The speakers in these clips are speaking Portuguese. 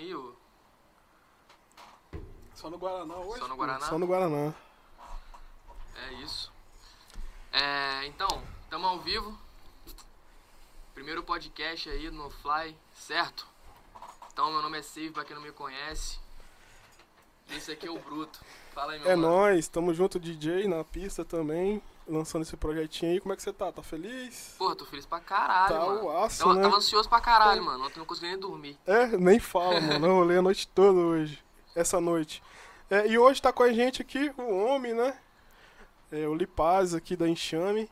aí, ô. Só no Guaraná hoje? Só no Guaraná? Só no Guaraná. É isso. É, então, estamos ao vivo. Primeiro podcast aí no Fly, certo? Então, meu nome é Save, pra quem não me conhece. Esse aqui é o Bruto. Fala aí, meu É mano. nóis, tamo junto, DJ, na pista também, lançando esse projetinho aí. Como é que você tá? Tá feliz? Porra, tô feliz pra caralho, Tá mano. o aço, tava, né? tava ansioso pra caralho, mano. Ontem não consegui nem dormir. É, nem fala, mano. Eu rolei a noite toda hoje. Essa noite. É, e hoje tá com a gente aqui o homem, né? É, o Lipaz aqui da Enxame.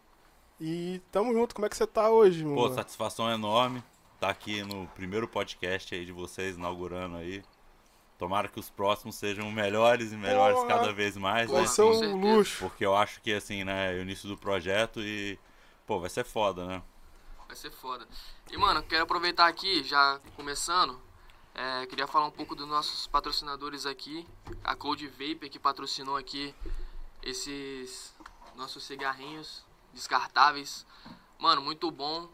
E tamo junto. Como é que você tá hoje, mano? Pô, satisfação enorme estar aqui no primeiro podcast aí de vocês, inaugurando aí. Tomara que os próximos sejam melhores e melhores Porra. cada vez mais, Porra, né? Vai ser um luxo. Porque eu acho que, assim, né, é o início do projeto e, pô, vai ser foda, né? Vai ser foda. E, mano, quero aproveitar aqui, já começando, é, queria falar um pouco dos nossos patrocinadores aqui. A Cold Vape que patrocinou aqui esses nossos cigarrinhos descartáveis. Mano, muito bom.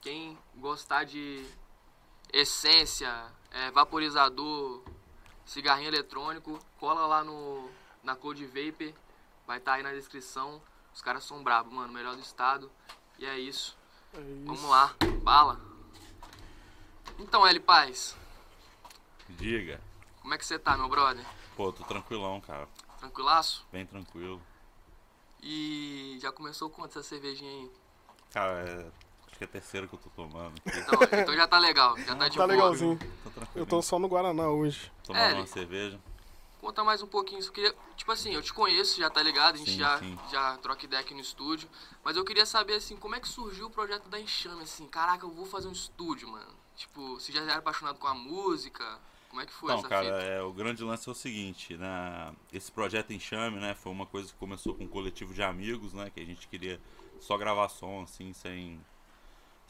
Quem gostar de essência, é, vaporizador, cigarrinho eletrônico, cola lá no na Cold Vape. Vai estar aí na descrição. Os caras são bravos, mano. Melhor do estado. E é isso. É isso. Vamos lá, bala. Então, L Paz, Diga. como é que você tá, meu brother? Pô, tô tranquilão, cara. Tranquilaço? Bem tranquilo. E já começou quanto essa cervejinha aí? Cara, é... que é a terceira que eu tô tomando. Então, então já tá legal, já tá de Tá boa. legalzinho. Tô tranquilo. Eu tô só no Guaraná hoje. tomando É, uma cerveja. Conta mais um pouquinho, só queria, tipo assim, eu te conheço, já tá ligado, a gente Sim, já, sim. já troca ideia aqui no estúdio, mas eu queria saber, assim, como é que surgiu o projeto da Enxame, assim, caraca, eu vou fazer um estúdio, mano. Tipo, você já era apaixonado com a música? Como é que foi Então, essa cara, fita? é, o grande lance é o seguinte, né? Esse projeto Enxame, né, foi uma coisa que começou com um coletivo de amigos, né? Que a gente queria só gravar som, assim, sem,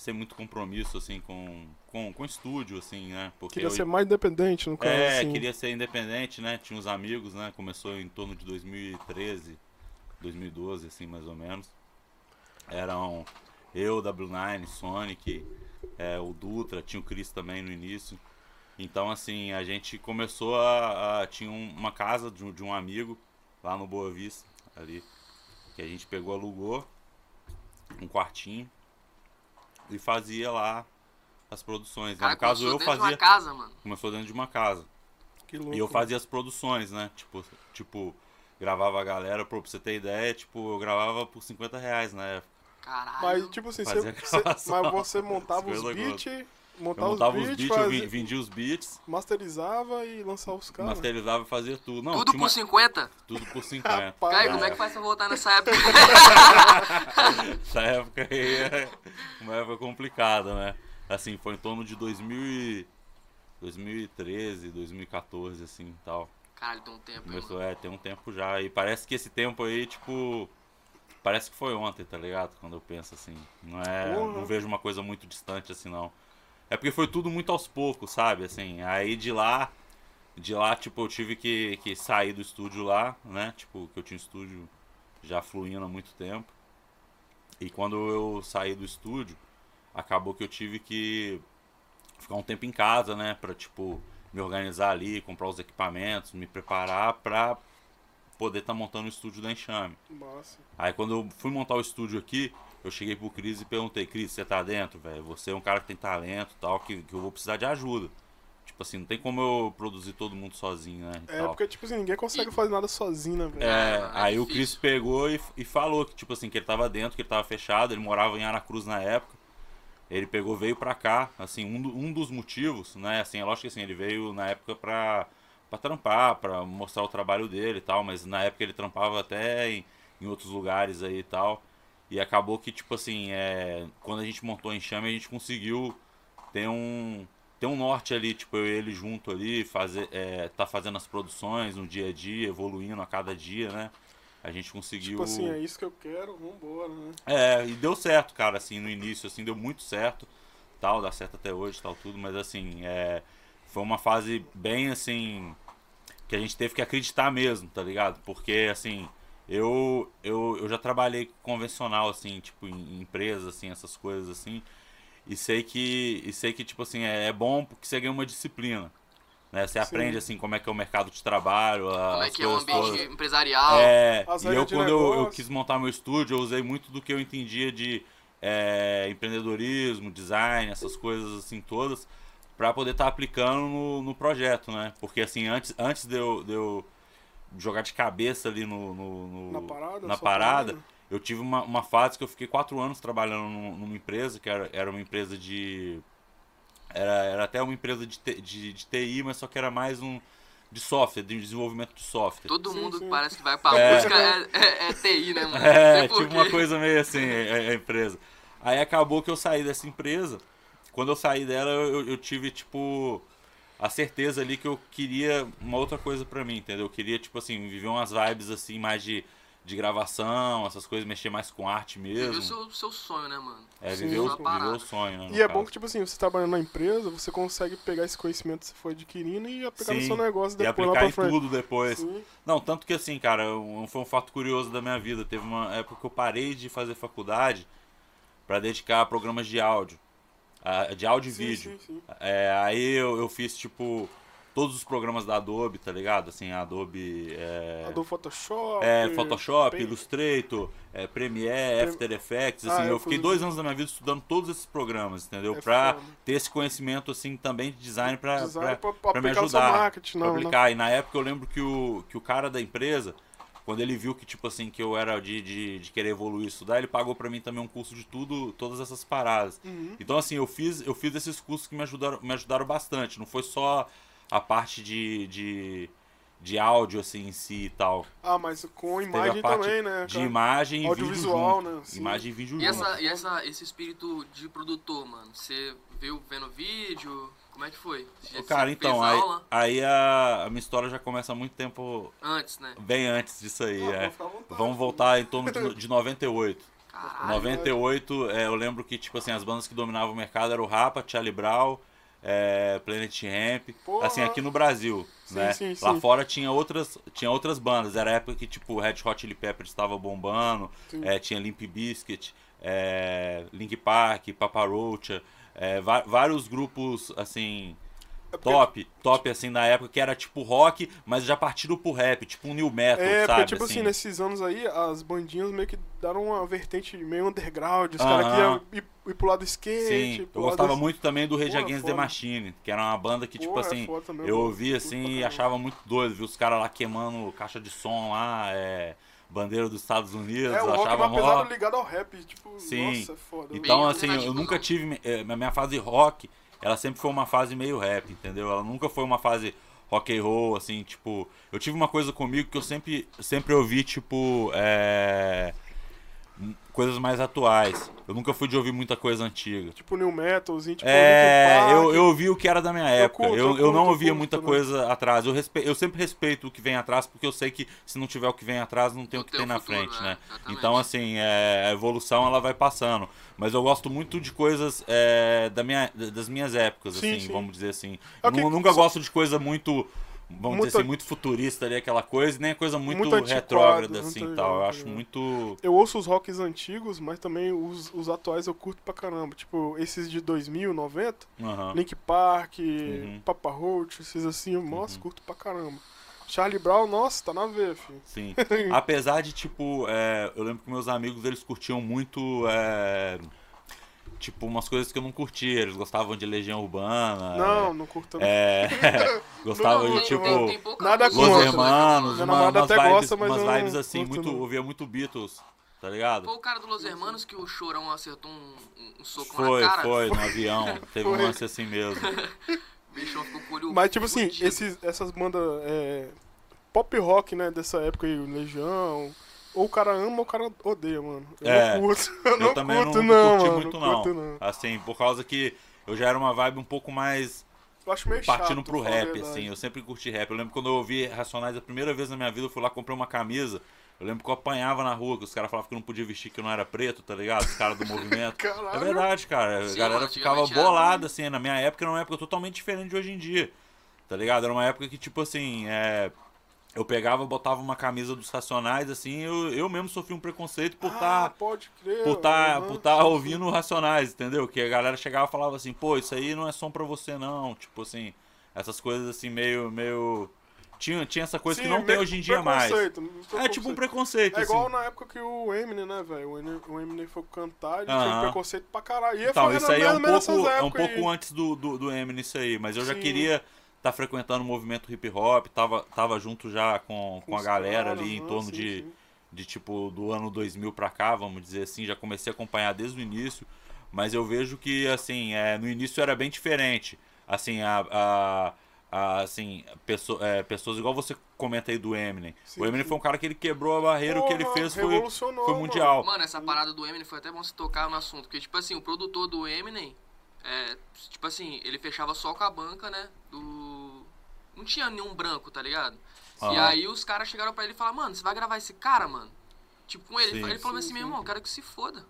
sem muito compromisso, assim, com, com, com estúdio, assim, né? Porque Queria eu- ser mais independente, no caso. É, assim. queria ser independente, né? Tinha uns amigos, né? Começou em torno de 2013, 2012, assim, mais ou menos. Eram eu, W9, Sonic, é, o Dutra, tinha o Chris também no início. Então, assim, a gente começou a. a- tinha um- uma casa de um, de um amigo lá no Boa Vista, ali, que a gente pegou, alugou um quartinho e fazia lá as produções. né? Cara, no caso, começou eu dentro de fazia. uma casa, mano. Começou dentro de uma casa. Que louco. E eu fazia as produções, né? Tipo, tipo, gravava a galera, pô, pra você ter ideia, tipo, eu gravava por 50 reais na época. Caralho. Mas, tipo assim, você, Fazia você- mas você montava os Coisa Eu montava, montava os beats, vendia os beats, masterizava e lançava os caras. masterizava e fazia tudo. Não, Tudo por uma- 50? tudo por 50. Rapaz. Cara, É. como é que faz pra voltar nessa época? Essa época aí é uma época complicada, né? Assim, foi em torno de 2000 e... 2013, 2014, assim, tal. Caralho, tem um tempo, Começou, mano. é, tem um tempo já. E parece que esse tempo aí, tipo. Parece que foi ontem, tá ligado? Quando eu penso assim. Não é. Porra. Não vejo uma coisa muito distante assim, não. É porque foi tudo muito aos poucos, sabe? Assim, aí de lá. De lá, tipo, eu tive que, que sair do estúdio lá, né? Tipo, que eu tinha estúdio já fluindo há muito tempo. E quando eu saí do estúdio, acabou que eu tive que ficar um tempo em casa, né? Pra, tipo, me organizar ali, comprar os equipamentos, me preparar pra poder estar montando o estúdio da Enxame. Massa. Aí quando eu fui montar o estúdio aqui, eu cheguei pro Cris e perguntei, Cris, você tá dentro, velho? Você é um cara que tem talento e tal, que, que eu vou precisar de ajuda. Tipo assim, não tem como eu produzir todo mundo sozinho, né? e É, tal. porque, tipo assim, ninguém consegue fazer nada sozinho, né, velho? É, É, aí o. Cris pegou e, e falou que, tipo assim, que ele tava dentro, que ele tava fechado, ele morava em Aracruz na época. Ele pegou, veio pra cá, assim, um, do- um dos motivos, né, assim, é lógico que assim, ele veio na época pra, pra trampar, pra mostrar o trabalho dele e tal, mas na época ele trampava até em, em outros lugares aí e tal. E acabou que, tipo assim, é, quando a gente montou em chame, a gente conseguiu ter um, ter um norte ali, tipo, eu e ele junto ali, fazer, é, tá fazendo as produções no dia a dia, evoluindo a cada dia, né? A gente conseguiu. Tipo assim, é isso que eu quero, vambora, né? É, e deu certo, cara, assim, no início, assim, deu muito certo, tal, dá certo até hoje, tal, tudo, mas assim, é, foi uma fase bem, assim, que a gente teve que acreditar mesmo, tá ligado? Porque, assim, eu, eu, eu já trabalhei convencional, assim, tipo, em, em empresas, assim, essas coisas, assim, e sei que, e sei que tipo assim, é, é bom porque você ganha uma disciplina, Né? Você aprende assim como é que é o mercado de trabalho, Como é que é o ambiente todas. empresarial. É, As e eu quando eu, eu quis montar meu estúdio, eu usei muito do que eu entendia de é, empreendedorismo, design, essas coisas assim todas, para poder estar aplicando no, no projeto, né? Porque assim, antes, antes de, eu, de eu jogar de cabeça ali no, no- no- Na parada? na parada, eu tive uma, uma fase que eu fiquei quatro anos trabalhando num- numa empresa, que era, era uma empresa de. Era, era até uma empresa de, de, de TI, mas só que era mais um. de software, de desenvolvimento de software. Todo Sim, mundo sim. que parece que vai pra É. música é, é- é TI, né, mano? É, tipo uma coisa meio assim, a, a empresa. Aí acabou que eu saí dessa empresa. Quando eu saí dela, eu, eu tive, tipo, a certeza ali que eu queria uma outra coisa pra mim, entendeu? Eu queria, tipo assim, viver umas vibes assim, mais de, de gravação, essas coisas, mexer mais com arte Viver mesmo. o seu, seu sonho, né, mano? É, Sim, viver, o, viver o sonho, né? no E é caso. bom que, tipo assim, você trabalhando na empresa, você consegue pegar esse conhecimento que você foi adquirindo e aplicar no Sim, seu negócio E depois lá aplicar pra em frente. tudo depois. Sim. Não, tanto que assim, cara, um- foi um fato curioso da minha vida. Teve uma época que eu parei de fazer faculdade pra dedicar a programas de áudio. De áudio e Sim, vídeo. sim, sim. É, aí eu, eu fiz, tipo, todos os programas da Adobe, tá ligado? Assim, Adobe. É, Adobe Photoshop. é, Photoshop, Paint. Illustrator, é, Premiere, After Effects, Ah, assim, eu eu fiquei fui- dois anos da minha vida estudando todos esses programas, entendeu? É pra foda. ter esse conhecimento, assim, também de design pra, Design pra, pra, pra pra me ajudar, marketing. pra Não, não. aplicar. E na época eu lembro que o, que o cara da empresa, quando ele viu que, tipo assim, que eu era de, de, de querer evoluir e estudar, ele pagou pra mim também um curso de tudo, todas essas paradas. Uhum. Então, assim, eu fiz, eu fiz esses cursos que me ajudaram, me ajudaram bastante. Não foi só a parte de, de, de áudio, assim, em si e tal. Ah, mas com imagem também, né? De imagem e Audiovisual, vídeo junto. né? Sim. Imagem e vídeo E, junto. essa, e essa, esse espírito de produtor, mano? Você viu vendo vídeo? Como é que foi? Você Cara, então, aí, aí a, a minha história já começa há muito tempo, antes, né? bem antes disso aí. Ah, é. vontade. Vamos voltar em torno de, de 98. Caralho. 98, é, eu lembro que, tipo assim, as bandas que dominavam o mercado eram o Rapa, Charlie Brown, é, Planet Ramp, Porra. assim, aqui no Brasil, Sim, né? sim, Lá sim. fora tinha outras, tinha outras bandas, era a época que, tipo, o Red Hot Chili Peppers estava bombando, é, tinha Limp Bizkit, é, Link Park, Papa Roach, é, vários grupos, assim, É porque- top, top, assim, na época, que era, tipo, rock, mas já partiram pro rap, tipo um new metal, É, sabe? porque, tipo assim, nesses anos aí, as bandinhas meio que deram uma vertente meio underground. Os Aham. caras que iam ir, ir pro lado do skate. Sim, eu gostava desse- muito também do Rage Against the. Machine, que era uma banda que, tipo Porra, é assim, também, eu ouvia assim e achava muito doido, viu os caras lá queimando caixa de som lá, é, bandeira dos Estados Unidos, É, o rock achava pesado ligado ao rap. Tipo, Sim. nossa, é foda. Então, Bem assim, eu nunca tive. eh, A minha fase rock, ela sempre foi uma fase meio rap, entendeu? Ela nunca foi uma fase rock and roll, assim, tipo. Eu tive uma coisa comigo que eu sempre, sempre ouvi, tipo. É, coisas mais atuais. Eu nunca fui de ouvir muita coisa antiga. Tipo New Metalzinho, tipo É, Park. eu, eu ouvi o que era da minha época. curto, eu, eu eu, curto, não eu ouvia curto muita também. coisa atrás. Eu, respe... eu sempre respeito o que vem atrás, porque eu sei que se não tiver o que vem atrás, não tem Não o que tem na futuro, frente, né? exatamente. Então, assim, é, a evolução ela vai passando. Mas eu gosto muito de coisas é, da minha, das minhas épocas, Sim, assim, sim. vamos dizer assim. É o que- Nu- Nunca gosto de coisa muito. Vamos Muito- dizer assim, muito futurista ali, aquela coisa, nem coisa muito, Muito retrógrada, assim legal, tal. Eu acho ligado? muito. Eu ouço os rocks antigos, mas também os, os atuais eu curto pra caramba. Tipo, esses de 2000, 90, Aham. Link Park, Uhum. Papa Roach, esses assim, eu, nossa, curto pra caramba. Charlie Brown, nossa, tá na veia, filho. Sim. Apesar de, tipo, é, eu lembro que meus amigos, eles curtiam muito, é, tipo, umas coisas que eu não curtia. Eles gostavam de Legião Urbana. Não, não curto não. É, gostavam Não, de, tipo, não, tem pouca nada Los contra. né, Hermanos, Minha uma, umas, até vibes, gosta, mas umas vibes assim, muito, não. ouvia muito Beatles, tá ligado? Foi o cara do Los Hermanos que o Chorão acertou um, um soco Foi, na cara? foi, no avião. Teve um Foi. lance assim mesmo. Bichão ficou Mas, tipo assim, esses, essas bandas é, pop rock, né, dessa época aí, Legião, ou o cara ama ou o cara odeia, mano. Eu É, não curto, eu, Eu não também curto, não, não, curti mano, muito, não. não. Curto, não. Assim, por causa que eu já era uma vibe um pouco mais Eu acho meio partindo chato, pro rap, assim. Eu sempre curti rap. Eu lembro quando eu ouvi Racionais a primeira vez na minha vida, eu fui lá comprei uma camisa. Eu lembro que eu apanhava na rua, que os caras falavam que eu não podia vestir, que eu não era preto, tá ligado? Os caras do movimento. Caralho. É verdade, cara. A galera ficava bolada, assim. Na minha época era uma época totalmente diferente de hoje em dia. Tá ligado? Era uma época que, tipo assim, é. Eu pegava, botava uma camisa dos Racionais, assim, eu, eu mesmo sofri um preconceito por ah, estar pode crer. por tá, aham. por tá ouvindo Racionais, entendeu? Que a galera chegava e falava assim, pô, isso aí não é som pra você não, tipo assim, Essas coisas assim, meio. meio... Tinha, tinha essa coisa Sim, que não tem hoje em dia mais. É tipo um preconceito, É assim. igual na época que o Eminem, né, velho? O Eminem, foi cantar, ele Aham. tinha preconceito pra caralho. E Então, foi isso aí é um pouco, é um pouco aí. antes do, do, do Eminem, isso aí. Mas eu já Sim. queria estar frequentando o movimento hip hop, tava, tava junto já com, com a galera caras, ali em torno sim, de, sim. de tipo do ano 2000 pra cá, vamos dizer assim, já comecei a acompanhar desde o início, mas eu vejo que assim, é, no início era bem diferente. Assim, a, a, a- assim, pesso- é, pessoas igual você comenta aí do Eminem. Sim, o Eminem sim. foi um cara que ele quebrou a barreira, o que ele fez foi, foi mano. mundial. Mano, essa parada do Eminem foi até bom se tocar no assunto, porque, tipo assim, o produtor do Eminem, é, tipo assim, ele fechava só com a banca, né, do... Não tinha nenhum branco, tá ligado? E aí os caras chegaram pra ele e falaram, mano, você vai gravar esse cara, mano? Tipo, com ele. Sim, ele falou sim, assim, meu irmão, quero que se foda.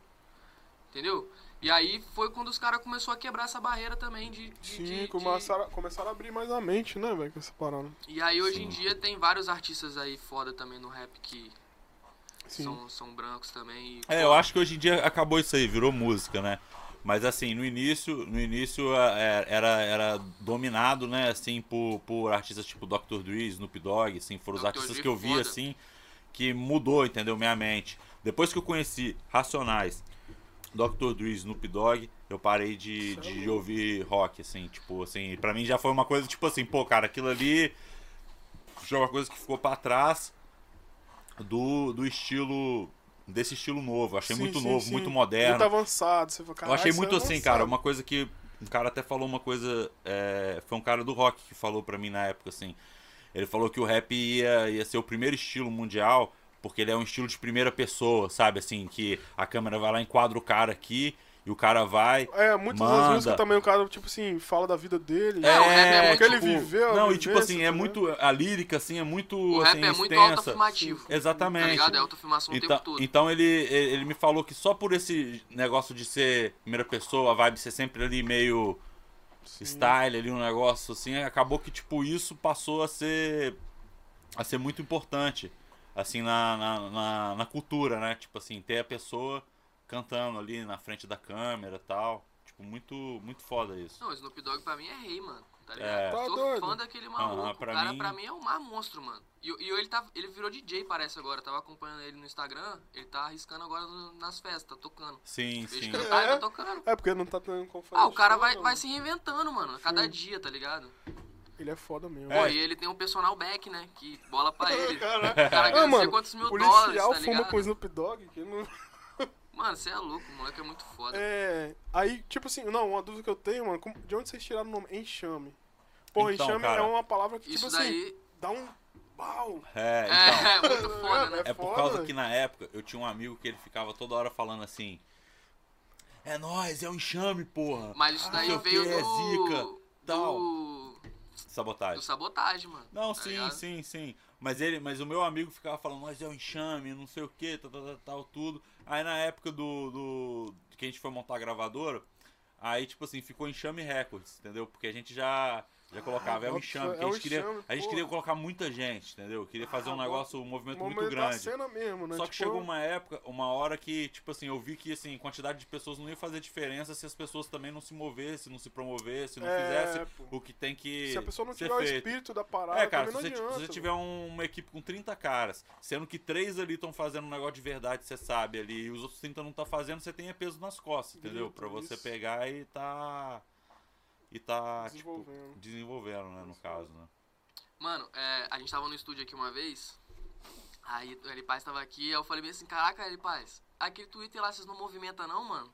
Entendeu? E aí foi quando os caras começaram a quebrar essa barreira também de... de, Sim, de- de- começaram, a- começaram a abrir mais a mente, né, velho, com essa parada. E aí hoje Sim. em dia tem vários artistas aí foda também no rap que Sim. são, são brancos também. e, É, pô, eu acho que hoje em dia acabou isso aí, virou música, né? Mas assim, no início, no início é, era, era dominado, né, assim, por, por artistas tipo Dr. Dre, Snoop Dogg, assim, foram os Dr. artistas Dre que eu vi, foda. assim, que mudou, entendeu, minha mente. Depois que eu conheci Racionais, Dr. Dre, Snoop Dogg, eu parei de, é de ouvir rock, assim, tipo, assim, pra mim já foi uma coisa, tipo assim, pô, cara, aquilo ali já é uma coisa que ficou pra trás do, do estilo, desse estilo novo. Achei Sim, muito sim, novo, sim. muito moderno. Muito avançado. Você fala, Eu "Caralho, achei isso muito é assim, avançado." cara, uma coisa que um cara até falou uma coisa, é, foi um cara do rock que falou pra mim na época assim. Ele falou que o rap ia, ia ser o primeiro estilo mundial, porque ele é um estilo de primeira pessoa, sabe? Assim, que a câmera vai lá, enquadra o cara aqui e o cara vai. É, muitas Manda. das músicas também o cara, tipo assim, fala da vida dele. É, o rap é o muito- que ele viveu. Não, e tipo assim, é tá muito. A lírica, assim, é muito. O assim, rap é muito autoafirmativo. Exatamente. Tá ligado? É autoafirmação o Então, tempo todo. então ele, ele ele me falou que só por esse negócio de ser primeira pessoa, a vibe ser sempre ali meio Sim. style, ali um negócio assim, acabou que tipo isso passou a ser a ser muito importante assim na, na, na, na cultura, né? Tipo assim, ter a pessoa cantando ali na frente da câmera, e tal. Tipo, muito muito foda isso. Não, o Snoop Dogg pra mim é rei, mano. Tá ligado? É. Tá Sou doido. fã daquele maluco. Aham, pra o cara mim- pra mim é o mais monstro, mano. E, e ele, tá, ele virou DJ, parece agora. Eu tava acompanhando ele no Instagram. Ele tá arriscando agora nas festas, tá tocando. Sim, Desde sim. que ele tá, ele É? tá tocando. É, porque não tá tendo como fazer Ah, o cara show, vai, vai se reinventando, mano. A cada Sim. dia, tá ligado? Ele é foda mesmo. É. Pô, e ele tem um personal back, né? Que bola pra ele. Caraca. O cara Ah, ganha não sei mano, quantos mil policial dólares, tá fuma com o Snoop Dogg, que não... Mano, você é louco, o moleque é muito foda. É, aí, tipo assim, não, uma dúvida que eu tenho, mano, como- de onde vocês tiraram o nome? Enxame. Porra, Então, enxame cara, é uma palavra que, tipo assim, daí dá um... Uau! É, então. é, muito foda, né? É por foda, causa que na época eu tinha um amigo que ele ficava toda hora falando assim: É nóis, é o enxame, porra. Mas isso Ah, daí o veio quê, é do... zica, tal. do... Sabotagem. do sabotagem, mano. Não, tá sim, ligado? sim, sim. Mas ele, mas o meu amigo ficava falando, nós é o enxame, não sei o que, tal, tal, tal, tal, tudo. Aí na época do, do. que a gente foi montar a gravadora, aí tipo assim, ficou enxame records, entendeu? Porque a gente já. Já colocava, é o bota enxame. fé, porque é a o gente, queria, enxame, a gente queria colocar muita gente, entendeu? Queria fazer Ah, um negócio, um movimento muito grande. cena mesmo, né? Só que Tipo, chegou uma época, uma hora que, tipo assim, eu vi que assim, quantidade de pessoas não ia fazer diferença se as pessoas também não se movessem, não se promovessem, não É, fizessem pô. o que tem que Se a pessoa não tiver o feito. espírito da parada, É, cara, se você, não se adianta. você tiver um- uma equipe com 30 caras, sendo que três ali estão fazendo um negócio de verdade, você sabe ali, e os outros 30 não tá fazendo, você tem é peso nas costas, entendeu? Pra você pegar e tá. E tá, tipo, Desenvolvendo. desenvolvendo, né, no caso, né? Mano, é, a gente tava no estúdio aqui uma vez. Aí o Eli Paz tava aqui, aí eu falei bem assim, caraca, Eli Paz, aquele Twitter lá vocês não movimentam não, mano?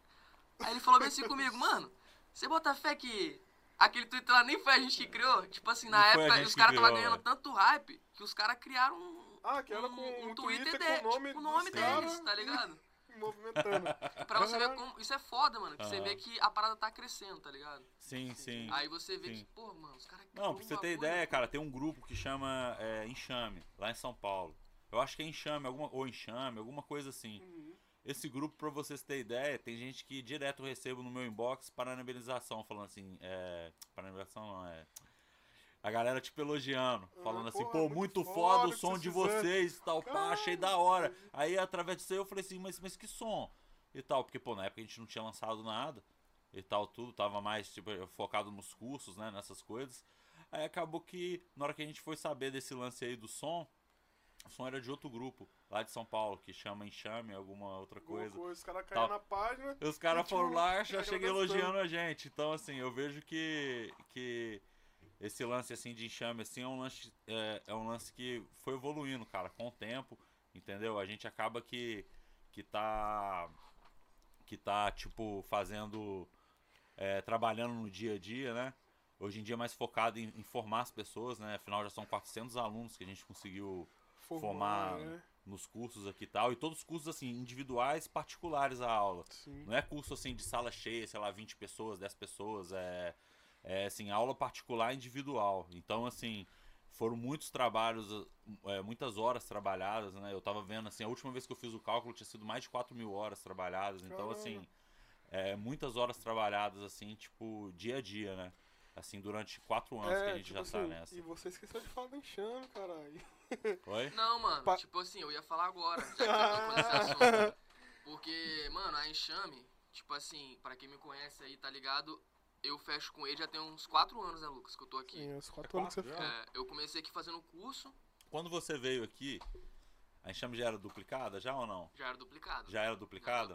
Aí ele falou bem assim comigo, mano, você bota fé que aquele Twitter lá nem foi a gente que criou? Tipo assim, na Não época os caras tava ganhando é. tanto hype que os caras criaram um, Ah, que era um, com um um Twitter, Twitter de, com o nome tipo, nome deles, tá ligado? Movimentando. Pra você ver como. Isso é foda, mano. Que você vê que a parada tá crescendo, tá ligado? Sim, sim. Aí você vê Sim. que, pô, mano, os caras. Não, pra você ter ideia, cara, tem um grupo que chama é, Enxame, lá em São Paulo. Eu acho que é Enxame, alguma, ou Enxame, alguma coisa assim. Uhum. Esse grupo, pra vocês terem ideia, tem gente que direto eu recebo no meu inbox parabenização, falando assim, é. Parabenização não, é. A galera, tipo, elogiando, falando assim, pô, muito muito foda foda o som de fizeram." vocês, tal, pá, achei da hora. Aí, através disso aí, eu falei assim, mas, mas que som? E tal, porque, pô, na época a gente não tinha lançado nada e tal, tudo, tava mais, tipo, focado nos cursos, né, nessas coisas. Aí acabou que, na hora que a gente foi saber desse lance aí do som, o som era de outro grupo, lá de São Paulo, que chama Enxame, alguma outra coisa. Os caras caíram na página. Os caras foram lá já cheguei elogiando a gente. Então, assim, eu vejo que, que esse lance assim de enxame assim, é, um lance, é, é um lance que foi evoluindo, cara, com o tempo, entendeu? A gente acaba que, que tá. Que tá, tipo, fazendo. é, trabalhando no dia a dia, né? Hoje em dia é mais focado em, em formar as pessoas, né? Afinal, já são 400 alunos que a gente conseguiu formar né? nos cursos aqui e tal. E todos os cursos, assim, individuais, particulares à aula. Sim. Não é curso assim de sala cheia, sei lá, 20 pessoas, 10 pessoas, é, é assim, aula particular individual. Então, assim, foram muitos trabalhos, é, muitas horas trabalhadas, né? Eu tava vendo, assim, a última vez que eu fiz o cálculo tinha sido mais de 4 mil horas trabalhadas. Então, assim, é, muitas horas trabalhadas, assim, tipo, dia a dia, né? Assim, durante quatro anos que a gente tipo já tá assim, nessa. E você esqueceu de falar do enxame, caralho. Oi? Não, mano, Pa- tipo assim, eu ia falar agora, já que você tocou nesse assunto. Porque, mano, a Enxame, tipo assim, pra quem me conhece aí, tá ligado? Eu fecho com ele já tem uns 4 anos, né, Lucas, que eu tô aqui. Sim, os quatro anos que você. É, eu comecei aqui fazendo curso, Quando você veio aqui, a enxame já era duplicada, já ou não? já era duplicado. Já era Já era duplicada?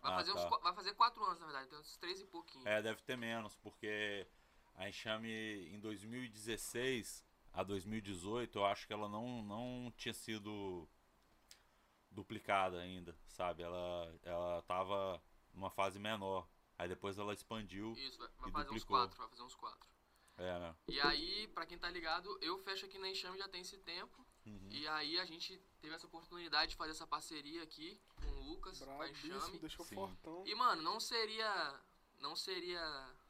Vai, Ah, fazer uns tá. qua- vai fazer 4 anos, na verdade, tem uns 3 e pouquinho. É, deve ter menos, porque a Enxame em 2016 a 2018, eu acho que ela não, não tinha sido duplicada ainda, sabe? Ela, ela tava numa fase menor. Aí depois ela expandiu. Isso, vai, vai E fazer uns duplicou. 4, vai fazer uns 4. É, né? E aí, pra quem tá ligado, eu fecho aqui na Enxame já tem esse tempo. Uhum. E aí a gente teve essa oportunidade de fazer essa parceria aqui com o Lucas, com a Enxame. deixou Sim. fortão. E mano, não seria. Não seria.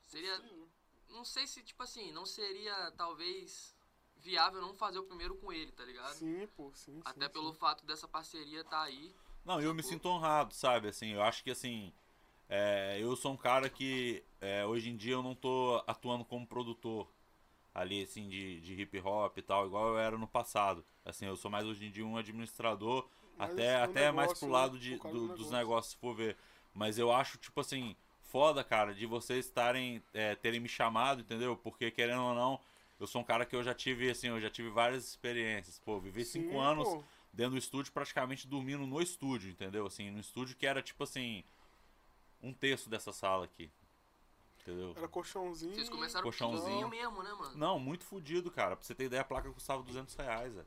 Seria. Possível. Não sei se, tipo assim, não seria talvez viável não fazer o primeiro com ele, tá ligado? Sim, pô, sim. Até sim, pelo sim. fato dessa parceria tá aí. Não, eu me Sacou? sinto honrado, sabe? Assim, eu acho que assim. É, eu sou um cara que é, hoje em dia eu não tô atuando como produtor ali, assim, de, de hip hop e tal, igual eu era no passado. Assim, eu sou mais hoje em dia um administrador, Mais até, no até mais negócio, pro lado de, do- no dos negócio. negócios, se for ver. Mas eu acho, tipo assim, foda, cara, de vocês estarem, é, terem me chamado, entendeu? Porque, querendo ou não, eu sou um cara que eu já tive, assim, eu já tive várias experiências. Pô, vivi Sim, cinco anos pô. dentro do estúdio, praticamente dormindo no estúdio, entendeu? Assim, no estúdio que era tipo assim, um terço dessa sala aqui. Entendeu? Era colchãozinho. Vocês começaram Colchãozinho. mesmo, né, mano? Não, muito fodido, cara. Pra você ter ideia, a placa custava 200 reais, é.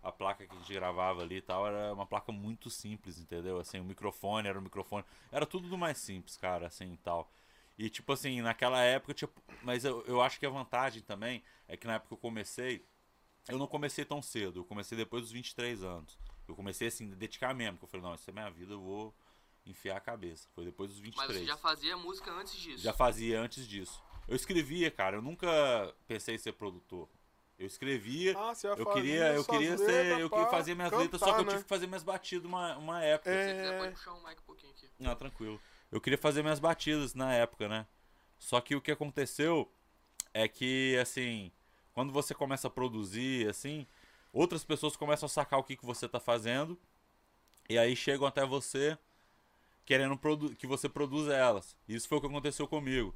A placa que a gente gravava ali e tal era uma placa muito simples, entendeu? Assim, o microfone era o microfone. Era tudo do mais simples, cara, assim e tal. E tipo assim, naquela época, tipo. Mas eu, eu acho que a vantagem também é que na época que eu comecei, eu não comecei tão cedo. Eu comecei depois dos 23 anos. Eu comecei assim, a dedicar mesmo. Que eu falei, não, isso é minha vida, eu vou enfiar a cabeça. Foi depois dos 23. Mas você já fazia música antes disso. Já fazia antes disso. Eu escrevia, cara. Eu nunca pensei em ser produtor. Eu escrevia. Ah, eu queria, eu queria letras ser, eu queria fazer minhas letras, só cantar, que eu né? tive que fazer minhas batidas uma, uma época. Se você quiser, É. pode puxar o mic um pouquinho aqui. Não, tranquilo. Eu queria fazer minhas batidas na época, né? Só que o que aconteceu é que, assim, quando você começa a produzir, assim, outras pessoas começam a sacar o que, que você tá fazendo e aí chegam até você querendo que você produza elas. Isso foi o que aconteceu comigo.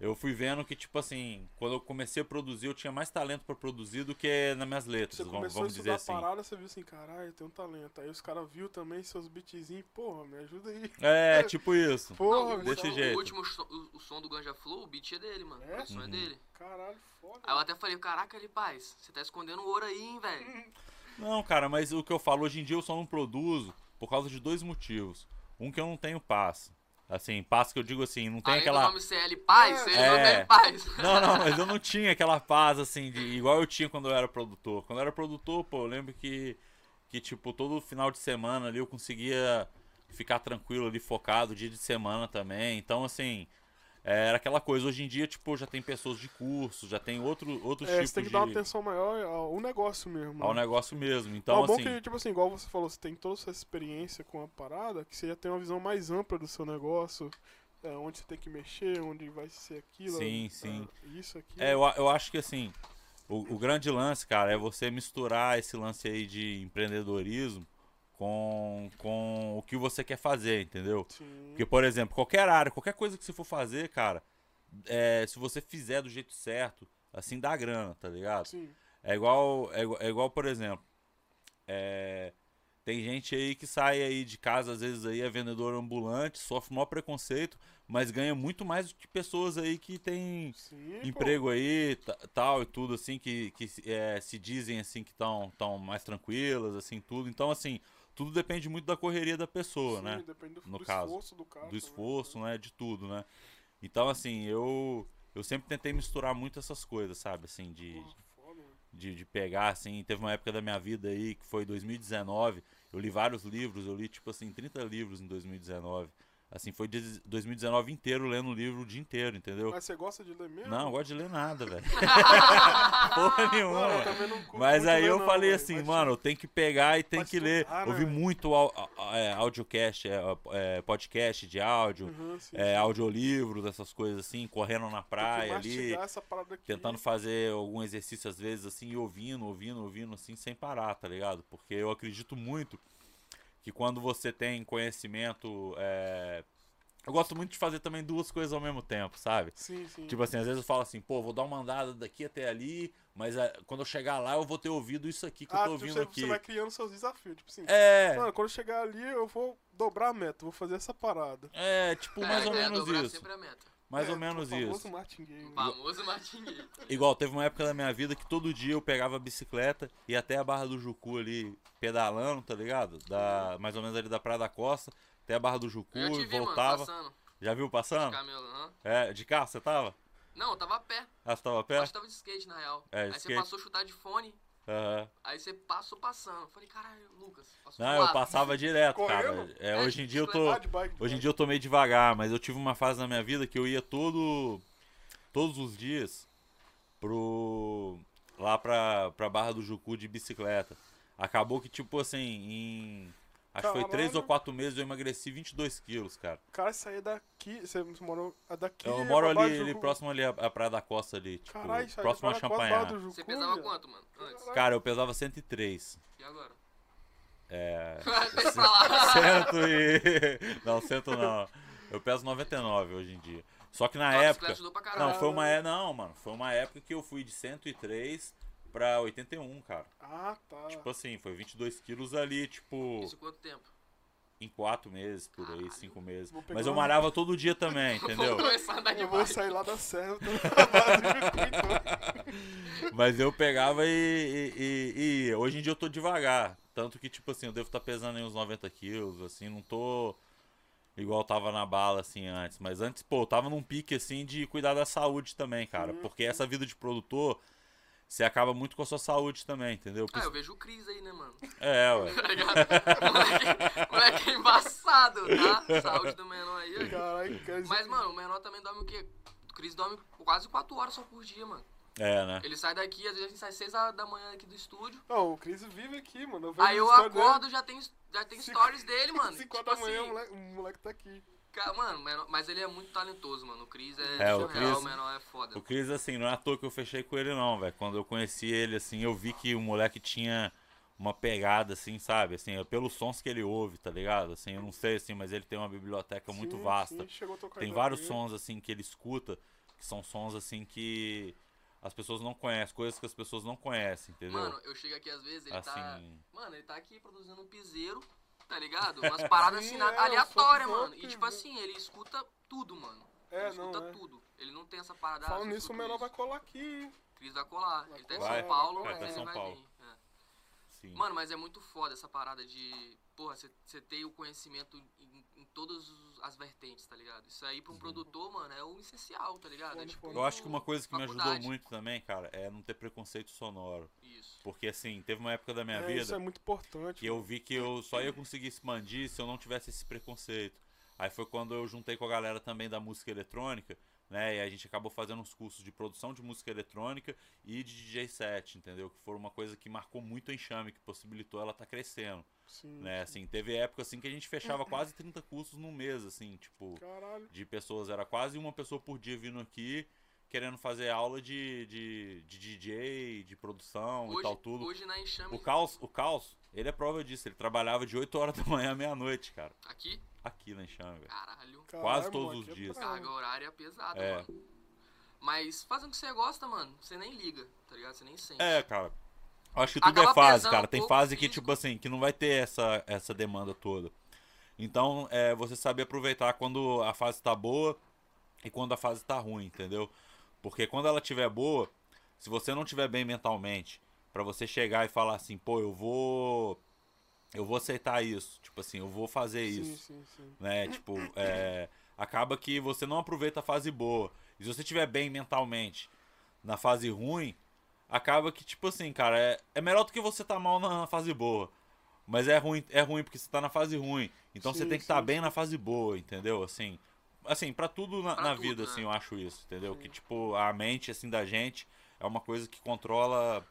Eu fui vendo que, tipo assim, quando eu comecei a produzir, eu tinha mais talento pra produzir do que nas minhas letras, Você vamos, começou vamos a dizer assim. a parada, você viu assim, caralho, eu tenho um talento. Aí os caras viu também seus beatzinhos, porra, me ajuda aí. É, tipo isso. Porra, Não, o, desse último- jeito. O último som, o, o som do Ganja Flow, o beat é dele, mano. É? O som é Uhum. dele. Caralho, foda. Aí eu até falei, caraca, ele, paz, você tá escondendo ouro aí, hein, velho? Não, cara, mas o que eu falo, hoje em dia eu só não produzo por causa de dois motivos. Um que eu não tenho paz. Assim, paz que eu digo assim, não tem Além do aquela. nome CL Paz, É. não tem paz. Não, não, mas eu não tinha aquela paz assim, de igual eu tinha quando eu era produtor. Quando eu era produtor, pô, eu lembro que, que tipo, todo final de semana ali eu conseguia ficar tranquilo ali, focado, dia de semana também. Então, assim, é, era aquela coisa. Hoje em dia, tipo, já tem pessoas de curso, já tem outro, outros É, tipos você tem que de. dar uma atenção maior ao negócio mesmo. ao né? negócio mesmo. Então, é bom assim. que, tipo assim, igual você falou, você tem toda essa experiência com a parada, que você já tem uma visão mais ampla do seu negócio, é, onde você tem que mexer, onde vai ser aquilo. Sim, é, sim. Isso aqui. É, eu, eu acho que assim, o, o grande lance, cara, é você misturar esse lance aí de empreendedorismo com, com o que você quer fazer, entendeu? Sim. Porque, por exemplo, qualquer área, qualquer coisa que você for fazer, cara, é, se você fizer do jeito certo, assim, dá grana, tá ligado? Sim. É igual, é, igual- é igual, por exemplo, é, tem gente aí que sai aí de casa, às vezes aí é vendedor ambulante, sofre maior preconceito, mas ganha muito mais do que pessoas aí que tem Sim, pô. emprego aí, ta- tal e tudo, assim, que, que se- é, se dizem, assim, que estão tão mais tranquilas, assim, tudo. Então, assim, tudo depende muito da correria da pessoa, Sim, né? Depende do, No do caso, esforço do cara. Do também. esforço, né? De tudo, né? Então, assim, eu... Eu sempre tentei misturar muito essas coisas, sabe? Assim, de, Porra, foda, de, de pegar, assim, teve uma época da minha vida aí, que foi 2019, eu li vários livros, eu li, tipo assim, 30 livros em 2019. Assim, foi de- 2019 inteiro lendo livro o dia inteiro, entendeu? Mas você gosta de ler mesmo? Não, eu gosto de ler nada, velho. Porra nenhuma. Mano, Mas aí eu não, falei assim, Mas, mano, eu tenho que pegar e tem Pra que ler. né, Ouvi velho? muito é, audiocast, é, é, podcast de áudio, Uhum, sim, é, sim. audiolivros, essas coisas assim, correndo na praia ali mastigar essa parada aqui. tentando fazer algum exercício às vezes assim, e ouvindo, ouvindo, ouvindo assim, sem parar, tá ligado? Porque eu acredito muito que quando você tem conhecimento, é... eu gosto muito de fazer também duas coisas ao mesmo tempo, sabe? Sim, sim. Tipo assim, às vezes eu falo assim, pô, vou dar uma andada daqui até ali, mas é, quando eu chegar lá eu vou ter ouvido isso aqui que eu ah, tô tipo, ouvindo você, aqui. você vai criando seus desafios. Tipo assim, É, mano, quando eu chegar ali, eu vou dobrar a meta, vou fazer essa parada. é, tipo, mais É, ou é, menos dobrar isso. sempre a meta. Mais É, ou menos o famoso isso. martingale. O famoso martingueiro. Igual, teve uma época da minha vida que todo dia eu pegava a bicicleta e até a Barra do Jucu ali, pedalando, tá ligado? Da, mais ou menos ali da Praia da Costa, até a Barra do Jucu Eu já te e voltava. mano, passando. Já viu De passando? camelo, aham. É, de carro você tava? Não, eu tava a pé. Ah, você tava a Eu pé? Acho que tava de skate, na real. É, de aí skate. você passou a chutar de fone, Aham. aí você passou passando. Eu falei, caralho, Lucas, passou Não, eu passava direto, Correndo? cara. É, É, hoje em dia eu tô. Ah, de bike, de Hoje em dia eu tô meio devagar, mas eu tive uma fase na minha vida que eu ia todo. todos os dias pro. lá pra, pra Barra do Jucu de bicicleta. Acabou que, tipo assim, em. Acho que foi Caralho. 3 ou 4 meses eu emagreci 22 quilos, cara. Cara, isso aí é daqui. Você morou é daqui. Eu é moro ali, ali próximo ali à, à Praia da Costa ali, tipo, Caralho, isso aí próximo a Champanhar. Você pesava quanto, mano? Antes. Cara, eu pesava 103. E agora? É. Cento e. Não, cento não. Eu peso 99 hoje em dia. Só que na A bicicleta época. ajudou pra caralho. Não, foi uma é não, mano. Foi uma época que eu fui de 103 pra 81, cara. Ah, tá. Tipo assim, foi 22 quilos ali, tipo, Isso quanto tempo? em 4 meses, por aí, Caralho. 5 meses. Mas eu uma- malhava todo dia também, entendeu? Vou eu vou sair lá da serra. Mas eu pegava e, e, e- e. Hoje em dia eu tô devagar. Tanto que, tipo assim, eu devo estar pesando aí uns 90 quilos, assim, não tô igual tava na bala, assim, antes. Mas antes, pô, eu tava num pique, assim, de cuidar da saúde também, cara. Sim, Porque essa vida de produtor, você acaba muito com a sua saúde também, entendeu? Ah, eu vejo o Cris aí, né, mano? É, ué. Tá ligado? moleque, moleque é embaçado, tá? Saúde do menor aí. ó. Caralho, quer dizer- Mas, mano, o menor também dorme o quê? O Cris dorme quase 4 horas só por dia, mano. É, né? Ele sai daqui, às vezes a gente sai 6 horas da manhã aqui do estúdio. Não, o Cris vive aqui, mano. Eu vejo Aí eu acordo, já tem, já tem Cinco- stories dele, mano. Dele. 5 Tipo horas da manhã, assim, o moleque, o moleque tá aqui. Mano, mas ele é muito talentoso, mano. O Cris é, É, o surreal, Cris- o menor é foda. O Cris, assim, não é à toa que eu fechei com ele, não, velho. Quando eu conheci ele, assim, eu vi que o moleque tinha uma pegada, assim, sabe? Assim, é pelos sons que ele ouve, tá ligado? Assim, eu não sei, assim, mas ele tem uma biblioteca muito Sim, vasta. sim, chegou a tocar Tem vários sons, assim, que ele escuta, que são sons, assim, que as pessoas não conhecem, coisas que as pessoas não conhecem, entendeu? Mano, eu chego aqui às vezes, ele tá. Assim- Mano, ele tá aqui produzindo um piseiro, tá ligado? Umas paradas assim Sim, na- é, aleatórias, mano. E tipo né? assim, ele escuta tudo, mano. É, ele escuta não, é. tudo. Ele não tem essa parada. ah, Falando nisso, o menor isso. vai colar aqui, hein? Cris vai colar. Vai Ele tá em São Paulo, vai mas tá em ele São vai Paulo. vir. é. Sim. Mano, mas é muito foda essa parada de. Porra, você ter o conhecimento em, em todas os- as vertentes, tá ligado? Isso aí pra um produtor, mano, é o essencial, tá ligado? É tipo. eu acho que uma coisa que me ajudou faculdade. muito também, cara, é não ter preconceito sonoro. Isso. Porque, assim, teve uma época da minha É, vida... Isso é muito importante. que eu vi que eu só ia conseguir expandir se eu não tivesse esse preconceito. Aí foi quando eu juntei com a galera também da música eletrônica, né? E a gente acabou fazendo uns cursos de produção de música eletrônica e de DJ set, entendeu? Que foi uma coisa que marcou muito a Enxame, que possibilitou ela estar crescendo, Sim, né? sim. Assim, teve época assim que a gente fechava quase 30 cursos no mês, assim, tipo, Caralho. de pessoas, era quase uma pessoa por dia vindo aqui querendo fazer aula de, de, de DJ, de produção e Hoje, tal, tudo. hoje na Enxame. O Caos, o Caos, ele é prova disso. Ele trabalhava de 8 horas da manhã à meia-noite, cara. Aqui? Aqui na Enxame, velho. Caralho. Quase Caralho, todos mano, os é dias. brabo. Carga horária pesada, É. mano. Mas fazendo o que você gosta, mano, você nem liga, tá ligado? Você nem sente. É, cara. Acho que tudo Acaba é fase, cara. um Tem fase que, físico. tipo assim, que não vai ter essa, essa demanda toda. Então, é você saber aproveitar quando a fase tá boa e quando a fase tá ruim, entendeu? Porque quando ela tiver boa, se você não tiver bem mentalmente, pra você chegar e falar assim, pô, eu vou. Eu vou aceitar isso. Tipo assim, eu vou fazer Sim, isso sim, sim. né? Tipo, é, acaba que você não aproveita a fase boa. E se você estiver bem mentalmente na fase ruim, acaba que, tipo assim, cara, é, é melhor do que você tá mal na, fase boa. Mas é ruim, é ruim porque você tá na fase ruim. Então você Sim, tem que estar sim, bem sim. na fase boa, entendeu? Assim, assim, para tudo na, Pra na tudo, vida, né? assim, eu acho isso, entendeu? Que tipo, a mente assim da gente é uma coisa que controla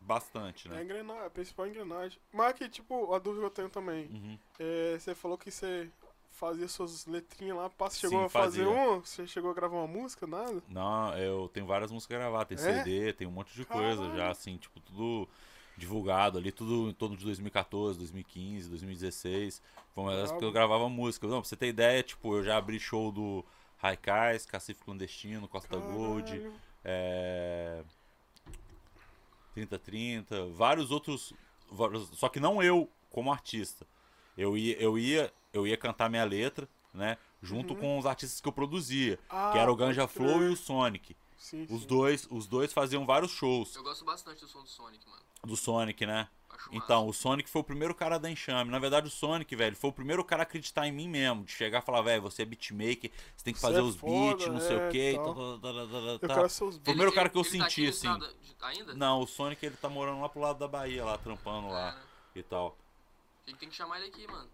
bastante, É a né? engrenagem, a principal engrenagem. Mas aqui, tipo, a dúvida que eu tenho também. Uhum. É, você falou que você fazia suas letrinhas lá, passa, chegou Sim, a fazer fazia. um? Você chegou a gravar uma música, nada? Não, eu tenho várias músicas gravadas, tem É? CD, tem um monte de coisa Caralho. já, assim, tipo, tudo divulgado ali, tudo em torno de 2014, 2015, 2016. Foi uma das que eu gravava música. Não, pra você ter ideia, tipo, eu já abri show do Raikais, Cacife Clandestino, Costa Gold, Caralho. é... 3030, vários outros. Só que não eu como artista. Eu ia, eu ia, eu ia cantar minha letra, né? Junto Uhum. com os artistas que eu produzia. Ah, que era o Ganja. Flow e o Sonic. Sim, Os sim. dois, os dois faziam vários shows Eu gosto bastante do som do Sonic, mano. do Sonic, né? Acho Então, massa. o Sonic foi o primeiro cara da Enxame. Na verdade, o Sonic, velho, foi o primeiro cara a acreditar em mim mesmo. De chegar e falar, velho, você é beatmaker, você tem que fazer é os beats, não sei é, o quê. e tal. tal, tal, tal, tal, Eu tal. quero seus o primeiro cara que eu ele tá senti, no assim. Ainda? Não, o Sonic, ele tá morando lá pro lado da Bahia, lá, trampando É, lá né? e tal. A gente tem que chamar ele aqui, mano.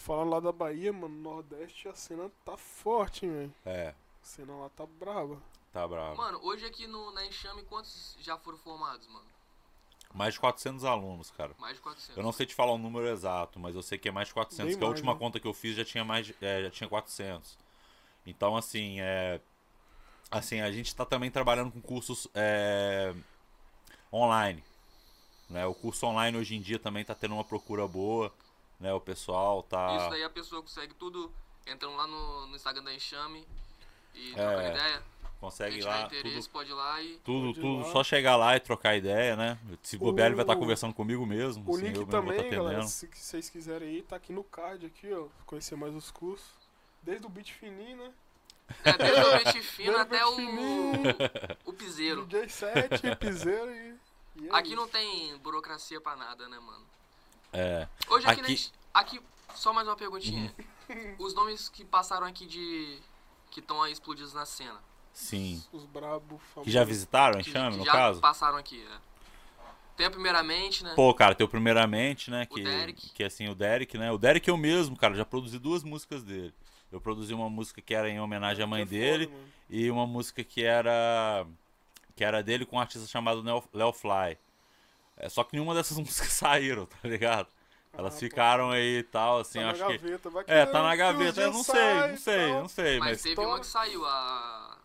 Falando lá da Bahia, mano, Nordeste a cena tá forte, hein, velho. É, A cena lá tá braba. tá bravo. Mano, hoje aqui no, na Enxame, quantos já foram formados, mano? Mais de 400 alunos, cara. Mais de 400. Eu não sei te falar o número exato, mas eu sei que é mais de 400, Bem que a última né? conta que eu fiz já tinha mais, de- é, já tinha 400. Então, assim, é, assim, a gente tá também trabalhando com cursos é, online, né? O curso online hoje em dia também tá tendo uma procura boa, né? O pessoal tá Isso daí a pessoa consegue tudo entrando lá no, no Instagram da Enxame e É, trocando ideia. consegue ir lá, interesse tudo, pode ir lá e. tudo, ir tudo lá. só chegar lá e trocar ideia, né? Se bobear, ele vai estar O- conversando comigo mesmo, O assim, link também, estar galera, atendendo. se vocês quiserem aí, tá aqui no card aqui, ó. Conhecer mais os cursos. Desde o beat fininho, né? É, desde o peixe fino Desde o até o. fininho. o piseiro. DJ 7, piseiro e. e é Aqui não isso. tem burocracia pra nada, né, mano? É, Hoje aqui, Aqui- na aqui só mais uma perguntinha. Uhum. Os nomes que passaram aqui de. que estão aí explodidos na cena. sim. Os brabo famosos. Que já visitaram Que, Enxame, que no já caso? passaram aqui, né? Tem a primeiramente, né? Pô, cara, teu primeiramente, né? O Que, Derek. que assim, o Derek, né? O Derek eu mesmo, cara, já produzi duas músicas dele. Eu produzi uma música que era em homenagem à mãe É foda, dele mano. e uma música que era que era dele com um artista chamado Leo Fly. É, só que nenhuma dessas músicas saíram, tá ligado? Elas Ah, pô. ficaram aí e tal, assim, tá na acho que. gaveta, É, tá na gaveta, eu não sei, não sei, não sei, Mas, mas. teve Toma. uma que saiu, a.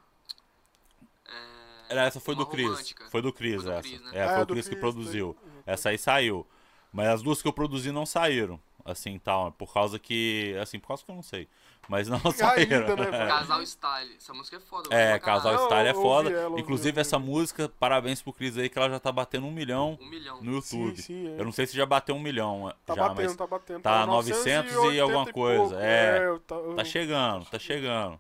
É, Era, essa foi do Chris. Foi do Chris, Foi do essa. Chris, né? É, Ah, foi o do Chris que produziu. tá. Essa aí saiu. Mas as duas que eu produzi não saíram. Assim, tal. Por causa que. Assim, por causa que eu não sei. Mas não saíram. Ainda, né? Casal Style. Essa música é foda. É, Casal. Não, Style é foda. ela, Inclusive, essa música, parabéns pro Cris aí, que ela já tá batendo um milhão Um milhão. no YouTube. Sim, sim, é. Eu não sei se já bateu um milhão Tá já, batendo, mas tá batendo. tá 980 900 e alguma coisa, pouco, é. eu tá, eu- tá chegando, tá chegando.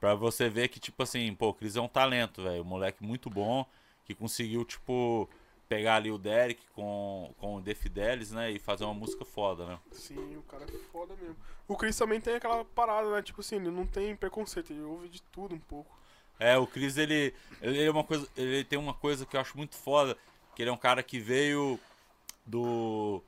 Pra você ver que, tipo assim, pô, o Cris é um talento, velho. Um moleque muito bom, que conseguiu, tipo, pegar ali o Derek com, com o The Fidelis, né? E fazer uma música foda, né? Sim, o cara é foda mesmo. O Chris também tem aquela parada, né? Tipo assim, ele não tem preconceito, ele ouve de tudo um pouco. É, o Chris, ele, ele é uma coisa, ele tem uma coisa que eu acho muito foda, que ele é um cara que veio do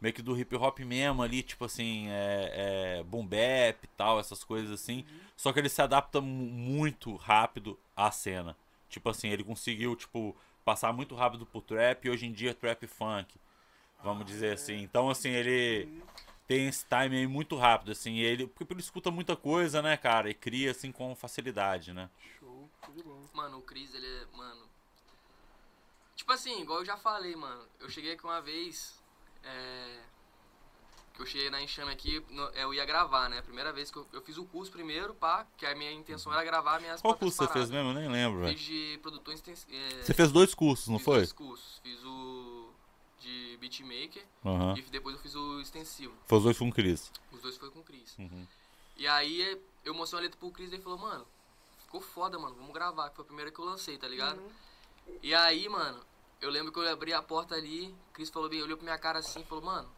meio que do hip hop mesmo ali, tipo assim, é, é boom bap e tal, essas coisas assim. Só que ele se adapta mu- muito rápido à cena. Tipo assim, ele conseguiu, tipo, passar muito rápido pro trap e hoje em dia é trap funk. Vamos dizer assim. Então, assim, ele tem esse time aí muito rápido, assim, e ele, porque ele escuta muita coisa, né, cara, e cria assim com facilidade, né? Show, de bola. Mano, o Chris, ele é. Mano. Tipo assim, igual eu já falei, mano. Eu cheguei aqui uma vez. É. que eu cheguei na Enxame aqui, no- eu ia gravar, né? Primeira vez que eu, eu fiz o curso primeiro, pá, que a minha intenção era gravar minhas Qual curso você fez paradas. mesmo? Eu nem lembro, velho. Fiz de produtor extensivo. Você fez dois cursos, não fiz foi? dois cursos. Fiz o de beatmaker Aham. e depois eu fiz o extensivo. Foi os dois com o Cris. Os dois foi com o Cris. Uhum. E aí eu mostrei uma letra pro Cris e ele falou, mano, ficou foda, mano, vamos gravar, que foi a primeira que eu lancei, tá ligado? E aí, mano, eu lembro que eu abri a porta ali, o Cris falou bem, olhou pra minha cara assim e falou, mano,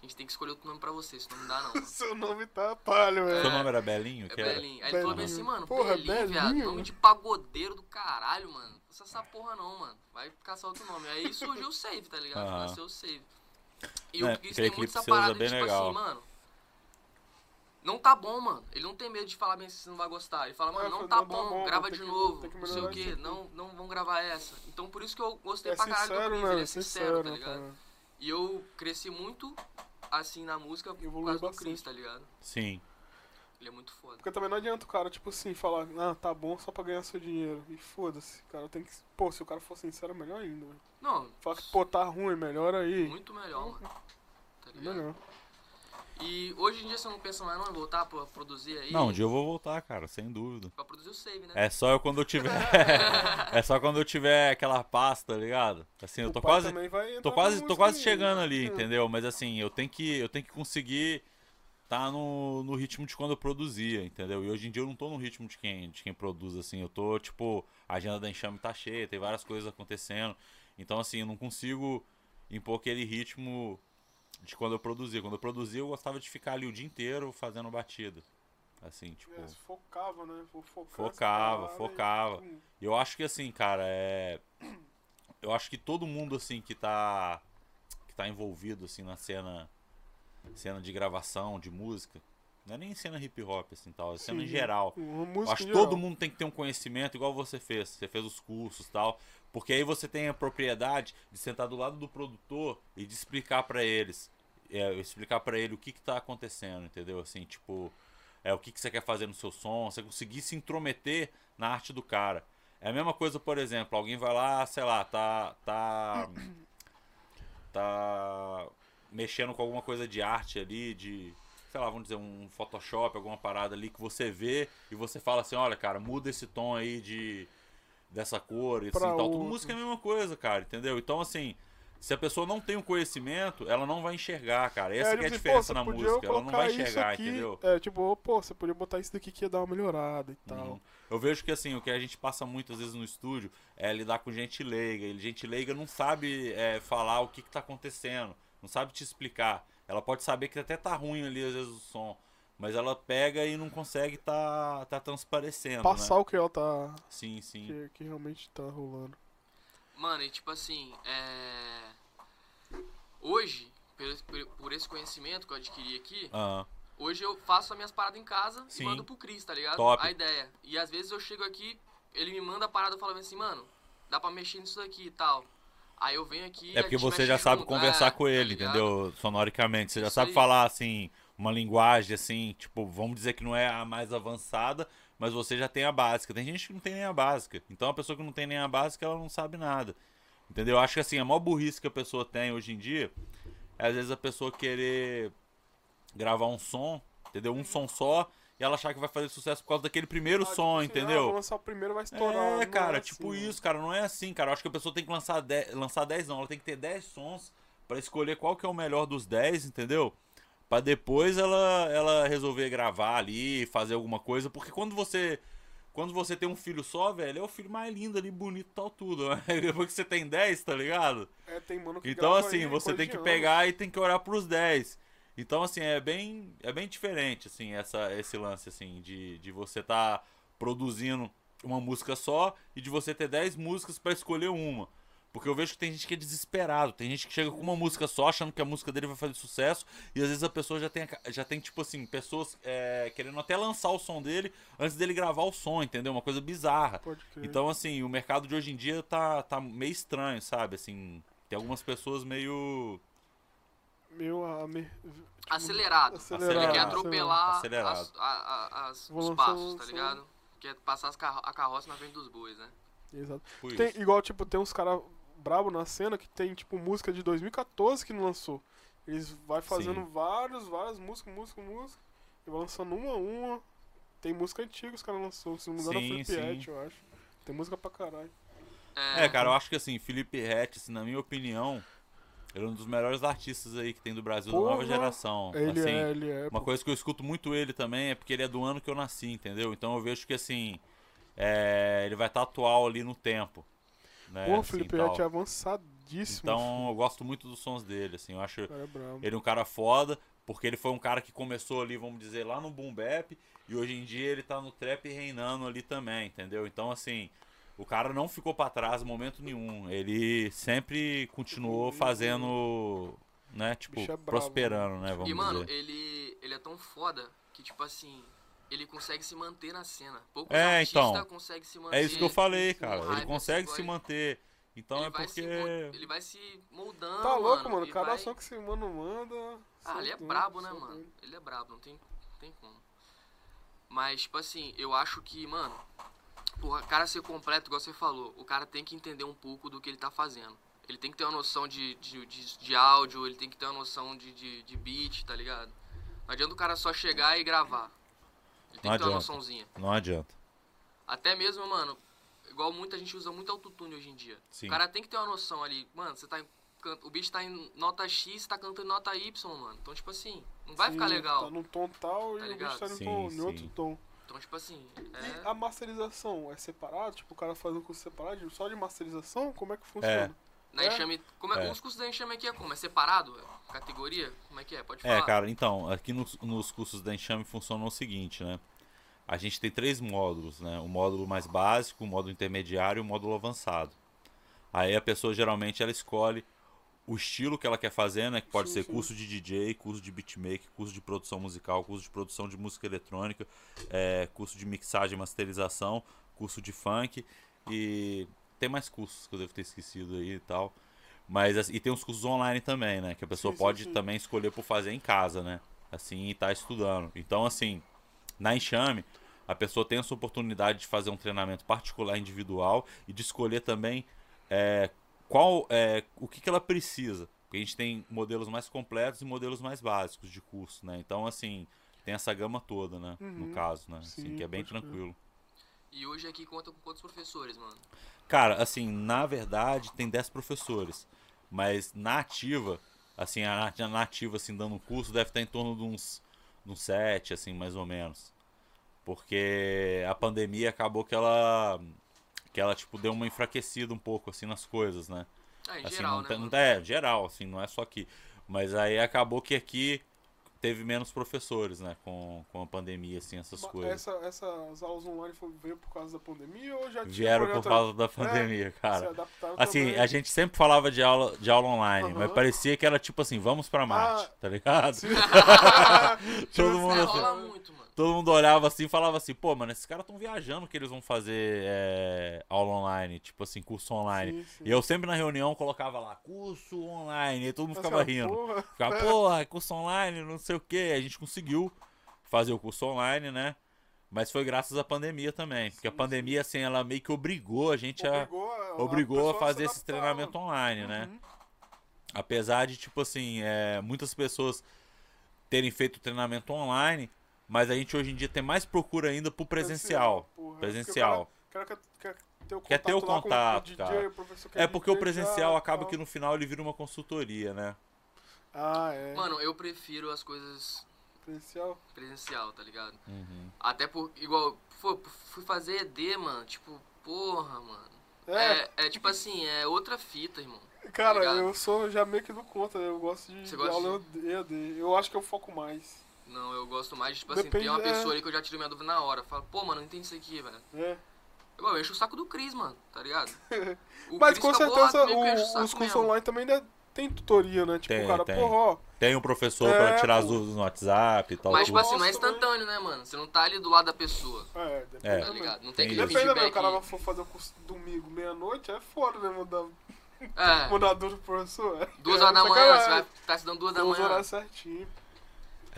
a gente tem que escolher outro nome pra você, senão não dá não. Seu nome tá palho, velho. Seu nome era Belinho? É que era? Belinho. Aí ele falou assim, mano, Porra, Belinho, viado, Belinho? nome de pagodeiro do caralho, mano. Não precisa essa porra não, mano. Vai caçar outro nome. Aí surgiu o Save, tá ligado? Aham. Nasceu o Save. E É, o Chris tem muito clipe essa parada de, bem tipo legal. assim, mano. Não tá bom, mano. Ele não tem medo de falar bem assim, você não vai gostar. Ele fala, mano, É, não não tá tá bom, bom, grava de que- novo. Não sei o quê, não, não vão gravar essa. Então por isso que eu gostei É pra caralho do sincero, Chris, né? ele é É sincero, sincero, tá ligado? cara. E eu cresci muito assim na música por causa do bastante. Chris, tá ligado? Sim. Ele é muito foda. Porque também não adianta o cara, tipo assim, falar, ah, tá bom só pra ganhar seu dinheiro. E foda-se, cara tem que. Pô, se o cara for sincero, é melhor ainda, velho. Não, Fala que, pô, tá ruim, melhor aí. muito melhor, mano. Tá É ligado? melhor. E hoje em dia você não pensa mais não em voltar pra produzir aí? Não, um dia eu vou voltar, cara, sem dúvida. Pra produzir o save, né? É só eu quando eu tiver. é só quando eu tiver aquela pasta, tá ligado? Assim, eu O tô pai quase. Tô quase, tô quase chegando né? ali, É. entendeu? Mas assim, eu tenho que, eu tenho que conseguir tá no, no ritmo de quando eu produzia, entendeu? E hoje em dia eu não tô no ritmo de quem, de quem produz, assim. Eu tô, tipo, a agenda da Enxame tá cheia, tem várias coisas acontecendo. Então, assim, eu não consigo impor aquele ritmo de quando eu produzia. Quando eu produzia, eu gostava de ficar ali o dia inteiro fazendo batida. Assim, tipo. É, focava, né? Focar Focava, focava. e, Eu acho que assim, cara, é. Eu acho que todo mundo assim que tá. que tá envolvido assim na cena. cena de gravação, de música. Não é nem cena hip hop, assim tal, é cena em Sim, geral. Uma Eu acho em que todo geral. mundo tem que ter um conhecimento igual você fez. Você fez os cursos e tal. Porque aí você tem a propriedade de sentar do lado do produtor e de explicar pra eles. É, explicar pra ele o que que tá acontecendo, entendeu? Assim, tipo, é, o que que você quer fazer no seu som, você conseguir se intrometer na arte do cara. É a mesma coisa, por exemplo, alguém vai lá, sei lá, tá. tá. tá mexendo com alguma coisa de arte ali, de. sei lá, vamos dizer, um Photoshop, alguma parada ali que você vê e você fala assim, olha, cara, muda esse tom aí de. Dessa cor e assim tal. Tudo outro. música é a mesma coisa, cara, entendeu? Então, assim. Se a pessoa não tem o conhecimento, ela não vai enxergar, cara. Essa que é a tipo diferença na música. Ela não vai enxergar, aqui, entendeu? É, tipo, pô, você podia botar isso daqui que ia dar uma melhorada e tal. Uhum. Eu vejo que assim, o que a gente passa muitas vezes no estúdio é lidar com gente leiga. E gente leiga não sabe é, falar o que, que tá acontecendo, não sabe te explicar. Ela pode saber que até tá ruim ali, às vezes, o som. Mas ela pega e não consegue tá, tá transparecendo. Passar né? o que ela tá. Sim, sim. Que, que realmente tá rolando. Mano, e tipo assim, é... Hoje, por, por- esse conhecimento que eu adquiri aqui, Aham. hoje eu faço as minhas paradas em casa Sim. e mando pro Cris, tá ligado? Top. A ideia. E às vezes eu chego aqui, ele me manda a parada falando assim, mano, dá pra mexer nisso daqui e tal. Aí eu venho aqui. É porque você já sabe junto. conversar É, com tá ele, ligado? entendeu? Sonoricamente. Você já Isso sabe aí. falar, assim, uma linguagem, assim, tipo, vamos dizer que não é a mais avançada, mas você já tem a básica. Tem gente que não tem nem a básica. Então a pessoa que não tem nem a básica, ela não sabe nada. Entendeu? Eu acho que, assim, a maior burrice que a pessoa tem hoje em dia é, às vezes, a pessoa querer gravar um som, entendeu? Um som só, e ela achar que vai fazer sucesso por causa daquele primeiro Ah, som, assim, entendeu? Ah, vou lançar o primeiro, vai estourar. É, Não cara, assim, tipo né? isso, cara, não é assim, cara. Eu acho que a pessoa tem que lançar 10, lançar 10 não, ela tem que ter 10 sons pra escolher qual que é o melhor dos 10, entendeu? Pra depois ela ela resolver gravar ali, fazer alguma coisa, porque quando você quando você tem um filho só, velho, é o filho mais lindo ali, bonito e tal tudo. né? Depois que você tem 10, tá ligado? É, tem mano que Então assim, você tem que pegar e tem que olhar pros 10. Então assim, é bem é bem diferente assim essa esse lance assim de, de você tá produzindo uma música só e de você ter 10 músicas pra escolher uma. Porque eu vejo que tem gente que é desesperado, tem gente que chega com uma música só achando que a música dele vai fazer sucesso e às vezes a pessoa já tem, já tem tipo assim, pessoas é, querendo até lançar o som dele antes dele gravar o som, entendeu? Uma coisa bizarra. Pode crer. Então, assim, o mercado de hoje em dia tá, tá meio estranho, sabe? Assim, tem algumas pessoas meio. Meu, a, me- tipo, Acelerado. Acelerado, Ele quer atropelar Acelerado. as- a- a- as- os passos, tá ligado? Quer passar as carro- a carroça na frente dos bois, né? Exato. Tem, isso. igual, tipo, tem uns caras brabo na cena que tem, tipo, música de 2014 que não lançou. Eles vai fazendo Sim. vários, várias músicas, música, música. E vai lançando uma a uma. Tem música antiga que os caras lançou. Se não me engano, é Sim, Felipe sim. Ret, eu acho. Tem música pra caralho. É, cara, eu acho que assim, Felipe Rett, assim, na minha opinião, ele é um dos melhores artistas aí que tem do Brasil da Porra, nova geração. Ele assim, é, ele é. Uma pô. coisa que eu escuto muito ele também é porque ele é do ano que eu nasci, entendeu? Então eu vejo que assim, é, ele vai estar atual ali no tempo. Né? Pô, o assim, Felipe. Ret é avançadíssimo. Então eu gosto muito dos sons dele, assim, eu acho é ele um cara foda, porque ele foi um cara que começou ali, vamos dizer, lá no boom bap, e hoje em dia ele tá no trap reinando ali também, entendeu? Então assim, o cara não ficou pra trás em momento nenhum, ele sempre continuou fazendo, né, tipo, é prosperando, né, vamos E, mano, dizer. ele, ele é tão foda que, tipo assim, ele consegue se manter na cena. Poucos É, artistas então, conseguem se manter. É isso que eu falei, cara, ele consegue se manter, então ele é porque... Ele vai se moldando, Tá louco, mano. e Cada vai... som que esse mano manda. Ah, ele é brabo, né, mano? Ele é brabo, não tem, não tem como. Mas, tipo assim, eu acho que, mano, o cara ser completo, igual você falou, o cara tem que entender um pouco do que ele tá fazendo. Ele tem que ter uma noção de, de, de, de áudio, ele tem que ter uma noção de, de, de beat, tá ligado? Não adianta o cara só chegar e gravar. Ele tem Não que ter uma noçãozinha. Não adianta. Até mesmo, mano, igual muita gente usa muito autotune hoje em dia. Sim. O cara tem que ter uma noção ali. Mano, você tá em, o beat tá em nota X, você tá cantando em nota Y, mano. Então, tipo assim, não vai Sim, ficar legal. Tá num tom tal Tá e o ligado? bicho tá Sim, tom, em outro tom. Então, tipo assim, E é... a masterização é separado? Tipo, o cara faz um curso separado só de masterização? Como é que funciona? Na É? enxame. Como é, É. Os cursos da enxame aqui é como? É separado? É Categoria? Como é que é? Pode falar. É, cara, então, aqui nos, nos cursos da Enxame funciona o seguinte, né? A gente tem três módulos, né? O módulo mais básico, o módulo intermediário e o módulo avançado. Aí a pessoa geralmente ela escolhe o estilo que ela quer fazer, né? Que pode Sim, ser sim. curso de DJ, curso de beatmaker, curso de produção musical, curso de produção de música eletrônica, é, curso de mixagem e masterização, curso de funk e tem mais cursos que eu devo ter esquecido aí e tal. Mas assim, e tem os cursos online também, né? Que a pessoa Sim, pode sim. também escolher por fazer em casa, né? Assim, e tá estudando. Então, assim, na Enxame, a pessoa tem essa oportunidade de fazer um treinamento particular individual e de escolher também é, qual é, o que, que ela precisa. Porque a gente tem modelos mais completos e modelos mais básicos de curso, né? Então, assim, tem essa gama toda, né? No Uhum. caso, né? Assim, Sim, que é bem pode crer. E hoje aqui conta com quantos professores, mano? Cara, assim, na verdade, tem 10 professores. Mas na ativa, assim, a na- a nativa, assim, dando curso, deve estar em torno de uns, de uns 7, assim, mais ou menos. Porque a pandemia acabou que ela, que ela, tipo, deu uma enfraquecida um pouco, assim, nas coisas, né? Ah, em Assim, geral, não né? não é, geral, assim, não é só aqui. Mas aí acabou que aqui teve menos professores, né? Com, com a pandemia, assim, essas Ma- coisas. Essa, essas aulas online foi, veio por causa da pandemia ou já tinha Vieram por causa da É, pandemia, cara. Assim, também. a gente sempre falava de aula, de aula online, Aham. mas parecia que era tipo assim, vamos pra Marte, Ah. tá ligado? Todo mundo, assim, rola muito, mano. Todo mundo olhava assim e falava assim, pô, mano, esses caras estão viajando que eles vão fazer é, aula online, tipo assim, curso online. Sim, sim. E eu sempre na reunião colocava lá, curso online, e todo mundo ficava rindo. porra. Ficava, porra, curso online, não sei o que. A gente conseguiu fazer o curso online, né? Mas foi graças à pandemia também. Porque a Sim, pandemia, assim, ela meio que obrigou a gente a Obrigou a, obrigou a fazer se esse treinamento online, né? Uhum. Apesar de, tipo assim, é, muitas pessoas terem feito treinamento online, mas a gente hoje em dia tem mais procura ainda pro presencial. porra. Presencial. Cara, cara quer, ter o Quer ter o contato cara. É porque o presencial já, acaba tal. que no final ele vira uma consultoria, né? Ah, é. Mano, eu prefiro as coisas Presencial. presencial, tá ligado? Uhum. Até por, igual, pô, fui fazer ED, mano, tipo, porra, mano. É, É, é tipo assim, é outra fita, irmão. cara, ligado? eu sou já meio que do conta, eu gosto de, Você de gosta aula EAD. Eu acho que eu foco mais. Não, eu gosto mais, tipo assim, Depende, tem uma é. pessoa ali que eu já tirei minha dúvida na hora. Fala, pô, mano, não entendi isso aqui, velho. É. Igual, eu encho o saco do Cris, mano, tá ligado? Mas com certeza que o os cursos online também né, tem tutoria, né? Tipo, Tem, o cara, tem. porra, ó. Tem um professor É, pra tirar as dúvidas no WhatsApp e tal. Mas, tipo assim, não é instantâneo, né, mano? Você não tá ali do lado da pessoa, É, depende. É. tá ligado? Não tem isso. Depende, né? O feedback. cara for fazer o curso domingo, meia-noite, é foda, né? Mudar, É, mudar duro pro professor. É, duas é horas da manhã, sacanagem. você vai estar estudando duas da Tem os manhã. horários certinho.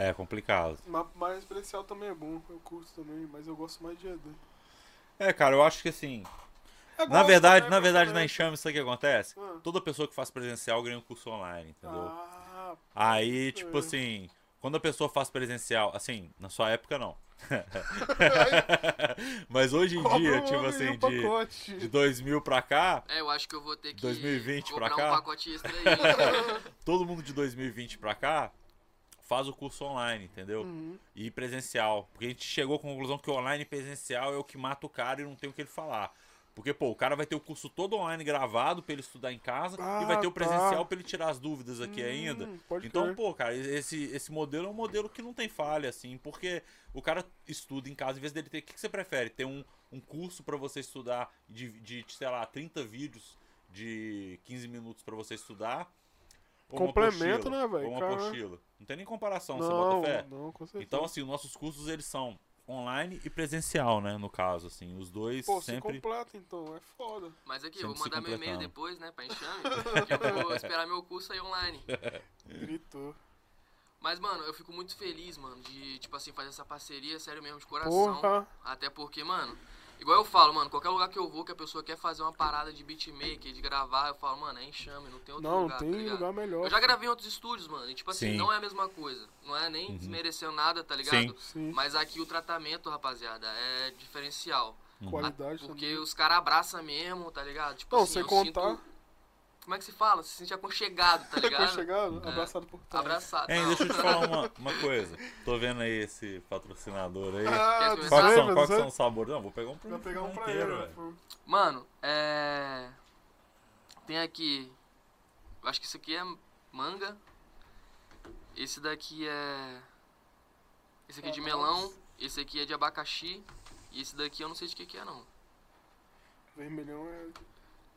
É complicado. Mas, mas presencial também é bom, eu curto também, mas eu gosto mais de EAD. É, cara, eu acho que assim. É Na verdade, também, na verdade, na enxame, sabe o que acontece? Ah. Toda pessoa que faz presencial ganha um curso online, entendeu? Ah, Aí, tipo É. assim, quando a pessoa faz presencial, assim, na sua época não. Mas hoje em dia, um tipo assim, de, de 2000 pra cá, É, eu acho que eu vou ter que 2020 pra cá? um pacote extra aí. todo mundo de 2020 pra cá faz o curso online, entendeu? Uhum. E presencial. Porque a gente chegou à conclusão que o online presencial é o que mata o cara e não tem o que ele falar. Porque, pô, o cara vai ter o curso todo online gravado pra ele estudar em casa e vai Ah, ter o tá. presencial pra ele tirar as dúvidas aqui Hum, ainda. pode Então, crer. pô, cara, esse, esse modelo é um modelo que não tem falha, assim, porque o cara estuda em casa, em vez dele ter. O que, que você prefere? Ter um, um curso pra você estudar de, de, sei lá, 30 vídeos de 15 minutos pra você estudar? Complemento, apostila? né, velho? Ou uma Cara. apostila. Não tem nem comparação, você Não, bota fé? não, com certeza. Então, assim, os nossos cursos, eles são online e presencial, né, no caso, assim, os dois Pô, se sempre... completa então, é foda. Mas aqui, eu vou se mandar meu e-mail depois, né, pra enxame, que eu vou esperar meu curso aí online. Gritou. Mas, mano, eu fico muito feliz, mano, de, tipo assim, fazer essa parceria, sério mesmo, de coração. Porra. Até porque, mano, igual eu falo, mano, qualquer lugar que eu vou que a pessoa quer fazer uma parada de beatmaker, de gravar, eu falo, mano, é enxame, não tem outro Não, lugar, tem tá ligado? lugar melhor. Eu já gravei em outros estúdios, mano, e tipo assim, Sim. não é a mesma coisa. Não é nem desmerecendo nada, tá ligado? Sim. Mas aqui o tratamento, rapaziada, é diferencial. Qualidade Porque também. os caras abraçam mesmo, tá ligado? Tipo Não, assim, sem eu contar- sinto... Como é que se fala? Se sente aconchegado, tá ligado? Aconchegado, É. abraçado por trás. Abraçado. Hein, deixa eu te falar uma, uma coisa. Tô vendo aí esse patrocinador aí. Ah, que são, qual que são os sabores? Não, vou pegar um pra Vai pegar um pra inteiro, ele. pô. Mano, é. Tem aqui. Eu acho que isso aqui é manga. Esse daqui é. Esse aqui é de melão. Esse aqui é de abacaxi. E esse daqui eu não sei de que, que é não. Vermelhão é.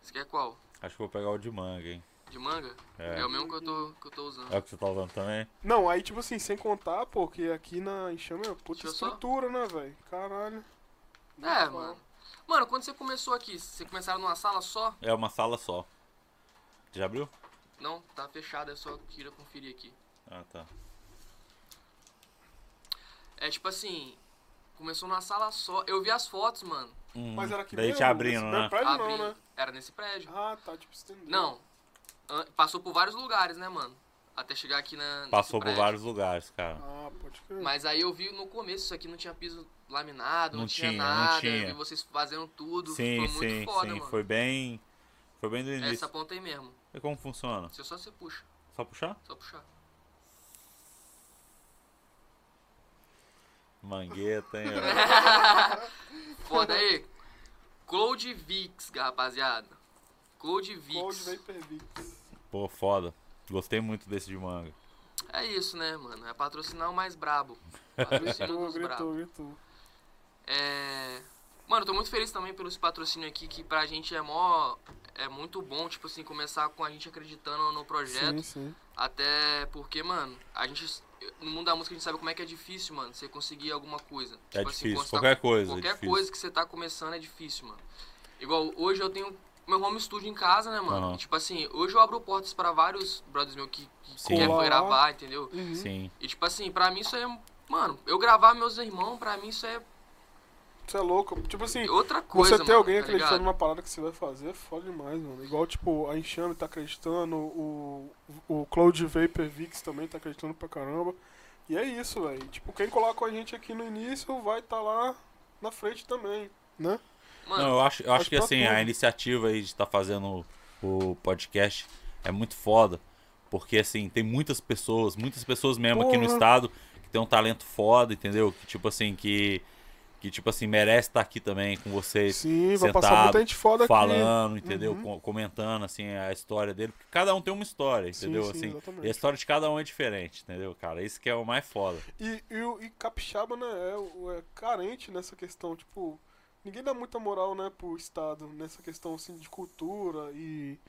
Esse aqui é qual? Acho que vou pegar o de manga, hein. De manga? É. o mesmo que eu tô, que eu tô usando. É o que você tá usando também? Não, aí tipo assim, sem contar, pô, que aqui na Enxame é puta Deixa eu só- estrutura, né, velho? Caralho. É, mano. Mano, quando você começou aqui, vocês começaram numa sala só? É uma sala só. Já abriu? Não, tá fechado, é só queria conferir aqui. Ah, tá. É tipo assim, começou numa sala só. Eu vi as fotos, mano. Hum, Mas era aqui Daí mesmo? te abrindo, Nesse né? prédio não, né? Era nesse prédio. Ah, tá, tipo, estendendo. Não. An- Passou por vários lugares, né, mano? Até chegar aqui na. nesse Passou por prédio. vários lugares, cara. Ah, pode crer. Mas aí eu vi no começo, isso aqui não tinha piso laminado, não, Não tinha, tinha, não nada. tinha. Eu vi vocês fazendo tudo. Sim, foi muito sim, foda, sim. mano. Foi bem. Foi bem do início. Essa ponta aí mesmo. E como funciona? Você só você puxa. Só puxar? Só puxar. Mangueta, hein? ó. Foda aí. Cloud Vix, rapaziada. Cloud Vix. Vapor Vix. Pô, foda. Gostei muito desse de manga. É isso, né, mano? É patrocinar o mais brabo. Patrocínio Gritou, gritou, brabos. gritou. É. Mano, eu tô muito feliz também pelo esse patrocínio aqui, que pra gente é mó. É muito bom, tipo assim, começar com a gente acreditando no projeto. Sim, sim. Até porque, mano, a gente. No mundo da música a gente sabe como é que é difícil, mano, você conseguir alguma coisa. É Tipo assim, difícil, quando você tá- qualquer coisa. é Qualquer difícil. coisa que você tá começando é difícil, mano. Igual, hoje eu tenho meu home studio em casa, né, mano? Aham. Tipo assim, hoje eu abro portas pra vários brothers meus que, que Sim. querem gravar, entendeu? Uhum. Sim. E tipo assim, pra mim isso é. Mano, eu gravar meus irmãos, pra mim isso é Você é louco. Tipo assim, outra coisa. você ter mano, alguém tá acreditando ligado? numa parada que você vai fazer é foda demais, mano. Igual, tipo, a Enxame tá acreditando, o, o Cloud Vapor Vix também tá acreditando pra caramba. E é isso, velho. Tipo, quem coloca a gente aqui no início vai estar tá lá na frente também, né? Mano, Não, eu acho, eu acho Acho que assim, tudo. a iniciativa aí de estar fazendo o, podcast é muito foda. Porque assim, tem muitas pessoas, muitas pessoas mesmo aqui no Porra. estado que tem um talento foda, entendeu? Que tipo assim, que. Que tipo assim, merece estar aqui também com vocês. Sim, vai passar sentado, muita gente foda aqui. falando, entendeu? Uhum. Com- comentando assim a história dele, porque cada um tem uma história, Sim, entendeu? sim, assim, exatamente. e a história de cada um é diferente, entendeu, cara? Isso que é o mais foda. E, e, e Capixaba, né, é, é carente nessa questão, tipo, ninguém dá muita moral, né, pro Estado, nessa questão, assim, de cultura e...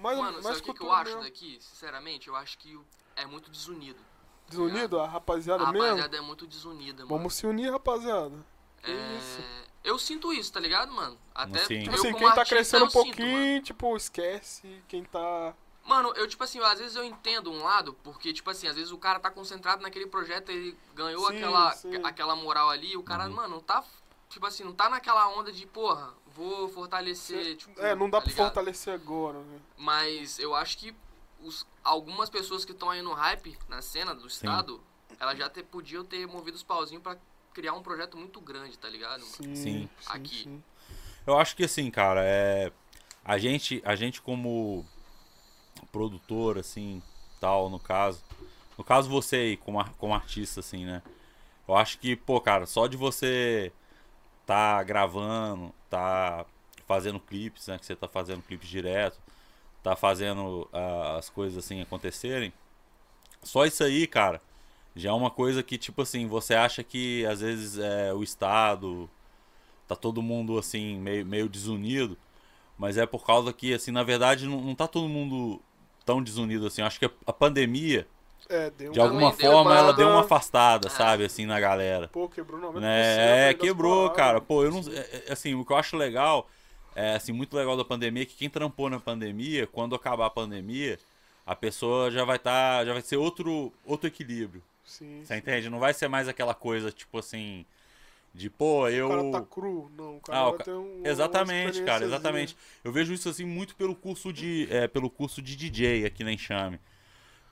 Mais, mano, mais sabe o que, que eu acho mesmo. daqui? Sinceramente, eu acho que é muito desunido. Desunido, a rapaziada, A mesmo? rapaziada é muito desunida, mano. Vamos se unir, rapaziada. Que É, isso. Eu sinto isso, tá ligado, mano? Até Sim. Tipo eu assim, quem tá artista, crescendo um eu sinto, pouquinho, tipo, esquece. Quem tá... Mano, eu, tipo assim, às vezes eu entendo um lado, porque, tipo assim, às vezes o cara tá concentrado naquele projeto, ele ganhou Sim, aquela, sim. aquela moral ali, o cara, Uhum. mano, não tá, tipo assim, não tá naquela onda de, porra, vou fortalecer, tipo... É, não dá tá pra ligado? fortalecer agora, né? Mas eu acho que os, algumas pessoas que estão aí no hype, na cena do estado, elas já ter, podiam ter movido os pauzinhos pra criar um projeto muito grande, tá ligado? Sim, Sim. Aqui. sim. Eu acho que assim, cara, é. A gente, a gente como produtor, assim, tal, no caso. No caso você aí, como, como artista, assim, né? Eu acho que, pô, cara, só de você tá gravando, tá fazendo clipes, né? Que você tá fazendo clipes direto, tá fazendo ah, as coisas assim acontecerem. Só isso aí, cara, já é uma coisa que, tipo assim, você acha que às vezes é, o Estado tá todo mundo assim, meio, meio desunido, mas é por causa que, assim, na verdade, não, não tá todo mundo tão desunido assim. Eu acho que a, a pandemia, É, deu de um- alguma deu forma, uma- ela deu uma afastada, É. sabe, assim, na galera. Pô, quebrou 90%. Né? aí É, quebrou, cara. Pô, eu não. É, é, Assim, o que eu acho legal, é, assim, muito legal da pandemia é que quem trampou na pandemia, quando acabar a pandemia, a pessoa já vai estar. já vai ser outro, outro equilíbrio. Sim. Você entende? Não vai ser mais aquela coisa, tipo assim. De, pô, eu. O cara tá cru. Não, o cara Ah, vai ca- ter um. Exatamente, cara, exatamente. Eu vejo isso assim muito pelo curso de, é, pelo curso de DJ aqui na Enxame.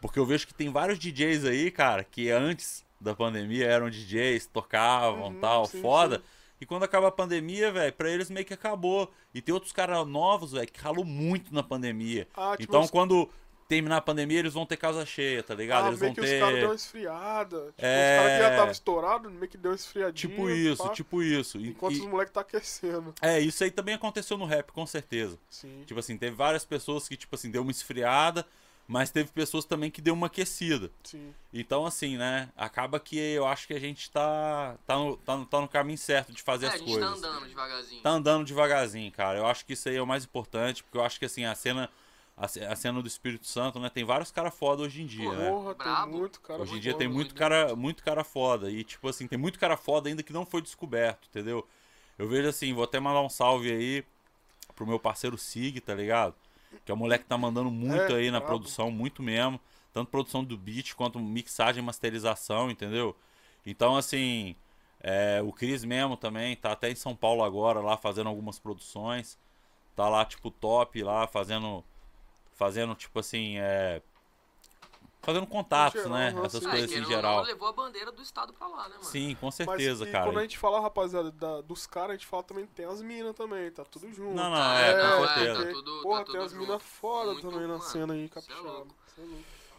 Porque eu vejo que tem vários DJs aí, cara, que antes da pandemia eram DJs, tocavam Uhum, tal, sim, foda. sim. E quando acaba a pandemia, velho, pra eles meio que acabou. E tem outros caras novos, velho, que ralou muito na pandemia. Ah, tipo, então os- quando terminar a pandemia, eles vão ter casa cheia, tá ligado? ah, eles meio vão que os caras deu uma ter. esfriada. Tipo, É. os caras que já estavam estourados, meio que deu uma esfriadinha. Tipo isso, pá, tipo isso. Enquanto e- os moleques tá aquecendo. É, isso aí também aconteceu no rap, com certeza. Sim. Tipo assim, teve várias pessoas que, tipo assim, deu uma esfriada, mas teve pessoas também que deu uma aquecida. Sim. Então, assim, né? Acaba que eu acho que a gente tá, tá, no, tá, no, tá no caminho certo de fazer É, a as gente coisas. tá andando devagarzinho. Tá andando devagarzinho, cara. Eu acho que isso aí é o mais importante, porque eu acho que, assim, a cena, a, ce- a cena do Espírito Santo, né? Tem vários caras foda hoje em dia, né? Porra, tem Brabo. muito cara Hoje em dia tem muito doido. cara, muito cara foda. E, tipo assim, tem muito cara foda ainda que não foi descoberto, entendeu? Eu vejo assim, vou até mandar um salve aí pro meu parceiro Sig, tá ligado? Que é o moleque que tá mandando muito É, aí na produção, muito mesmo. Tanto produção do beat quanto mixagem e masterização, entendeu? Então, assim, é, o Cris mesmo também tá até em São Paulo agora, lá fazendo algumas produções. Tá lá, tipo, top lá, fazendo. Fazendo, tipo assim, é. Fazendo contatos, geral, né? aham, Essas sim. Ah, e coisas em ou geral. Não, levou a bandeira do estado pra lá, né, mano? Sim, com Mas certeza, e cara. quando a gente fala, rapaziada, da- dos caras, a gente fala também que tem as minas também, tá tudo junto. Não, não, é, não, com é, certeza. tá tudo- Porra, tá tem tudo as minas foda Muito, também na mano, cena aí, é capixaba. é.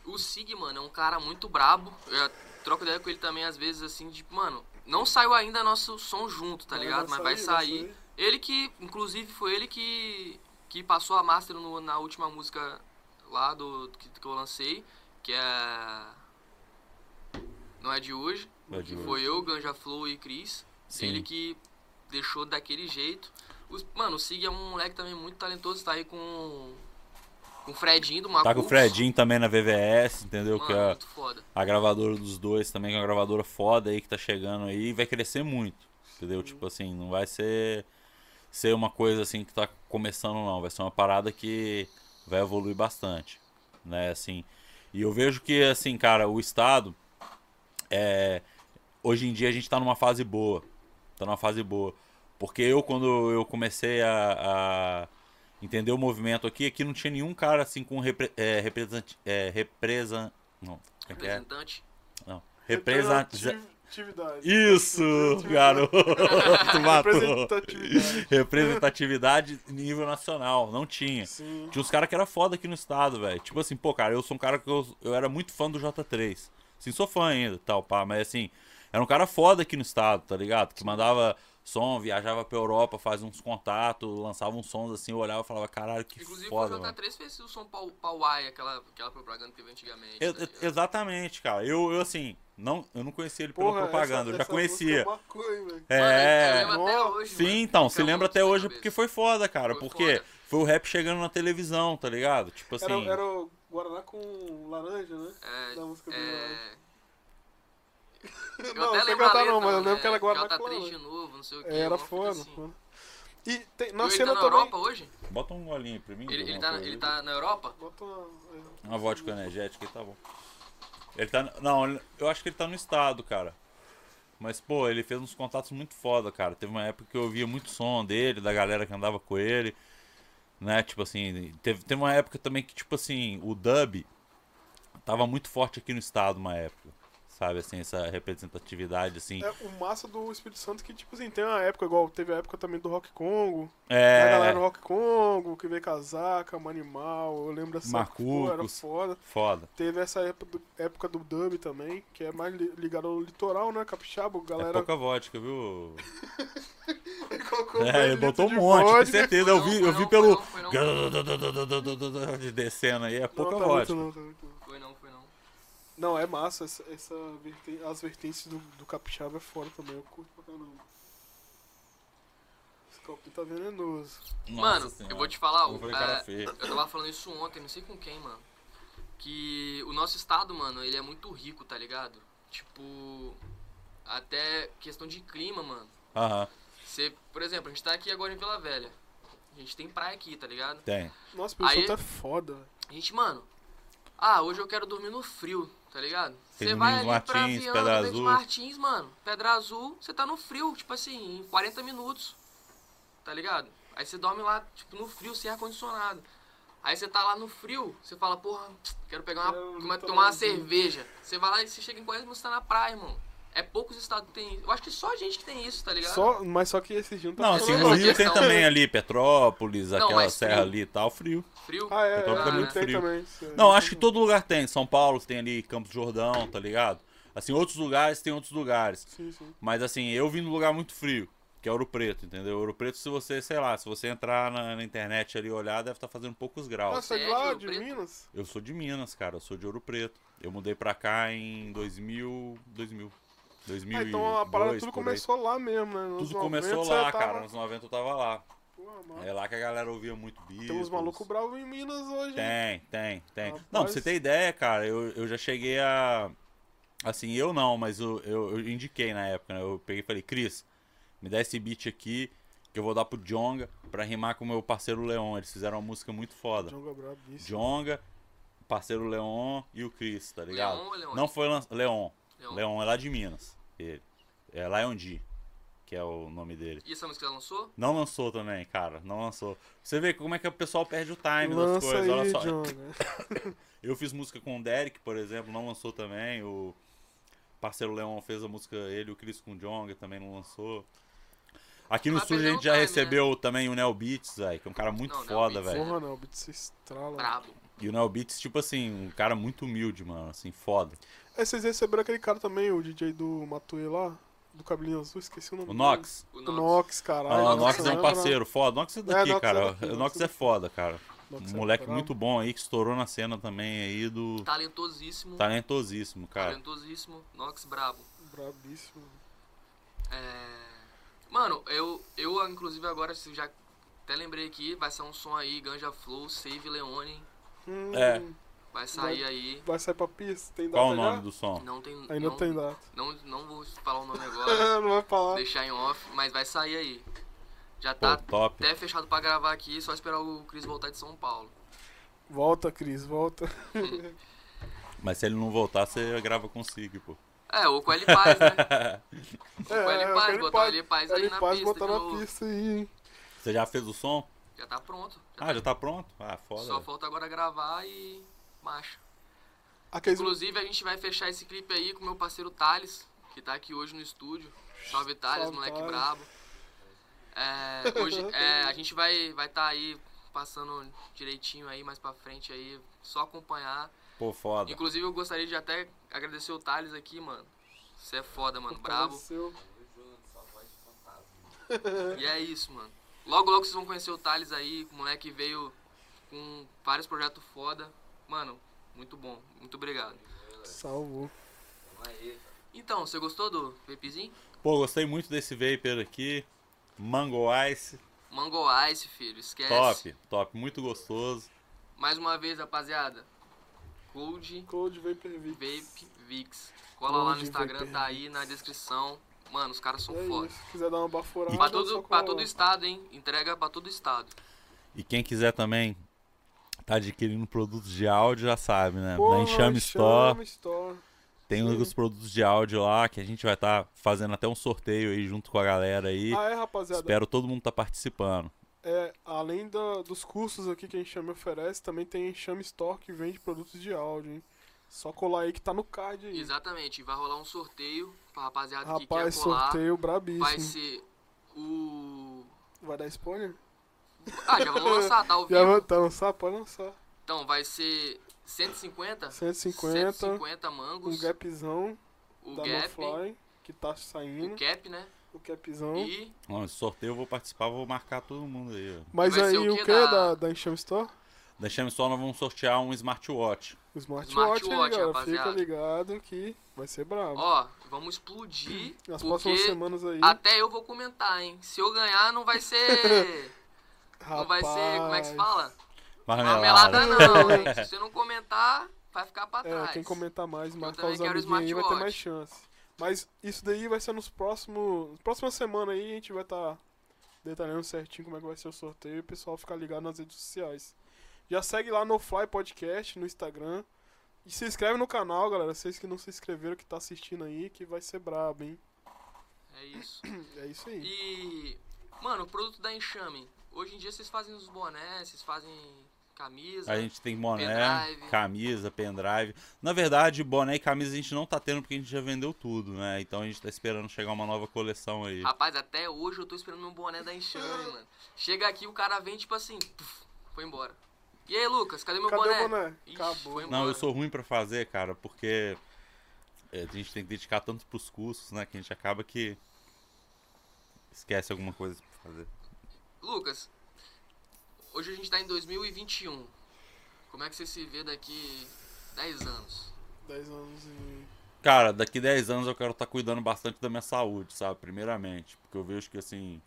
O Sig, mano, é um cara muito brabo. Eu troco ideia com ele também, às vezes, assim, de, mano, não saiu ainda nosso som junto, tá Mas ligado? Mas vai sair. Ele que, inclusive, foi ele que, que passou a master no- na última música lá do que, que eu lancei, que é. Não é de hoje. Não é de que hoje. foi eu, Ganja Flow e Cris. Sim. Ele que deixou daquele jeito. Os- mano, o Sig é um moleque também muito talentoso, tá aí com. Com o Fredinho do Macus. Tá com o Fredinho também na VVS, entendeu? Mano, que é foda. a gravadora dos dois também, que é uma gravadora foda aí que tá chegando aí e vai crescer muito. Entendeu? Tipo assim, não vai ser ser uma coisa assim que tá começando não, vai ser uma parada que vai evoluir bastante, né, assim. E eu vejo que assim, cara, o estado é hoje em dia a gente tá numa fase boa. Tá numa fase boa. Porque eu quando eu comecei a, a entender o movimento aqui, aqui não tinha nenhum cara assim com repre, é, represent, é, represa, não, é é? Representante. Não. Representa Representatividade. Isso, garoto, matou. Representatividade. Representatividade nível nacional, não tinha. Sim. Tinha uns caras que era foda aqui no estado, velho. Tipo assim, pô, cara, eu sou um cara que eu, eu era muito fã do J3. Assim, sou fã ainda, tal, pá, mas assim, era um cara foda aqui no estado, tá ligado? Que mandava som, viajava pra Europa, fazia uns contatos, lançava uns sons assim, eu olhava e falava, caralho, que Inclusive, foda, o mano. J3 fez o som Pau- Pauai, aquela, aquela propaganda que teve antigamente. Eu- tá eu- ligado? exatamente, cara. Eu, eu assim, não, eu não conhecia ele pela Porra, propaganda, essa- eu já conhecia. é velho. É, Mano, até hoje, Sim, mano. então, se lembra até hoje cabeça. porque foi foda, cara. Foi porque foda. foi o rap chegando na televisão, tá ligado? Tipo Era, assim. era o Guaraná com laranja, né? É, Da música do é... Eu Não, até não sei lembro a cantar letra, não, mas eu lembro que é Guaraná com J3 de laranja. novo, não sei o que. Era foda, mano. E tem, na ele cena tá na também... Europa hoje? Bota um golinho pra mim. Ele, ele, tá, ele tá na Europa? Bota uma... Uma vodka energética aí, tá bom. Ele tá. Não, eu acho que ele tá no estado, cara. Mas, pô, ele fez uns contatos muito foda, cara. Teve uma época que eu ouvia muito som dele, da galera que andava com ele. né? Tipo assim, teve, teve uma época também que, tipo assim, o dub tava muito forte aqui no estado uma época. Sabe, assim, essa representatividade, assim. É o massa do Espírito Santo que, tipo assim, tem uma época, igual teve a época também do Rock Congo. É. A galera do Rock Congo, que veio casaca, Manimal, eu lembro época, pô, era Marcucos. foda. Foda. Teve essa época do, época do dub também, que é mais li- ligado ao litoral, né? Capixaba, É galera. pouca vodka, viu? colocou É, ele botou um monte, vodka. certeza. Eu vi, eu vi pelo. Descendo aí, é pouca não, tá vodka. muito não, tá muito não. Foi não, foi não. Não, é massa, essa, essa verten- as vertentes do, do capixaba é fora também, eu curto pra caramba. Esse copinho tá venenoso. mano, Nossa eu Senhora. vou te falar, Eu é, feia. eu tava falando isso ontem, não sei com quem, mano. Que o nosso estado, mano, ele é muito rico, tá ligado? Tipo, até questão de clima, mano. Aham, Você, por exemplo, a gente tá aqui agora em Vila Velha. A gente tem praia aqui, tá ligado? tem. Nossa, o Aí- Santo é foda. A gente, mano, ah, hoje eu quero dormir no frio, tá ligado? Você vai ali pra Martins, Viana, Pedra Azul. Martins, mano, Pedra Azul, você tá no frio, tipo assim, em 40 minutos, tá ligado? Aí você dorme lá, tipo, no frio, sem ar-condicionado. Aí você tá lá no frio, você fala, porra, quero pegar uma, um tomar uma cerveja. Você vai lá e você chega em 40 minutos, você tá na praia, irmão. É poucos estados que tem isso. Eu acho que só a gente que tem isso, tá ligado? Só, mas só que esse dia não tá Não, assim, no. Rio tem também ali Petrópolis, Não, aquela serra frio. ali e tal, frio. Frio. Ah, é, Petrópolis é, é muito tem frio. também. é. Não, acho que todo lugar tem. São Paulo tem ali Campos do Jordão, tá ligado? Assim, outros lugares tem outros lugares. Sim, sim. Mas assim, eu vim num lugar muito frio, que é Ouro Preto, entendeu? Ouro Preto, se você, sei lá, se você entrar na, na internet ali e olhar, deve estar fazendo poucos graus. Nossa, é de lá, de Preto? Minas? Eu sou de Minas, cara, eu sou de Ouro Preto. Eu mudei pra cá em 2000, 2000, 2002, Ah, então a parada tudo começou lá mesmo, né? Nos Tudo 90 começou lá, tava- cara. Nos 90 eu tava lá. Mano. É lá que a galera ouvia muito Beatles. Tem uns malucos bravos em Minas hoje. hein? Tem, tem, tem. Rapaz. Não, pra você ter ideia, cara, eu, eu já cheguei a. Assim, eu não, mas eu, eu, eu indiquei na época, né? Eu peguei e falei, Cris, me dá esse beat aqui que eu vou dar pro Jonga pra rimar com o meu parceiro Leon. Eles fizeram uma música muito foda. Djonga brabíssimo. Jonga, parceiro Leon e o Cris, tá ligado? Leon Leon? Não foi lan... Leon. Leon. Leon é lá de Minas. Ele. É Lion D, que é o nome dele. E essa música ela lançou? Não lançou também, cara. Não lançou. Você vê como é que o pessoal perde o time das coisas. aí, Olha só. Djonga. Eu fiz música com o Derek, por exemplo, não lançou também. O parceiro Leon fez a música, ele, o Chris com o Jonga também não lançou. Aqui no estúdio a gente já time, né? recebeu também o Neo Beats, velho, que é um cara muito Não, Neo foda, Beats é- velho. Porra, não, o beat se estrala. Brabo. E o Neo Beats, tipo assim, um cara muito humilde, mano, assim, foda. É, vocês receberam aquele cara também, o DJ do Matuê lá? Do cabelinho azul, esqueci o nome O. Nox. O Nox. Nox, caralho. Ah, o Nox Nox é um parceiro foda. O Nox é daqui, Nox é cara. daqui, o Nox Nox é é foda, cara. Nox Um é moleque brabo. muito bom aí que estourou na cena também aí do. Talentosíssimo. Talentosíssimo, cara. Talentosíssimo. Nox brabo. Brabíssimo. É... Mano, eu, eu inclusive agora se já até lembrei aqui, vai ser um som aí, Ganja Flow, Save Leone. Hum, É. Vai sair aí. Vai sair pra pista? Tem data Qual o já? nome do som? Não tem. Ainda não, tem data. Não, não vou falar o nome agora, não vai falar. deixar em off, mas vai sair aí. Já Pô, tá top. até fechado pra gravar aqui, só esperar o Chris voltar de São Paulo. Volta, Cris, volta. Mas se ele não voltar, você grava consigo, pô. É, ou com L Paz, né? É, Com L é, Paz, aquele botar o L Paz aí Ele na faz pista botar na pista aí, hein? Você já fez o som? Já tá pronto. Já Ah, tá- já tá pronto? Ah, foda. Só velho. falta agora gravar e marcha. Aqueles... Inclusive, a gente vai fechar esse clipe aí com o meu parceiro Thales, que tá aqui hoje no estúdio. Salve Thales, Salve, moleque Thales. brabo. É, hoje, é, a gente vai vai tá aí passando direitinho aí mais pra frente aí, só acompanhar. Pô, foda. Inclusive, eu gostaria de até agradecer o Thales aqui, mano. Você é foda, mano, brabo. E é isso, mano. Logo, logo vocês vão conhecer o Thales aí, o moleque veio com vários projetos foda. Mano, muito bom. Muito obrigado. Salvou. Então, você gostou do vapezinho? Pô, gostei muito desse vapor aqui. Mango Ice. Mango Ice, filho, esquece. Top, top. Muito gostoso. Mais uma vez, rapaziada. Cold Cold Vapor Vix. Vape Vix. Cola lá no Cold Instagram, Vape tá aí na descrição. Mano, os caras são É foda. Se quiser dar uma baforada, Pra todo, pra todo estado, hein? Entrega pra todo estado. E quem quiser também tá adquirindo produtos de áudio, já sabe, né? Porra, Na Enxame Store. Store. Tem sim. os produtos de áudio lá que a gente vai estar fazendo até um sorteio aí junto com a galera aí. Ah, é, rapaziada. Espero todo mundo tá participando. é, além da- dos cursos aqui que a Enxame oferece, também tem Enxame Store que vende produtos de áudio, hein? Só colar aí que tá no card aí. Exatamente, vai rolar um sorteio pra rapaziada que Rapaz, quer colar. sorteio brabíssimo. Vai ser o. Vai dar spoiler? Ah, já vamos lançar, tá ao Já vai tá lançar? Pode lançar. Então, vai ser 150, 150, 150 um mangos, gapzão o da gap, NoFly, que tá saindo. o cap, né? O capzão. E Bom, esse sorteio eu vou participar, vou marcar todo mundo aí. ó. Mas Vai aí o que da, da- da Enxame Store? Da Chame só nós vamos sortear um smartwatch. O smartwatch, Smartwatch, aí, galera. Fica ligado que vai ser bravo. ó, vamos explodir. Nas próximas semanas aí. até eu vou comentar, hein? Se eu ganhar, não vai ser. não vai ser. Como é que se fala? Marmelada não, hein? Se você não comentar, vai ficar pra É, trás. quem comentar mais, marcar os amiguinhos aí vai ter mais chance. Mas isso daí vai ser nos próximos. Próxima semana aí a gente vai estar detalhando certinho como é que vai ser o sorteio e o pessoal ficar ligado nas redes sociais. Já segue lá no Fly Podcast no Instagram. E se inscreve no canal, galera. Vocês que não se inscreveram, que tá assistindo aí, que vai ser brabo, hein? É isso. É isso aí. E, mano, o produto da Enxame. Hoje em dia vocês fazem os bonés, vocês fazem camisa. A gente tem boné, Pendrive. camisa, pendrive. Na verdade, boné e camisa a gente não tá tendo porque a gente já vendeu tudo, né? Então a gente tá esperando chegar uma nova coleção aí. Rapaz, até hoje eu tô esperando um boné da Enxame, mano. Chega aqui, o cara vem tipo assim, puf, foi embora. E aí, Lucas, cadê meu Cadê boné? o boné? Ixi, Acabou. foi Não, eu sou ruim pra fazer, cara, porque é, a gente tem que dedicar tanto pros cursos, né? Que a gente acaba que esquece alguma coisa pra fazer. Lucas, hoje a gente tá em 2021. Como é que você se vê daqui 10 anos? 10 anos e. Cara, daqui 10 anos eu quero estar cuidando bastante da minha saúde, sabe? Primeiramente. Porque eu vejo que, assim.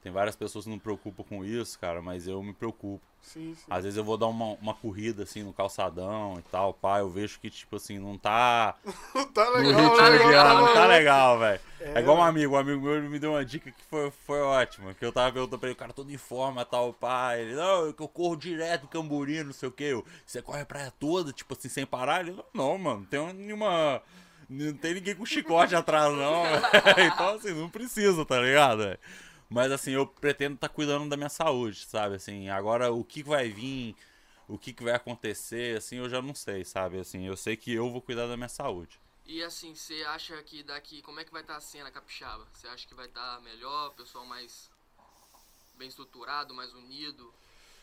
Tem várias pessoas que não preocupam com isso, cara, mas eu me preocupo. Sim, sim. Às vezes eu vou dar uma, uma corrida, assim, no calçadão e tal, pá. Eu vejo que, tipo assim, não tá. tá No legal, ritmo né? ideal, não tá Tá legal, velho. É, É, igual um amigo, um amigo meu me deu uma dica que foi, foi ótima. Que eu tava perguntando pra ele, o cara todo em forma, tal, pai. Ele, não, eu, eu corro direto em Camburi, não sei o que. Eu, Você corre a praia toda, tipo assim, sem parar? Ele, não, mano, não tem nenhuma. Não tem ninguém com chicote atrás, não. então, assim, não precisa, tá ligado? velho? Mas, assim, eu pretendo estar cuidando da minha saúde, sabe? Assim, agora o que vai vir, o que, vai acontecer, assim, eu já não sei, sabe? Assim, eu sei que eu vou cuidar da minha saúde. E assim, você acha que daqui, como é que vai estar a cena capixaba? Você acha que vai estar melhor, pessoal mais bem estruturado, mais unido?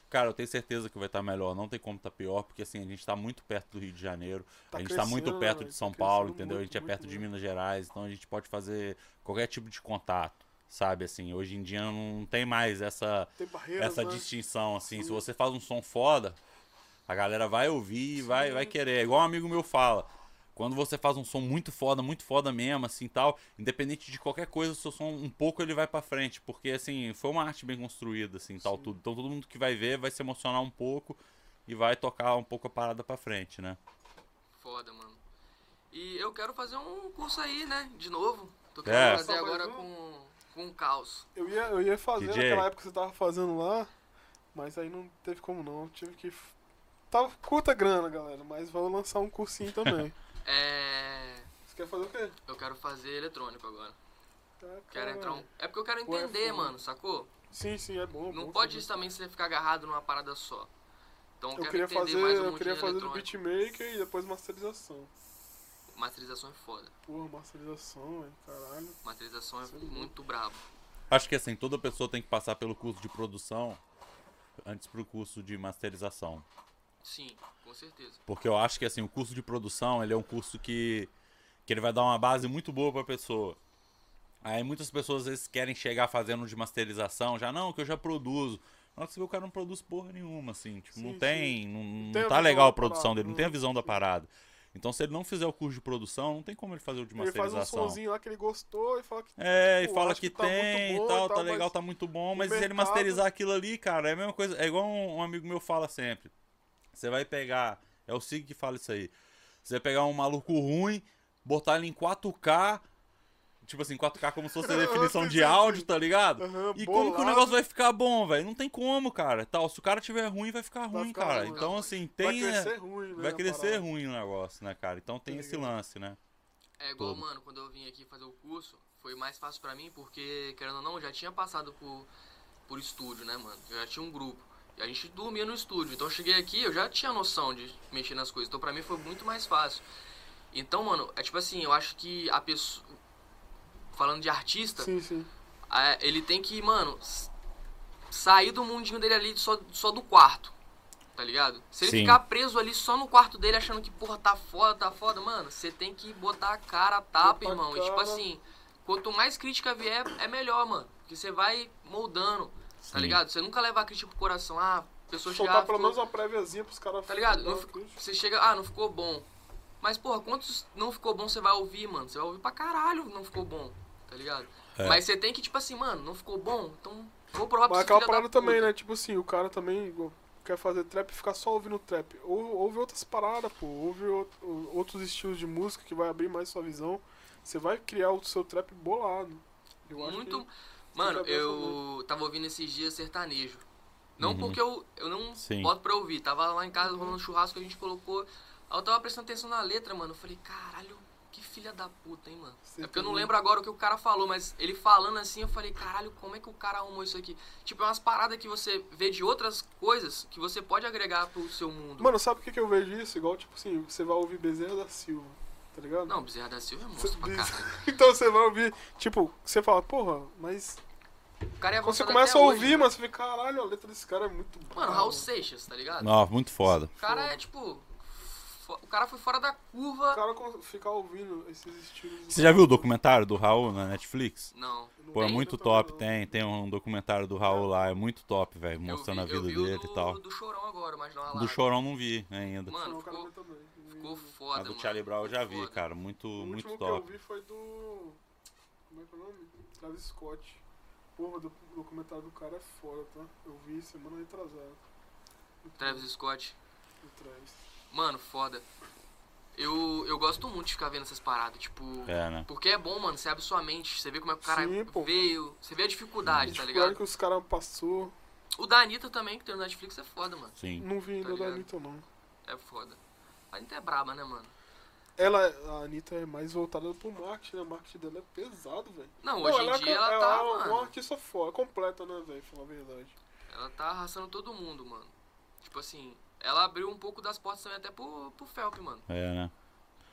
Cara, eu tenho certeza que vai estar melhor. Não tem como estar pior, porque assim, a gente tá muito perto do Rio de Janeiro. Tá a gente tá muito crescendo, perto de São tá Paulo, entendeu? a muito, gente é muito perto de mesmo. Minas Gerais, então a gente pode fazer qualquer tipo de contato, sabe? Assim, hoje em dia não tem mais essa, Tem barreiras, essa né? distinção, assim. Se Sim. você faz um som foda, a galera vai ouvir e vai, vai querer. É igual um amigo meu fala. Quando você faz um som muito foda, muito foda mesmo, assim, tal, independente de qualquer coisa, o seu som um pouco ele vai pra frente, porque assim, foi uma arte bem construída, assim, tal Sim. tudo. Então todo mundo que vai ver vai se emocionar um pouco e vai tocar um pouco a parada pra frente, né? Foda, mano. E eu quero fazer um curso aí, né? De novo. Tô É. querendo fazer Só mais agora com, com um caos. Eu ia, eu ia fazer DJ. naquela época que você tava fazendo lá, mas aí não teve como não. Eu tive que. Tava curta grana, galera, mas vou lançar um cursinho também. É. Você quer fazer o quê? Eu quero fazer eletrônico agora. Tá, Quero entrar um. É porque eu quero é entender, mano, sacou? Sim, sim, é bom. é Não bom pode saber. também você ficar agarrado numa parada só. Então eu, Eu quero queria entender fazer, mais um eu queria fazer do beatmaker e depois masterização. Masterização é foda. Porra, masterização, velho, caralho. Masterização é é muito brabo. Acho que assim, toda pessoa tem que passar pelo curso de produção antes pro curso de masterização. Sim, com certeza. Porque eu acho que assim, o curso de produção, ele é um curso que, que ele vai dar uma base muito boa pra pessoa. Aí muitas pessoas às vezes querem chegar fazendo de masterização, já não, que eu já produzo. Que você vê o cara não produz porra nenhuma, assim, tipo, não Sim, tem, não, não tem a tá legal a produção parada, dele, não tem a né? visão da parada. Então se ele não fizer o curso de produção, não tem como ele fazer o de Ele faz um masterização. sonzinho lá que ele gostou e fala que. É, e Pô, fala que, que tá tem bom e tal, e tá legal, tá muito bom, mas se ele mercado- masterizar aquilo ali, cara, é a mesma coisa, é igual um, um amigo meu fala sempre. Você vai pegar, é o Sig que fala isso aí. Você vai pegar um maluco ruim, botar ele em 4K, tipo assim, 4K como se fosse a definição de áudio, tá ligado? Aham, E como que o bolado. negócio vai ficar bom, velho? Não tem como, cara. Tal, se o cara tiver ruim, vai ficar Vai ruim, ficar cara. ruim. Então, assim, Vai tem. é, crescer ruim, né? vai a crescer ruim o negócio, né, cara? Então tem Tá esse lance, né? É igual, Todo. mano, quando eu vim aqui fazer o curso, foi mais fácil pra mim, porque, querendo ou não, eu já tinha passado por por estúdio, né, mano? Eu já tinha um grupo. E a gente dormia no estúdio. Então eu cheguei aqui, eu já tinha noção de mexer nas coisas. Então pra mim foi muito mais fácil. Então, mano, é tipo assim, eu acho que a pessoa. Falando de artista, Sim, sim. é, ele tem que, mano, sair do mundinho dele ali só, só do quarto. Tá ligado? Se ele Sim. ficar preso ali só no quarto dele achando que, porra, tá foda, tá foda, mano, você tem que botar a cara a tapa, irmão. E tipo cara. assim, quanto mais crítica vier, é melhor, mano. Porque você vai moldando, tá ligado? Você nunca leva a crítica pro coração, ah, a pessoa chegar. Soltar pelo ficou- menos uma préviazinha pros caras. Tá ligado? Não você chega, ah, não ficou bom. Mas, porra, quantos não ficou bom você vai ouvir, mano? Você vai ouvir pra caralho não ficou bom, tá ligado? É. Mas você tem que, tipo assim, mano, não ficou bom, então vou provar pra Mas aquela parada também, né? Tipo assim, o cara também quer fazer trap e ficar só ouvindo trap. Ou ouve outras paradas, pô. Ouve outros estilos de música que vai abrir mais sua visão. Você vai criar o seu trap bolado. Eu acho Muito. que- Mano, tem que haver eu tava ouvindo esses dias sertanejo. Não Uhum. porque eu, eu não Sim. boto pra ouvir. Tava lá em casa rolando churrasco, a gente colocou. Aí eu tava prestando atenção na letra, mano. Eu falei, caralho, que filha da puta, hein, mano. É porque eu não lembro agora o que o cara falou, mas ele falando assim, eu falei, caralho, como é que o cara arrumou isso aqui? Tipo, é umas paradas que você vê de outras coisas que você pode agregar pro seu mundo. Mano, sabe por que, que eu vejo isso? Igual, tipo assim, você vai ouvir Bezerra da Silva, tá ligado? Não, Bezerra da Silva é monstro pra Diz- caralho. Então você vai ouvir, tipo, você fala, porra, mas. O cara é Quando você começa a ouvir, hoje. mano, você fica, caralho, a letra desse cara é muito boa. Mano, Raul Seixas, tá ligado? Não, muito foda. O cara é tipo. O cara foi fora da O curva. cara con- ficar ouvindo esses estilos. Você já viu o documentário do Raul na Netflix? Não. Pô, é Tem? muito top, tem, tem um documentário do Raul lá, é muito top, velho, mostrando vi- a eu vida vi o dele do, e tal. do Chorão agora, mas não a Do Lara. Chorão não vi ainda. Mano, o cara ficou, também. ficou foda, A do mano. Charlie Brown eu já vi, foda. cara, muito, O muito último que eu top. vi foi do. Como é que é o nome? Travis Scott. Porra, do o documentário do cara é foda, tá? Eu vi semana retrasada. Travis Scott. o Travis. Mano, foda. Eu, eu gosto muito de ficar vendo essas paradas, tipo. É, né? Porque é bom, mano. Você abre sua mente, você vê como é que o cara Sim, veio. Você vê a dificuldade, tá Dificuldade ligado? que os caras passou. O da Anitta também, que tem no Netflix, é foda, mano. Sim. Não vi ainda Tá da ligado? Anitta, não. É foda. A Anitta é braba, né, mano? Ela, a Anitta é mais voltada pro marketing, né? O marketing dela é pesado, velho. Não, Não, hoje ela em é dia ela ela tá, é uma- mano. uma artista foda, completa, né, velho? Falar a verdade. Ela tá arrasando todo mundo, mano. Tipo assim, ela abriu um pouco das portas também até pro, pro Felp, mano. É, né?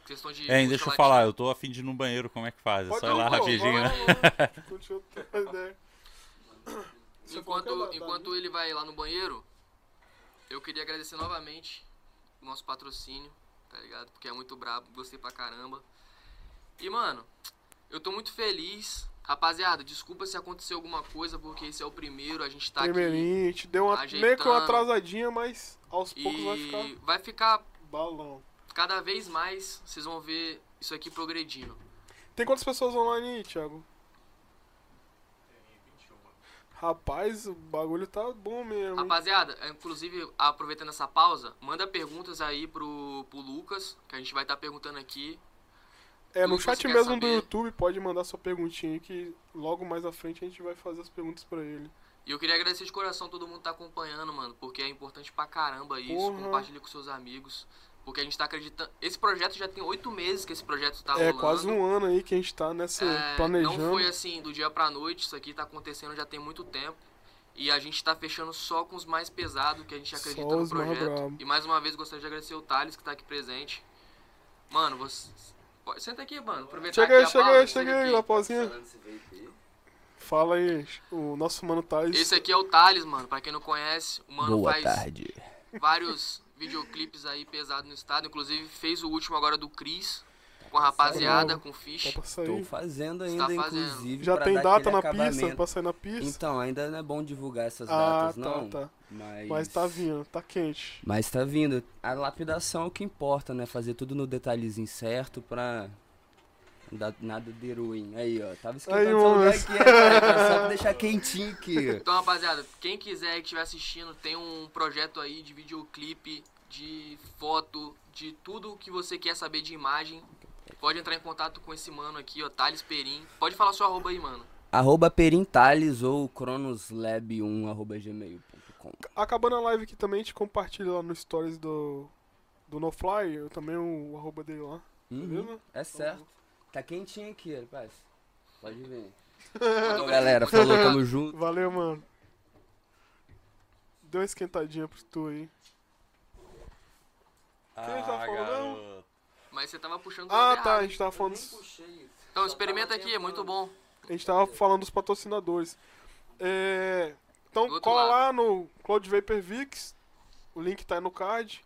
Questão de. É, deixa eu falar, eu tô afim de ir no banheiro, como é que faz? É só ir lá pô, rapidinho, né? Continua ideia. Que é Enquanto, enquanto ele vai lá no banheiro, eu queria agradecer novamente o nosso patrocínio, tá ligado? Porque é muito brabo, gostei pra caramba. E, mano, eu tô muito feliz. Rapaziada, desculpa se aconteceu alguma coisa, porque esse é o primeiro, a gente tá aqui. Primeirinho, a gente deu uma, meio que uma ajeitando. atrasadinha, mas aos poucos vai E ficar vai ficar balão. cada vez mais, vocês vão ver isso aqui progredindo. Tem quantas pessoas online aí, Thiago? Rapaz, o bagulho tá bom mesmo. Rapaziada, inclusive, aproveitando essa pausa, manda perguntas aí pro, pro Lucas, que a gente vai estar perguntando aqui. É, no chat mesmo do. YouTube, pode mandar sua perguntinha que logo mais à frente a gente vai fazer as perguntas pra ele. E eu queria agradecer de coração todo mundo que tá acompanhando, mano, porque é importante pra caramba isso. Porra. Compartilhe com seus amigos. Porque a gente tá acreditando. Esse projeto já tem oito meses que esse projeto tá é rolando. quase um ano aí que a gente tá nessa É, planejando. Não foi assim do dia pra noite, isso aqui tá acontecendo já tem muito tempo. E a gente tá fechando só com os mais pesados que a gente acredita no projeto. E mais uma vez gostaria de agradecer o Thales que tá aqui presente. Mano, você. Senta aqui, mano. Aproveitar Chega aí, chega aí, chega aí. Lapozinha. Fala aí, o nosso mano Thales. Esse aqui é o Thales, mano. Pra quem não conhece, o mano Boa faz tarde. vários videoclipes aí pesados no estado. Inclusive fez o último agora do Cris. Com a rapaziada, com o Tá Fish. sair. Tô fazendo tá ainda, fazendo. inclusive. Já tem dar data na pista, acabamento. pra sair na pista? Então, ainda não é bom divulgar essas ah, datas, tá, não. tá. Mas... Mas tá vindo, tá quente. Mas tá vindo. A lapidação é o que importa, né? Fazer tudo no detalhezinho certo pra. Nada de ruim. Aí, ó. Tava Aí, esquentando esse mano. lugar aqui, cara? Só pra deixar quentinho aqui. Então, rapaziada, quem quiser que estiver assistindo, tem um projeto aí de videoclipe, de foto, de tudo que você quer saber de imagem. Pode entrar em contato com esse mano aqui, ó, Thales Perim. Pode falar seu arroba aí, mano. arroba perintales ou cronoslab1 arroba gmail.com. Acabando a live aqui também, a gente compartilha lá no stories do, do No Fly, eu também o arroba dele lá. Uhum, Beleza? é certo. Tá quentinho aqui, rapaz. Pode. Muito Falou, galera. Falou, tamo junto. Valeu, mano. Deu uma esquentadinha pro tu aí. Quem tá falando. Mas você tava puxando do Ah, tá, a gente tava falando. Então, experimenta aqui, é muito bom. A gente tava falando dos patrocinadores. É, Então cola lado. lá no Cloud Vapor Vix. O link tá aí no card.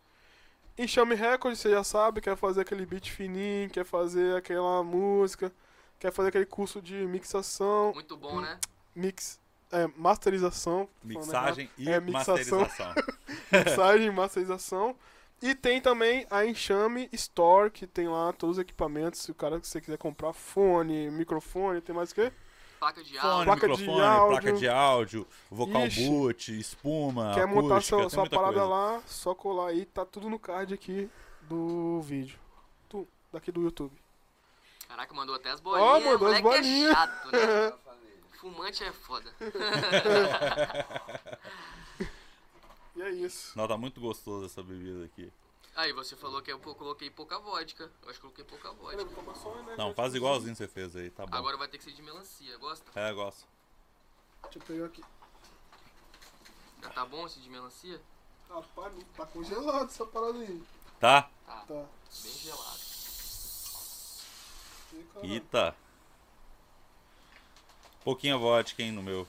Enxame Record, você já sabe, quer fazer aquele beat fininho, quer fazer aquela música, quer fazer aquele curso de mixação, Muito bom, né? mix, é, masterização. Mixagem e É, mixação. masterização. mixagem e masterização. E tem também a Enxame Store, que tem lá todos os equipamentos. Se o cara que você quiser comprar fone, microfone, tem mais o quê? Placa de Fone, áudio. Placa de microfone, áudio. placa de áudio, vocal Ixi. boot, espuma, Quer montar acústica, sua, tem sua muita parada coisa. lá, só colar aí, tá tudo no card aqui do vídeo. Tu, daqui do YouTube. Caraca, mandou até as bolinhas. mandou as moleque bolinhas. é chato, né? Fumante é foda. E é isso. Não, tá muito gostoso essa bebida aqui. Aí, você falou que eu coloquei pouca vodka. Eu acho que coloquei pouca vodka. Não, faz igualzinho você fez aí, tá bom. Agora vai ter que ser de melancia. Gosta? É, eu gosto. Deixa eu pegar aqui. Já tá bom esse de melancia? Rapaz, não tá congelado essa parada aí. Tá? Tá. Tá. Bem gelado. Ih, caralho. Eita. Pouquinha vodka, hein, no meu.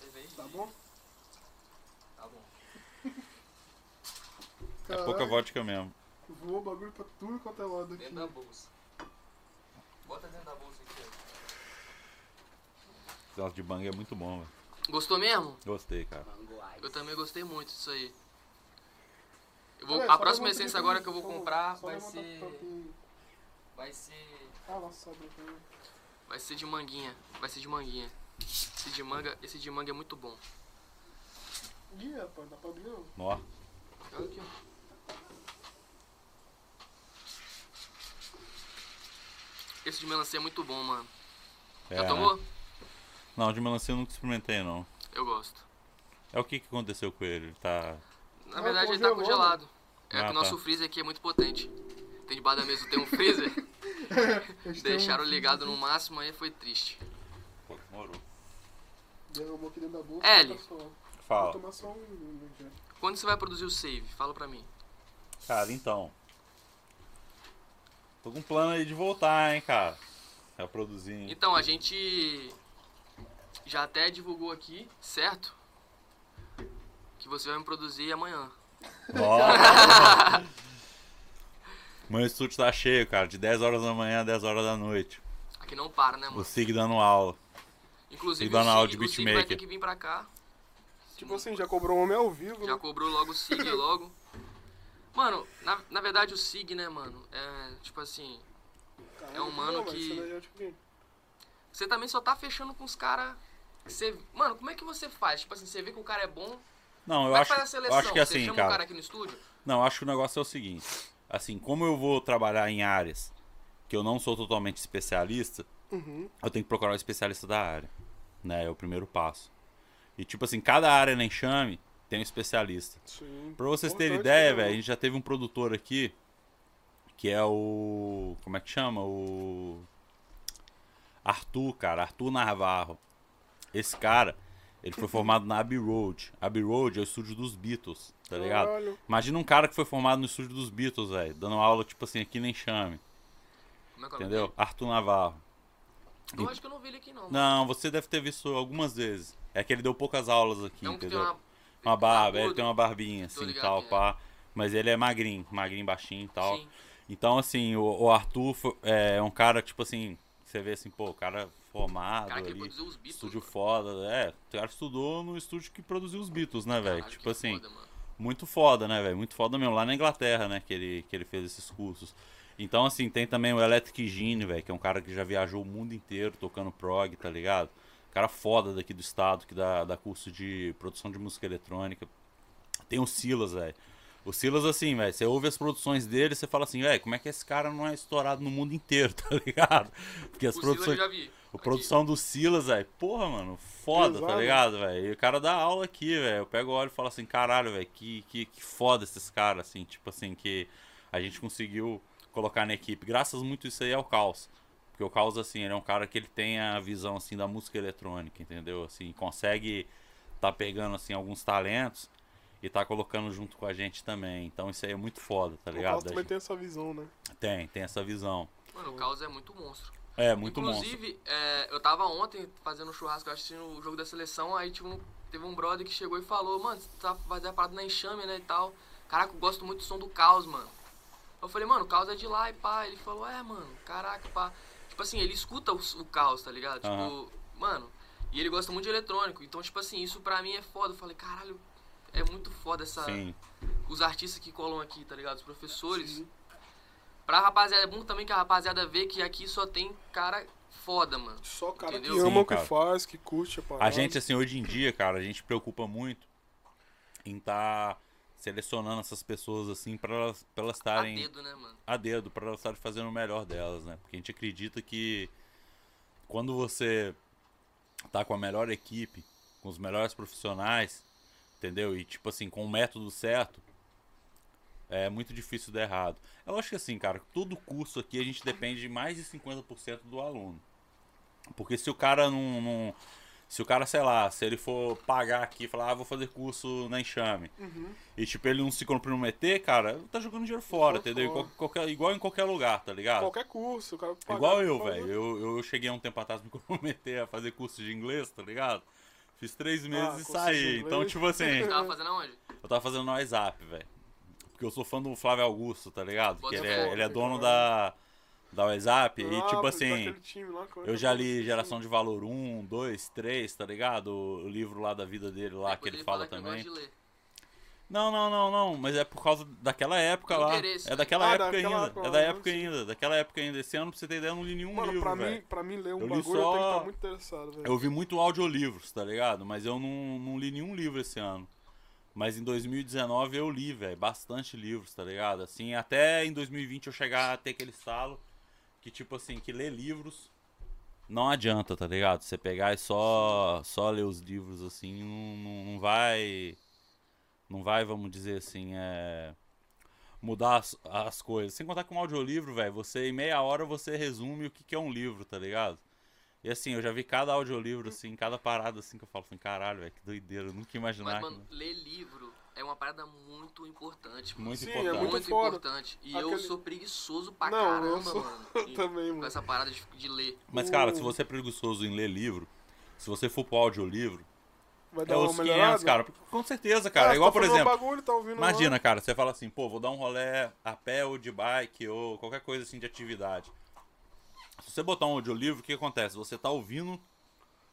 Cerveja. Tá bom? Tá bom. É pouca vodka mesmo. Voou o bagulho pra tudo quanto é lado aqui. Dentro da bolsa. Bota dentro da bolsa aqui. Esse negócio de bang é muito bom, velho. Gostou mesmo? Gostei, cara. Eu também gostei muito disso aí. Eu vou- Ué, a só próxima levanta essência aqui, agora que eu vou só- comprar só vai levanta ser. pra tu- Vai ser. Ah, sobe aqui. Vai ser de manguinha. Vai ser de manguinha. Esse de manga, esse de manga é muito bom. Ih, rapaz, dá pra abrir não. Ó. Olha aqui, ó. Esse de melancia é muito bom, mano. É, Já né? tomou? Não, de melancia eu nunca experimentei, não. Eu gosto. É o que que aconteceu com ele? Ele tá... Na Ah, verdade, ele tá congelou, congelado. É Ah, que o nosso tá. freezer aqui é muito potente. Tem debaixo da mesa tem um freezer. Deixaram ligado no máximo aí foi triste. Pô, demorou. Derramou aqui dentro da bolsa. L. tá só- Vou Fala. tomar só um. Quando você vai produzir o save? Fala pra mim. Cara, então... Tô com um plano aí de voltar, hein, cara. A produzir, hein? Então, a gente já até divulgou aqui, certo? Que você vai me produzir amanhã. Ó. Meu estúdio tá cheio, cara. De 10 horas da manhã a 10 horas da noite. Aqui não para, né, O mano? Sig dando aula. Inclusive, o Sig, de o Sig vai ter que vir pra cá. Tipo assim, já cobrou um homem ao vivo. Já né? cobrou logo o SIG logo. Mano, na, na verdade o SIG, né, mano? É tipo assim. Caralho, é um mano não, que- é tipo quem? Você também só tá fechando com os caras. Você, mano, como é que você faz? Tipo assim, você vê que o cara é bom. Não, eu acho, eu seleção. acho que você assim, chama o cara. cara aqui no estúdio. Não, eu acho que o negócio é o seguinte. Assim, como eu vou trabalhar em áreas que eu não sou totalmente especialista, Uhum. eu tenho que procurar um especialista da área. Né? É o primeiro passo. E tipo assim, cada área na enxame tem um especialista. Sim. Pra vocês terem ideia, né, velho, a gente já teve um produtor aqui que é o. Como é que chama? O. Arthur, cara. Arthur Navarro. Esse cara, ele foi formado na Abbey Road. Abbey Road é o estúdio dos Beatles, tá ligado? Caralho. Imagina um cara que foi formado no estúdio dos Beatles, velho, dando aula, tipo assim, aqui nem chame, Como é que é entendeu? Arthur Navarro. Eu acho que eu não vi ele aqui não. Não, você deve ter visto algumas vezes. É que ele deu poucas aulas aqui, É um entendeu? uma. Uma barba, ele tem uma barbinha, assim, ligado tal, quem é. pá. Mas ele é magrinho, magrinho, baixinho e tal. Sim. Então, assim, o, o Arthur fo- é um cara, tipo assim, você vê assim, pô, o cara formado cara que ali, produziu os Beatles. estúdio mano. foda, é, o cara estudou no estúdio que produziu os Beatles, né, velho? Tipo assim, foda, mano. muito foda, né, velho? Muito foda mesmo, lá na Inglaterra, né, que ele, que ele fez esses cursos. Então, assim, tem também o Electric Gene, velho, que é um cara que já viajou o mundo inteiro tocando prog, tá ligado? Cara foda daqui do estado, que dá, dá curso de produção de música eletrônica. Tem o Silas, velho. O Silas, assim, velho, você ouve as produções dele, você fala assim, velho, como é que esse cara não é estourado no mundo inteiro, tá ligado? Porque as O Silas eu produções. já vi. A Aqui. produção do Silas, velho, porra, mano, foda, tá Pesado. ligado, velho? E o cara dá aula aqui, velho. Eu pego o olho e falo assim, caralho, velho, que, que, que foda esses caras, assim, tipo assim, que a gente conseguiu colocar na equipe. Graças muito isso aí ao caos. Porque o Caos, assim, ele é um cara que ele tem a visão, assim, da música eletrônica, entendeu? Assim, consegue tá pegando, assim, alguns talentos e tá colocando junto com a gente também. Então isso aí é muito foda, tá O ligado? Carlos Da também gente- tem essa visão, né? Tem, tem essa visão. Mano, o Caos é muito monstro. É, muito monstro. Inclusive, é, eu tava ontem fazendo um churrasco, assistindo o jogo da seleção, aí tipo, um- teve um brother que chegou e falou, mano, você tá fazendo a parada na enxame, né, e tal. Caraca, eu gosto muito do som do Caos, mano. Eu falei, mano, o Caos é de lá e pá. Ele falou, é, mano, caraca, pá. Tipo assim, ele escuta o, o Caos, tá ligado? Tipo, Aham. mano, e ele gosta muito de eletrônico. Então, tipo assim, isso pra mim é foda. Eu falei, caralho, é muito foda essa... Sim. Os artistas que colam aqui, tá ligado? Os professores. Pra rapaziada, é bom também que a rapaziada vê que aqui só tem cara foda, mano. Só cara Entendeu? que ama Sim, o que cara. faz, que curte a parada. A gente, assim, hoje em dia, cara, a gente preocupa muito em estar selecionando essas pessoas, assim, pra elas pra elas A estarem dedo, né, mano? a dedo, pra elas estarem fazendo o melhor delas, né? Porque a gente acredita que quando você tá com a melhor equipe, com os melhores profissionais, entendeu? E, tipo assim, com o método certo, é muito difícil dar errado. Eu acho que assim, cara, todo curso aqui a gente depende de mais de 50% do aluno. Porque se o cara não, não- Se o cara, sei lá, se ele for pagar aqui e falar, ah, vou fazer curso na enxame. E tipo, ele não se comprometer, cara, tá jogando dinheiro fora, Uhum. Fora, entendeu? Em fora. qual- qualquer, igual em qualquer lugar, tá ligado? Qualquer curso, o cara pagar, Igual eu, velho. Eu, eu cheguei há um tempo atrás me comprometer a fazer curso de inglês, tá ligado? Fiz três meses e curso de saí. Então, tipo assim, Você tava fazendo aonde? eu tava fazendo no WhatsApp, velho. Porque eu sou fã do Flávio Augusto, tá ligado? Que ele é, ele é dono da, da WhatsApp. E Ah, tipo assim, lá, é eu já é? li Geração de Valor 1, 2, 3, tá ligado? O, livro lá da vida dele lá, que Depois ele fala ele também. Não, não, não, não. Mas é por causa daquela época lá. É né? daquela Ah, época daquela ainda. época É da né? época ainda. Daquela época ainda. Esse ano, pra você ter ideia, eu não li nenhum Mano, livro, pra velho. mim, pra mim ler um Eu bagulho eu tenho que só- estar muito interessado, velho. Eu vi muito audiolivros, tá ligado? Mas eu não, não li nenhum livro esse ano. Mas em 2019 eu li, velho, bastante livros, tá ligado? Assim, até em 2020 eu chegar a ter aquele estalo que, tipo assim, que ler livros não adianta, tá ligado? Você pegar e só, só ler os livros, assim, não, não, não vai. Não vai, vamos dizer assim, é. Mudar as, as coisas. Sem contar que um audiolivro, velho, você em meia hora você resume o que, que é um livro, tá ligado? E assim, eu já vi cada audiolivro, assim, cada parada assim que eu falo assim, caralho, velho, que doideira, eu nunca ia imaginar. Mas, que- mano, ler livro é uma parada muito importante, mano. Muito Sim, é importante. muito Muito foda. importante. E eu Aquele- sou preguiçoso pra Não, eu caramba, sou- mano. eu E- também, Com mano. essa parada de, de ler. Mas, cara, O- se você é preguiçoso em ler livro, se você for pro audiolivro, Vai é dar uma os 500, melhorada? cara. Com certeza, cara. Ah, é igual, tá por um exemplo, bagulho, tá imagina, lá. cara, você fala assim, pô, vou dar um rolê a pé ou de bike ou qualquer coisa assim de atividade. Se você botar um audiolivro, o que acontece? Você tá ouvindo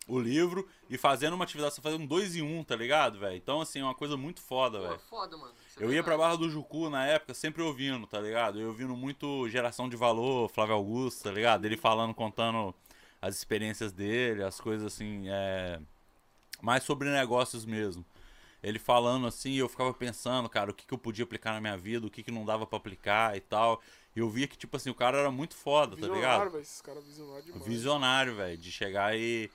o livro e fazendo uma atividade, você fazendo dois em um, tá ligado, velho? Então, assim, é uma coisa muito foda, velho. foda, mano. Isso é Eu ia pra. Barra do Jucu na época, sempre ouvindo, tá ligado? Eu ouvindo muito Geração de Valor, Flávio Augusto, tá ligado? Ele falando, contando as experiências dele, as coisas assim, é... mais sobre negócios mesmo. Ele falando assim, eu ficava pensando, cara, o que, que eu podia aplicar na minha vida, o que, que não dava pra aplicar e tal. E eu via que, tipo assim, o cara era muito foda, tá Visionário, ligado? velho. Esses caras visionários demais. Visionário, velho, de chegar e,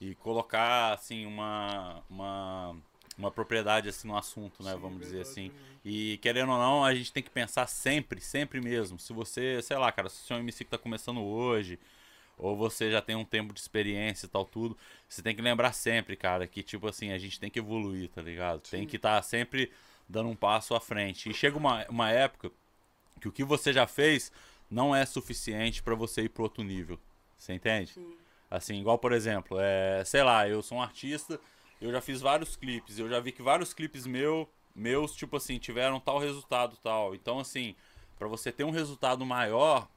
e colocar, assim, uma, uma, uma propriedade, assim, no assunto, né, Sim, vamos dizer assim. E querendo ou não, a gente tem que pensar sempre, sempre mesmo. Se você, sei lá, cara, se você é um MC que tá começando hoje, ou você já tem um tempo de experiência e tal, tudo, você tem que lembrar sempre, cara, que tipo assim, a gente tem que evoluir, tá ligado? Tem que estar sempre dando um passo à frente. E chega uma, uma época que o que você já fez não é suficiente pra você ir pro outro nível. Você entende? Sim. Assim, igual por exemplo, é, sei lá, eu sou um artista, eu já fiz vários clipes, eu já vi que vários clipes meu, meus, tipo assim, tiveram tal resultado tal. Então, assim, pra você ter um resultado maior,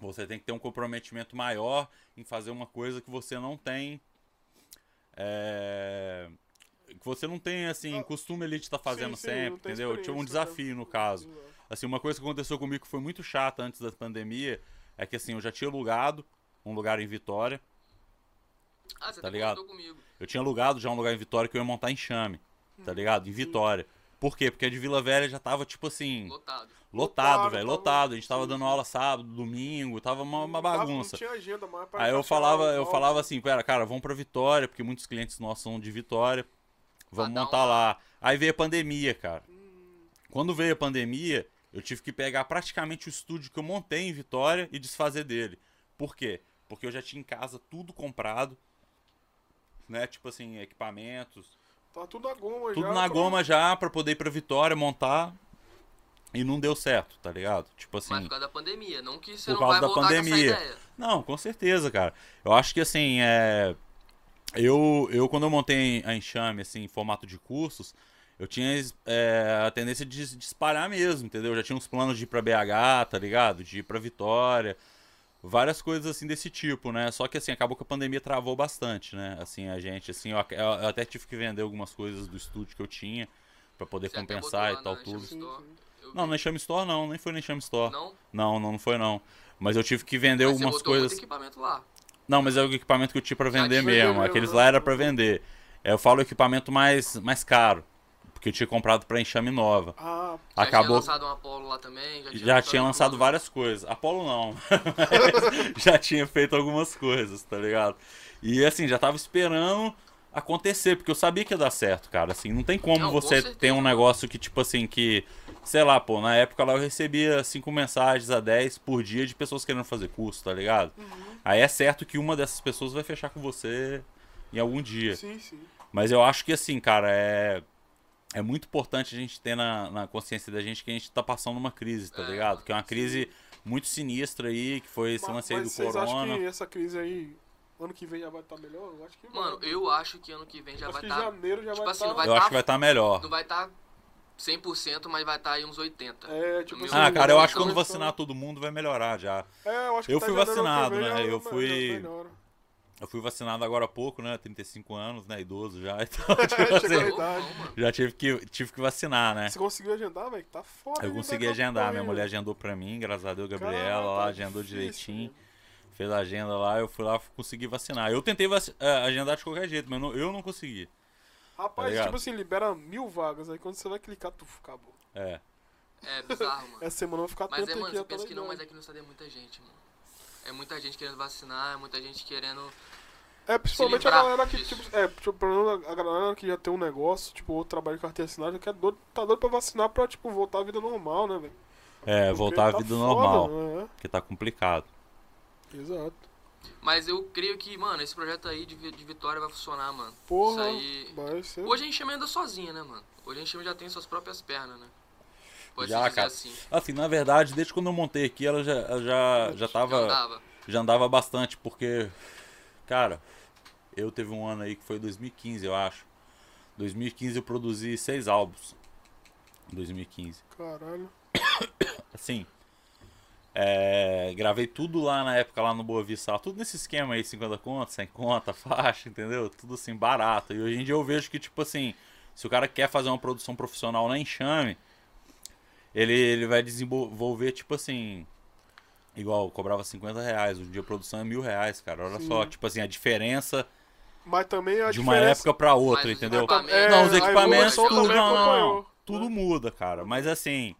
você tem que ter um comprometimento maior em fazer uma coisa que você não tem. É, que você não tem, assim, Ah, costume ali de estar fazendo Sim, sim, sempre, entendeu? Tinha um né? desafio no caso. Exato. Assim, uma coisa que aconteceu comigo que foi muito chata antes da pandemia é que assim, eu já tinha alugado um lugar em Vitória. Ah, você tá ligado? comigo. Eu tinha alugado já um lugar em Vitória que eu ia montar em Chame, tá ligado? Em Vitória. Por quê? Porque a de Vila Velha já tava, tipo assim, Lotado. lotado, Lotado, velho, lotado. A gente tava dando aula sábado, domingo, tava uma, uma bagunça. Não tinha agenda pra Aí eu falava, eu falava assim, pera, cara, vamos pra Vitória, porque muitos clientes nossos são de Vitória. Vamos dar montar uma- lá. Aí veio a pandemia, cara. Quando veio a pandemia, eu tive que pegar praticamente o estúdio que eu montei em Vitória e desfazer dele. Por quê? Porque eu já tinha em casa tudo comprado, né? Tipo assim, equipamentos, Tá tudo na goma já. tudo na pra- goma já pra poder ir pra Vitória montar. E não deu certo, tá ligado? Tipo assim. Mas por causa da pandemia, não que você Por não causa vai da voltar pandemia. com essa ideia. Não, com certeza, cara. Eu acho que assim, é. Eu, eu quando eu montei a enxame, assim, em formato de cursos, eu tinha é, a tendência de, de espalhar mesmo, entendeu? Eu já tinha uns planos de ir pra BH, tá ligado? De ir pra Vitória. Várias coisas assim desse tipo, né? Só que assim, acabou que a pandemia travou bastante, né? Assim, a gente, assim, eu, eu até tive que vender algumas coisas do estúdio que eu tinha pra poder Você compensar e tal, tudo. Não, no Enxame Store não, nem foi no Enxame Store. Não? Não, não, não foi não. Mas eu tive que vender Mas algumas coisas. Não, mas é o equipamento que eu tinha Já vender mesmo. Aqueles né? lá era pra vender. Eu falo equipamento mais, mais caro. Porque eu tinha comprado pra enxame nova. Ah, Já tinha Acabou. lançado um Apollo lá também. Já tinha, Já tinha lançado várias coisas. Apolo não. Mas já tinha feito algumas coisas, tá ligado? E assim, já tava esperando acontecer, porque eu sabia que ia dar certo, cara. Assim, não tem como Não, com você certeza. ter um negócio que, tipo assim, que. Sei lá, pô, na época lá eu recebia cinco mensagens a 10 por dia de pessoas querendo fazer curso, tá ligado? Uhum. Aí é certo que uma dessas pessoas vai fechar com você em algum dia. sim, sim. Mas eu acho que assim, cara, é. É muito importante a gente ter na, na consciência da gente que a gente tá passando uma crise, tá É, ligado? Que é uma crise muito sinistra aí, que foi esse lance aí do vocês corona. acham que essa crise aí, ano que vem já vai estar melhor? Eu acho que vai. Mano, eu acho que ano que vem já acho vai que estar. janeiro já tipo vai assim, estar. vai Eu tá- acho que vai estar melhor. Não vai estar 100%, mas vai estar aí uns 80%. É, tipo assim, Ah, cara, eu acho que quando vacinar todo mundo vai melhorar já. É, eu acho que Eu até fui vacinado, vem né? Eu fui- melhora. Eu fui vacinado agora há pouco, né? 35 anos, né? Idoso já. Então, tipo Chegou a assim, já tive que, tive que vacinar, né? Você conseguiu agendar, velho? Tá foda. Eu consegui dar agendar, minha mulher agendou pra mim, graças a Deus, Gabriela lá tá agendou difícil, direitinho. Fez a agenda lá, eu fui lá consegui vacinar. Eu tentei vaci- eh, agendar de qualquer jeito, mas eu não, eu não consegui. Rapaz, ligado? tipo assim, libera mil vagas. Aí quando você vai clicar, tu acabou. É. É bizarro, mano. Essa semana eu vou ficar Mas é, mano, aqui. tô pensa que não, mas aqui no estado é muita gente, mano. É muita gente querendo vacinar, é muita gente querendo. É, principalmente a galera que, disso. tipo, é, tipo, pelo menos a galera que já tem um negócio, tipo, outro trabalho de carteira assinada, que é doido, tá doido pra vacinar pra, tipo, voltar à vida normal, né, velho? É, Porque voltar à tá vida foda, normal, né? porque tá complicado. Exato. Mas eu creio que, mano, esse projeto aí de, de Vitória vai funcionar, mano. Porra, Isso aí. vai ser... Hoje a Enxame anda sozinha, né, mano? Hoje a Enxame já tem suas próprias pernas, né? Pode Já, cara. assim. Assim, na verdade, desde quando eu montei aqui, ela já, ela já, já Já tava. andava. Já andava bastante, porque. Cara, eu teve um ano aí que foi 2015, eu acho. 2015 eu produzi seis álbuns. Em 2015. Caralho. Assim. é, gravei tudo lá na época, lá no Boa Vista, tudo nesse esquema aí, 50 contas, 100 conta, faixa, entendeu? Tudo assim, barato. E hoje em dia eu vejo que, tipo assim, se o cara quer fazer uma produção profissional na Enxame, ele, ele vai desenvolver, tipo assim, igual, cobrava 50 reais, hoje em dia a produção é mil reais, cara. Olha Sim. só, tipo assim, a diferença Mas também a de uma diferença... época pra outra, Mas entendeu? equipamentos- É, Não, os a equipamentos, tudo, não, não, tudo muda, cara. Mas assim,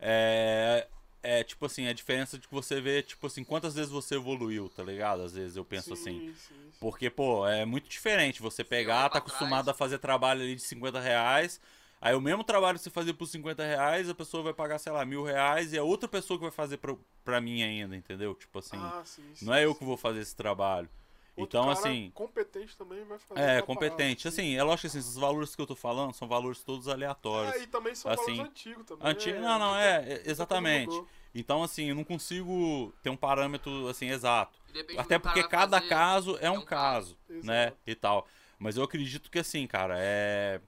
é, é tipo assim, a diferença de que você vê, tipo assim, quantas vezes você evoluiu, tá ligado? Às vezes eu penso assim. Sim, sim, sim. Porque, pô, é muito diferente você pegar, tá acostumado trás. a fazer trabalho ali de 50 reais. Aí o mesmo trabalho que você fazia por 50 reais, a pessoa vai pagar, sei lá, mil reais e é outra pessoa que vai fazer pra, pra mim ainda, entendeu? Tipo assim, Ah, sim, sim, não é eu sim. que vou fazer esse trabalho. Outro então, cara assim, competente também vai fazer é competente. parada, sim. Assim, é lógico que assim, esses valores que eu tô falando são valores todos aleatórios. É, e também são Assim, valores antigos também. Antigo, né? não, não, é, é, exatamente. Então, assim, eu não consigo ter um parâmetro, assim, exato. Até porque cada fazer. caso é é um um caso, caso. né, Exato. e tal. Mas eu acredito que, assim, cara, é...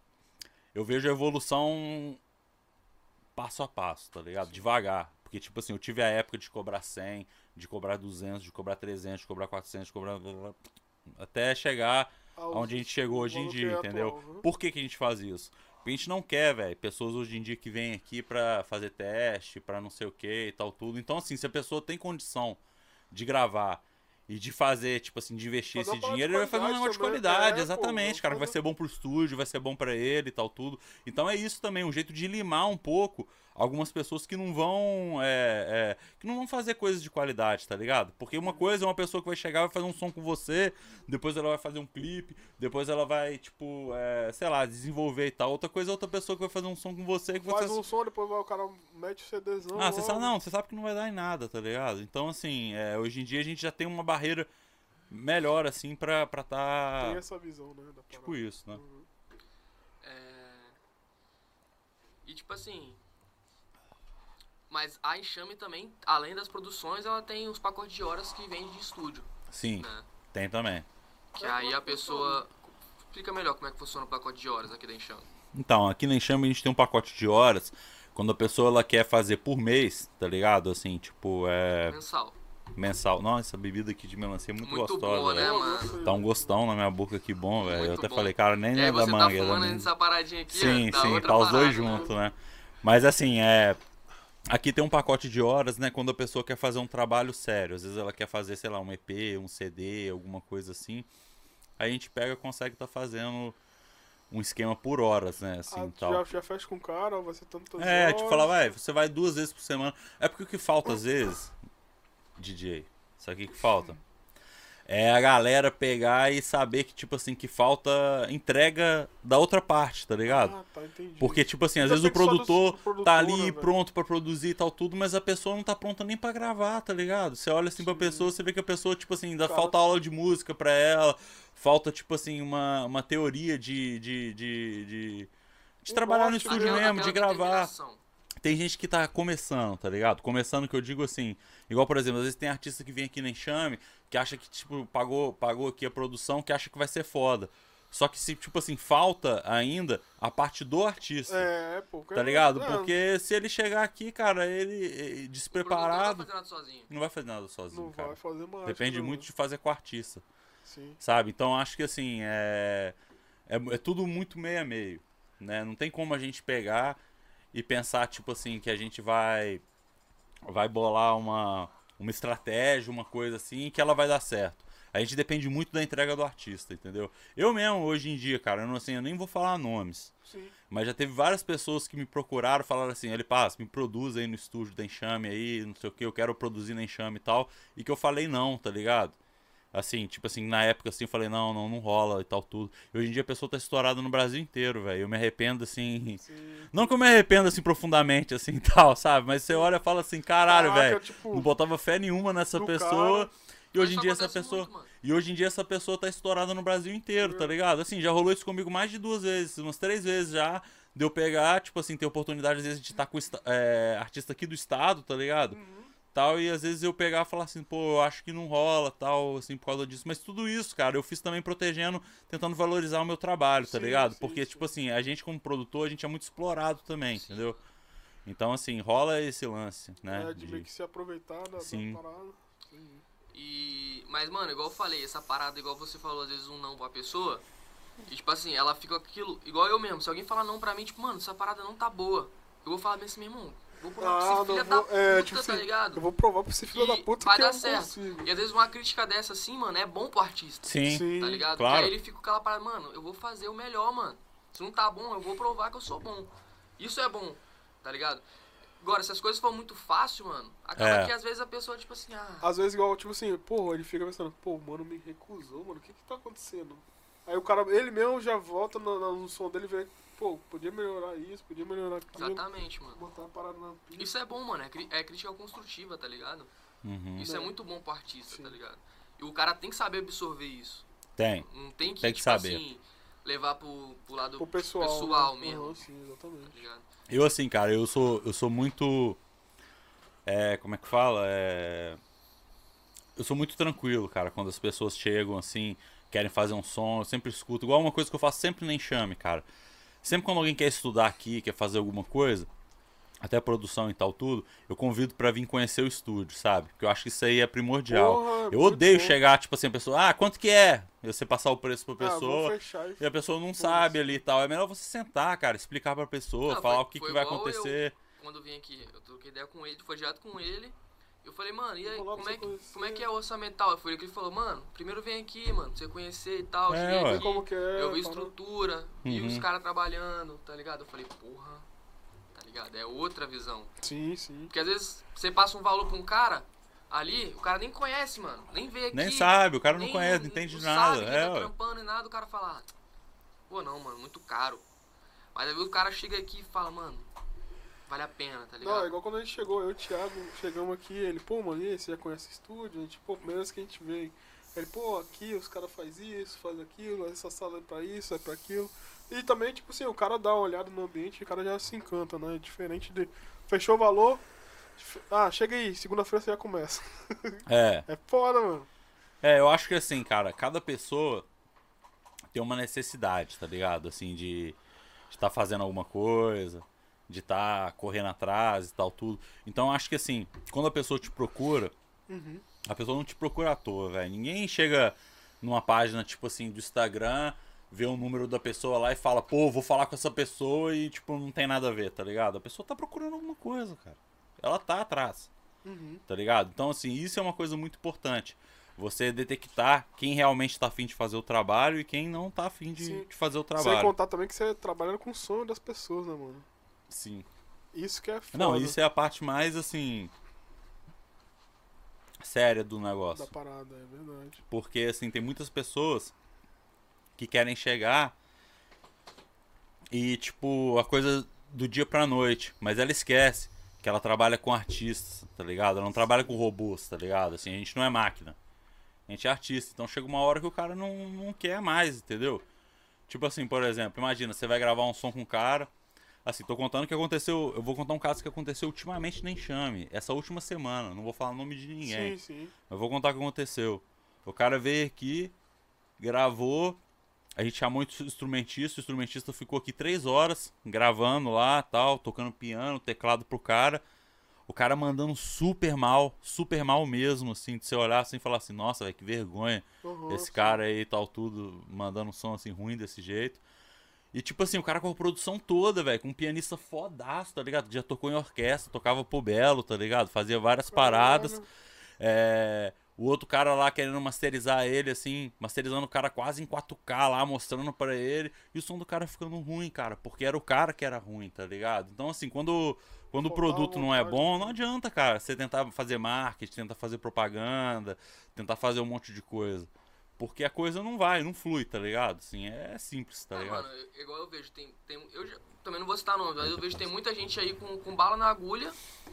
Eu vejo a evolução passo a passo, tá ligado? Devagar. Porque, tipo assim, eu tive a época de cobrar 100, de cobrar 200, de cobrar 300, de cobrar 400, de cobrar... Até chegar Aos- onde a gente chegou hoje em dia, entendeu? atual, né? Por que, que a gente faz isso? Porque a gente não quer, velho, pessoas hoje em dia que vêm aqui pra fazer teste, pra não sei o que e tal, tudo. Então, assim, se a pessoa tem condição de gravar e de fazer, tipo assim, de investir Fazer esse dinheiro, ele vai fazer um negócio de qualidade, é, pô, exatamente, cara. Vai ser bom pro estúdio, vai ser bom pra ele e tal, tudo. Então é isso também, um jeito de limar um pouco algumas pessoas que não vão é, é, que não vão fazer coisas de qualidade, tá ligado? Porque uma coisa é uma pessoa que vai chegar vai fazer um som com você, depois ela vai fazer um clipe, depois ela vai tipo, é, sei lá, desenvolver e tal. Outra coisa é outra pessoa que vai fazer um som com você que Faz você um som, depois vai, o cara mete o CDzão. ah, você sabe, não, você sabe que não vai dar em nada, tá ligado? Então, assim, é, hoje em dia a gente já tem uma barreira melhor, assim, pra, pra tá. Tem essa visão, né? Da Tipo isso, né? Uhum. É... E tipo assim. Mas a Enxame também, além das produções, ela tem os pacotes de horas que vende de estúdio, Sim, né? tem também. Que aí a pessoa. Explica melhor como é que funciona o pacote de horas aqui da Enxame. Então, aqui na Enxame a gente tem um pacote de horas. Quando a pessoa ela quer fazer por mês, tá ligado? Assim, tipo, é. Mensal. Mensal. Nossa, essa bebida aqui de melancia é muito, Muito gostosa, boa, né, mano? Tá um gostão na minha boca aqui bom, velho. Eu até bom. falei, cara, nem é da tá manga. da fumando minha. essa paradinha aqui, Sim, ó, da sim, tá os dois juntos, né? Mas assim, é. Aqui tem um pacote de horas, né? Quando a pessoa quer fazer um trabalho sério. Às vezes ela quer fazer, sei lá, um EP, um CD, alguma coisa assim. Aí a gente pega e consegue estar fazendo um esquema por horas, né? Assim, Ah, tal. já, já fecha com o cara, vai ser tantas É, horas. tipo, falar, vai, você vai duas vezes por semana. É porque o que falta às vezes, DJ, sabe o que que falta? É a galera pegar e saber que, tipo assim, que falta entrega da outra parte, tá ligado? Ah, tá, entendi. Porque, tipo assim, às vezes o produtor do produtor, tá né, ali velho? pronto pra produzir e tal, tudo, mas a pessoa não tá pronta nem pra gravar, tá ligado? Você olha assim pra Sim. pessoa, você vê que a pessoa, tipo assim, ainda falta aula de música pra ela, falta, tipo assim, uma, uma teoria de. de, de, de, de Um trabalhar no estúdio né? mesmo, de gravar. Tem gente que tá começando, tá ligado? Começando que eu digo assim, igual, por exemplo, às vezes tem artista que vem aqui na Enxame, que acha que, tipo, pagou, pagou aqui a produção, que acha que vai ser foda. Só que se, tipo assim, falta ainda a parte do artista. É, pô. Tá ligado? é, Porque se ele chegar aqui, cara, ele O produtor não despreparado, vai fazer nada sozinho. não vai fazer nada sozinho, Não cara. vai fazer mais. Depende não. muito de fazer com o artista, Sim. sabe? Então acho que assim, é, é, é tudo muito meio a meio, né? Não tem como a gente pegar e pensar, tipo assim, que a gente vai vai bolar uma, uma estratégia, uma coisa assim, que ela vai dar certo. A gente depende muito da entrega do artista, entendeu? Eu mesmo, hoje em dia, cara, eu, não, assim, eu nem vou falar nomes. Sim. Mas já teve várias pessoas que me procuraram, falaram assim, ele passa, me produz aí no estúdio da Enxame aí, não sei o que, eu quero produzir na Enxame e tal. E que eu falei não, tá ligado? Assim, tipo assim, na época assim, eu falei, não, não, não rola e tal, tudo. E hoje em dia a pessoa tá estourada no Brasil inteiro, velho. Eu me arrependo, assim. Sim. Não que eu me arrependo assim profundamente, assim e tal, sabe? Mas você olha e fala assim, caralho, velho. tipo, Não botava fé nenhuma nessa pessoa. cara. E hoje em dia essa pessoa. muito. E hoje em dia essa pessoa tá estourada no Brasil inteiro, tá ligado? Assim, já rolou isso comigo mais de duas vezes, umas três vezes já. De eu pegar, tipo assim, ter oportunidade às vezes de estar com esta- é, artista aqui do estado, tá ligado? Tal, e às vezes eu pegar e falar assim, pô, eu acho que não rola, tal, assim, por causa disso. Mas tudo isso, cara, eu fiz também protegendo, tentando valorizar o meu trabalho, tá Sim, ligado? sim, Porque, sim. tipo assim, a gente como produtor, a gente é muito explorado também, entendeu? Então, assim, rola esse lance, né? É, de meio que se aproveitar da, da Sim. parada. Sim. E. Mas, mano, igual eu falei, essa parada, igual você falou, às vezes um não pra pessoa. E tipo assim, ela fica com aquilo, igual eu mesmo. Se alguém falar não pra mim, tipo, mano, essa parada não tá boa. Eu vou falar bem assim, meu irmão. Vou provar pra Ah, esse filho não da vou- é, puta, tipo tá assim, ligado? Eu vou provar pra esse filho E da puta vai que dar eu certo. consigo. E às vezes uma crítica dessa assim, mano, é bom pro artista. Sim, Sim. Tá ligado? claro. Porque aí ele fica com aquela parada, mano, eu vou fazer o melhor, mano. Se não tá bom, eu vou provar que eu sou bom. Isso é bom, tá ligado? Agora, se as coisas for muito fácil, mano, acaba É. que às vezes a pessoa, tipo assim, ah. Às vezes, igual, tipo assim, pô, ele fica pensando, pô, mano, me recusou, mano, o que que tá acontecendo? Aí o cara, ele mesmo já volta no, no- no som dele e vê, pô, podia melhorar isso, podia melhorar aquilo. Exatamente, mano. Botar a parada na pista. Isso é bom, mano. É, cri- é crítica construtiva, tá ligado? Uhum. Isso é É. muito bom pro artista, Sim. tá ligado? E o cara tem que saber absorver isso. Tem. Não tem que, Tem que tipo saber. assim, levar pro, pro lado Pro pessoal. pessoal né? mesmo. Aham, sim, tá exatamente. ligado? Eu, assim, cara, eu sou, eu sou muito. É, como é que fala? É, eu sou muito tranquilo, cara, quando as pessoas chegam assim, querem fazer um som, eu sempre escuto. Igual uma coisa que eu faço sempre na enxame, cara. Sempre quando alguém quer estudar aqui, quer fazer alguma coisa, até produção e tal, tudo, eu convido pra vir conhecer o estúdio, sabe? Porque eu acho que isso aí é primordial. Porra, eu odeio bom. chegar, tipo assim, a pessoa, ah, quanto que é? E você passar o preço pra Ah, pessoa. fechar e a pessoa não sabe ali e tal. É melhor você sentar, cara, explicar pra pessoa, Não, falar foi- o que, que vai igual eu- acontecer. Quando eu vim aqui, eu troquei ideia com ele, foi direto com ele. Eu falei, mano, e aí, como é, que, como é que é o orçamental? Foi ele que ele falou, mano, primeiro vem aqui, mano, pra você conhecer e tal. É, aqui, Como que é, eu vi estrutura, vi Uhum. os caras trabalhando, tá ligado? Eu falei, porra, tá ligado? É outra visão. Sim, sim. Porque às vezes você passa um valor pra um cara ali, o cara nem conhece, mano. Nem vê aqui. Nem sabe, o cara não nem- conhece, não entende não nada. Sabe é, tá trampando e nada, o cara fala, ah, pô, não, mano, muito caro. Mas aí o cara chega aqui e fala, mano, vale a pena, tá ligado? Não, é igual quando a gente chegou, eu e o Thiago, chegamos aqui, ele, pô, mano, e aí, você já conhece o estúdio? A gente, pô, primeira vez que a gente veio. Ele, pô, aqui os caras fazem isso, faz aquilo, essa sala é pra isso, é pra aquilo. E também, tipo assim, o cara dá uma olhada no ambiente e o cara já se encanta, né? Diferente de. Fechou o valor. Ah, chega aí, segunda-feira você já começa. É. É foda, mano. É, eu acho que assim, cara, cada pessoa tem uma necessidade, tá ligado? Assim, de estar fazendo alguma coisa, de estar correndo atrás e tal, tudo. Então acho que assim, quando a pessoa te procura, Uhum. a pessoa não te procura à toa, velho. Ninguém chega numa página, tipo assim, do Instagram, vê o número da pessoa lá e fala, pô, vou falar com essa pessoa e, tipo, não tem nada a ver, tá ligado? A pessoa tá procurando alguma coisa, cara. Ela tá atrás Uhum. tá ligado? Então, assim, isso é uma coisa muito importante. Você detectar quem realmente tá afim de fazer o trabalho e quem não tá afim de, de fazer o Sem trabalho. contar também que você trabalha com o sonho das pessoas, né, mano? Sim. Isso que é foda Não, isso é a parte mais, assim. séria do da negócio. parada, é verdade. Porque, assim, tem muitas pessoas que querem chegar e, tipo, a coisa do dia pra noite. Mas ela esquece que ela trabalha com artistas, tá ligado? Ela não trabalha com robôs, tá ligado? Assim, a gente não é máquina. A gente é artista. Então chega uma hora que o cara não, não quer mais, entendeu? Tipo assim, por exemplo, imagina, você vai gravar um som com um cara. Assim, tô contando o que aconteceu. Eu vou contar um caso que aconteceu ultimamente no Enxame, essa última semana. Não vou falar o nome de ninguém. Sim, sim. Eu vou contar o que aconteceu. O cara veio aqui, gravou. A gente chamou o instrumentista. O instrumentista ficou aqui três horas gravando lá, tal, tocando piano, teclado pro cara. O cara mandando super mal, super mal mesmo, assim, de você olhar assim e falar assim, nossa, velho, que vergonha. Uhum, Esse cara aí tal, tudo, mandando um som assim ruim desse jeito. E tipo assim, o cara com a produção toda, velho, com um pianista fodaço, tá ligado? Já tocou em orquestra, tocava pro Belo, tá ligado? Fazia várias paradas. É, o outro cara lá querendo masterizar ele, assim, masterizando o cara quase em 4K lá, mostrando pra ele. E o som do cara ficando ruim, cara, porque era o cara que era ruim, tá ligado? Então, assim, quando, quando o produto não é bom, não adianta, cara, você tentar fazer marketing, tentar fazer propaganda, tentar fazer um monte de coisa. Porque a coisa não vai, não flui, tá ligado? Assim, é simples, tá Ah, ligado? mano, eu- igual eu vejo, tem, tem eu já- também não vou citar nomes, mas eu vejo que tem muita gente aí com, com bala na agulha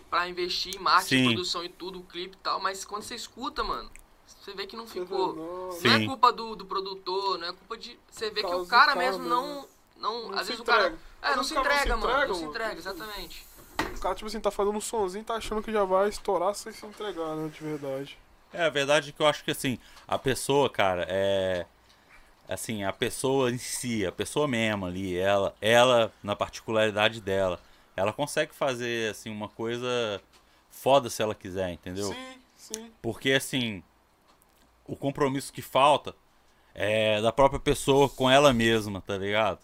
pra investir em marketing, Sim. produção e tudo, clipe e tal, mas quando você escuta, mano, você vê que não ficou. não- é culpa do, do produtor, não é culpa de. Você vê que Causa o do cara mesmo não. não, Não às se vezes o cara. entrega. É, não se o não se entrega, mano. entrega, Não se entrega, exatamente. O cara, tipo assim, tá fazendo um sonzinho, tá achando que já vai estourar sem se entregar, né? De verdade. É, a verdade é que eu acho que assim, a pessoa, cara, é. Assim, a pessoa em si, a pessoa mesma ali, ela, ela, na particularidade dela, ela consegue fazer, assim, uma coisa foda se ela quiser, entendeu? Sim, sim. Porque, assim, o compromisso que falta é da própria pessoa com ela mesma, tá ligado?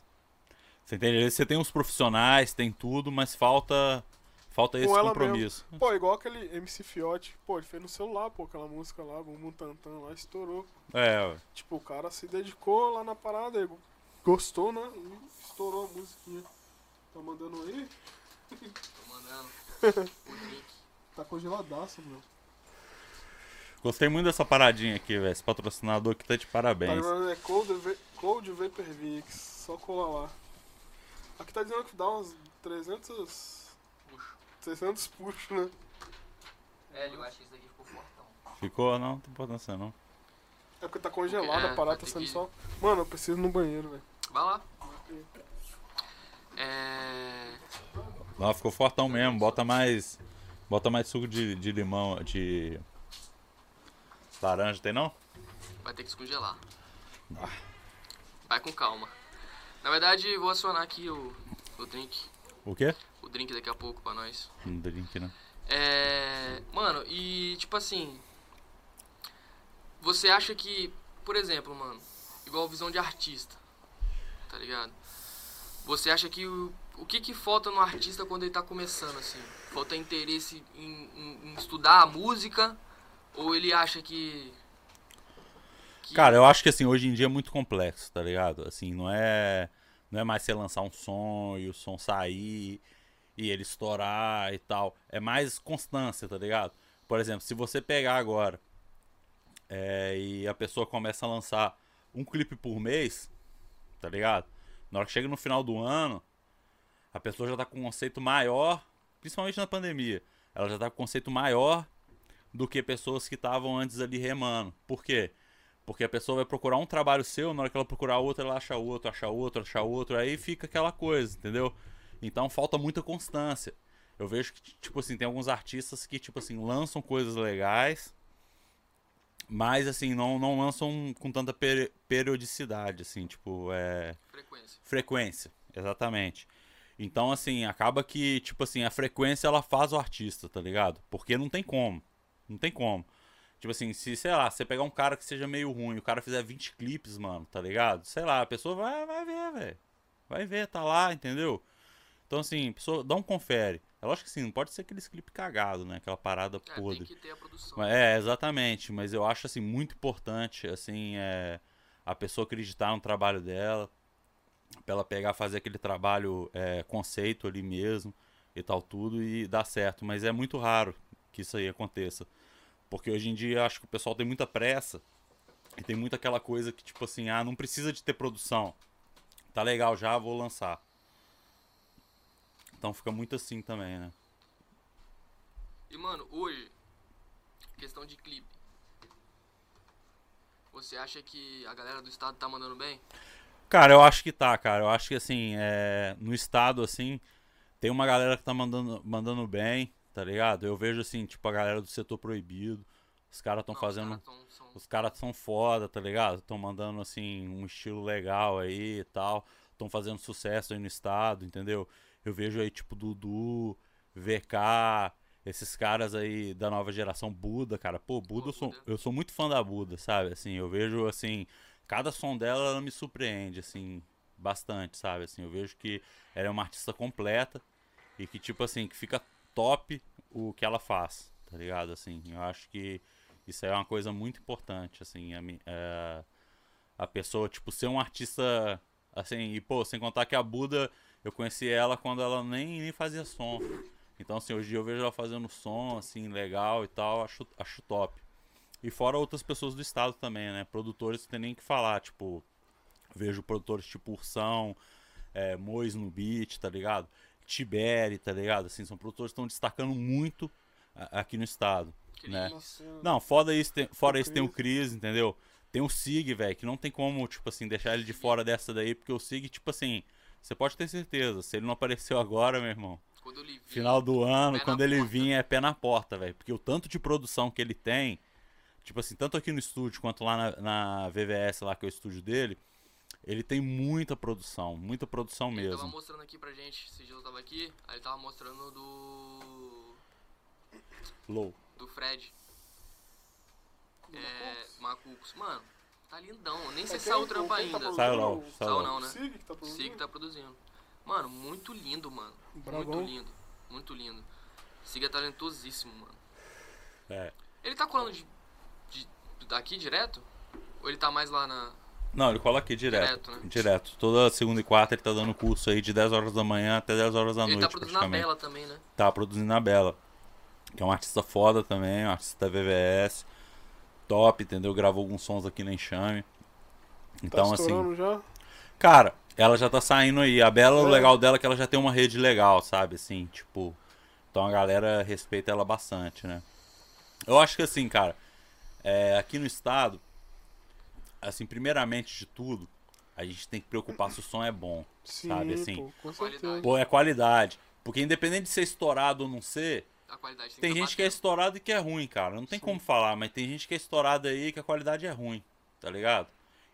Você entende? Você tem os profissionais, tem tudo, mas falta. Falta esse compromisso. Pô, igual aquele MC Fiote, pô, ele fez no celular, pô, aquela música lá, Bumbum Tantan lá, estourou. É, ué. Tipo, o cara se dedicou lá na parada, ele gostou, né? E estourou a musiquinha. Tá mandando aí? Tô mandando. Tá congeladaço, meu. Gostei muito dessa paradinha aqui, velho. Esse patrocinador aqui tá de Tá parabéns. lembrando, é Cold, Cold Vapor Vix, só colar lá. Aqui tá dizendo que dá uns 300... Puxa. 600 puxos, né? É, eu acho que isso daqui ficou fortão. Ficou? Não, não tem importância não. É porque tá congelada É, a parada, tá que- só... Mano, eu preciso ir no banheiro, velho. Vai lá. É. Não, ficou fortão mesmo. Bota mais. Bota mais suco de, de limão, de. Laranja, tem não? Vai ter que descongelar. Vai com calma. Na verdade, vou acionar aqui o, o drink. O quê? O drink daqui a pouco pra nós. Não drink, não. É. Mano, e tipo assim. Você acha que, por exemplo, mano, igual visão de artista, tá ligado? Você acha que o, o que que falta no artista quando ele tá começando, assim? Falta interesse em, em- em estudar a música? Ou ele acha que. que- Cara, eu acho que assim, hoje em dia é muito complexo, tá ligado? Assim, não é. Não é mais você lançar um som e o som sair e ele estourar e tal. É mais constância, tá ligado? Por exemplo, se você pegar agora é, e a pessoa começa a lançar um clipe por mês, tá ligado? Na hora que chega no final do ano, a pessoa já tá com um conceito maior, principalmente na pandemia. Ela já tá com um conceito maior do que pessoas que estavam antes ali remando. Por quê? Porque a pessoa vai procurar um trabalho seu, na hora que ela procurar outro, ela acha outro, acha outro, acha outro, aí fica aquela coisa, entendeu? Então falta muita constância. Eu vejo que, tipo assim, tem alguns artistas que, tipo assim, lançam coisas legais, mas, assim, não, não lançam com tanta peri periodicidade, assim, tipo, é... Frequência. Frequência, exatamente. Então, assim, acaba que, tipo assim, a frequência ela faz o artista, tá ligado? Porque não tem como. Não tem como. Tipo assim, se, sei lá, você pegar um cara que seja meio ruim, o cara fizer 20 clipes, mano, tá ligado? Sei lá, a pessoa vai, vai ver, velho. Vai ver, tá lá, entendeu? Então, assim, pessoa dá um confere. É lógico que sim, não pode ser aqueles clipe cagado, né? Aquela parada É, podre. tem que ter a produção. É, exatamente. Mas eu acho assim muito importante assim é, a pessoa acreditar no trabalho dela, pra ela pegar fazer aquele trabalho é, conceito ali mesmo e tal tudo e dar certo. Mas é muito raro que isso aí aconteça, porque hoje em dia eu acho que o pessoal tem muita pressa e tem muito aquela coisa que tipo assim, ah, não precisa de ter produção. Tá legal já, vou lançar. Então fica muito assim também, né? E, mano, hoje, questão de clipe. Você acha que a galera do estado tá mandando bem? Cara, eu acho que tá, cara. Eu acho que assim, é, no estado, assim, tem uma galera que tá mandando, mandando bem, tá ligado? Eu vejo assim, tipo, a galera do setor proibido. Os caras tão Não, fazendo. Os caras são- Os caras são foda, tá ligado? Estão mandando assim um estilo legal aí e tal. Estão fazendo sucesso aí no estado, entendeu? Eu vejo aí tipo Dudu, VK, esses caras aí da nova geração Buda, cara. Pô, Buda, eu sou, eu sou muito fã da Buda, sabe? Assim, eu vejo assim, cada som dela ela me surpreende, assim, bastante, sabe? Assim, eu vejo que ela é uma artista completa e que tipo assim, que fica top o que ela faz, tá ligado? Assim, eu acho que isso aí é uma coisa muito importante, assim, a, mi- é, a pessoa, tipo, ser um artista, assim, e, pô, sem contar que a Buda, eu conheci ela quando ela nem, nem fazia som. Então, assim, hoje eu vejo ela fazendo som, assim, legal e tal, acho, acho top. E fora outras pessoas do estado também, né? Produtores não tem nem o que falar, tipo, vejo produtores tipo Ursão, é, Mois no beat, tá ligado? Tiberi, tá ligado? Assim, são produtores que estão destacando muito aqui no estado. Cris, né? Nossa, Não, foda isso, tem, fora O isso tem o Cris, entendeu? Tem o Sig, velho, que não tem como, tipo assim, deixar ele de fora dessa daí, porque o Sig, tipo assim, você pode ter certeza, se ele não apareceu agora, meu irmão, Quando ele vi, final do ano, quando ele porta. vir, é pé na porta, velho. Porque o tanto de produção que ele tem, tipo assim, tanto aqui no estúdio quanto lá na, na VVS, lá que é o estúdio dele, ele tem muita produção, muita produção Ele tava mesmo. mostrando aqui pra gente, esse dia eu tava aqui, aí ele tava mostrando do. Low. do Fred. É. Macucos. Mano, tá lindão. Nem sei É se saiu o trampo tá ainda. Saiu produzindo? não, Saiu não, né? Sig que tá produzindo? Sig tá produzindo. Mano, muito lindo, mano. Brabão. Muito lindo. Muito lindo. Sig é talentosíssimo, mano. É. Ele tá colando de, de- daqui direto? Ou ele tá mais lá na. Não, ele cola aqui direto. Direto, né? Direto. Toda segunda e quarta ele tá dando curso aí de 10 horas da manhã até 10 horas da ele noite, tá produzindo na. Bela também, né? Tá produzindo a Bela. Que é um artista foda também, um artista da VVS. Top, entendeu? Gravou alguns sons aqui na Enxame. Então, tá assim. já? Cara, ela já tá saindo aí. A Bela, o É. legal dela é que ela já tem uma rede legal, sabe? Assim, tipo. Então a galera respeita ela bastante, né? Eu acho que assim, cara, é, aqui no estado, assim, primeiramente de tudo, a gente tem que preocupar se o som é bom. Sim, Sabe, assim, pô, com qualidade. certeza. Pô, é qualidade. Porque independente de ser estourado ou não ser, A qualidade tem, tem que gente que é estourado e que é ruim, cara. Não tem como falar, mas tem gente que é estourada aí que a qualidade é ruim, tá ligado?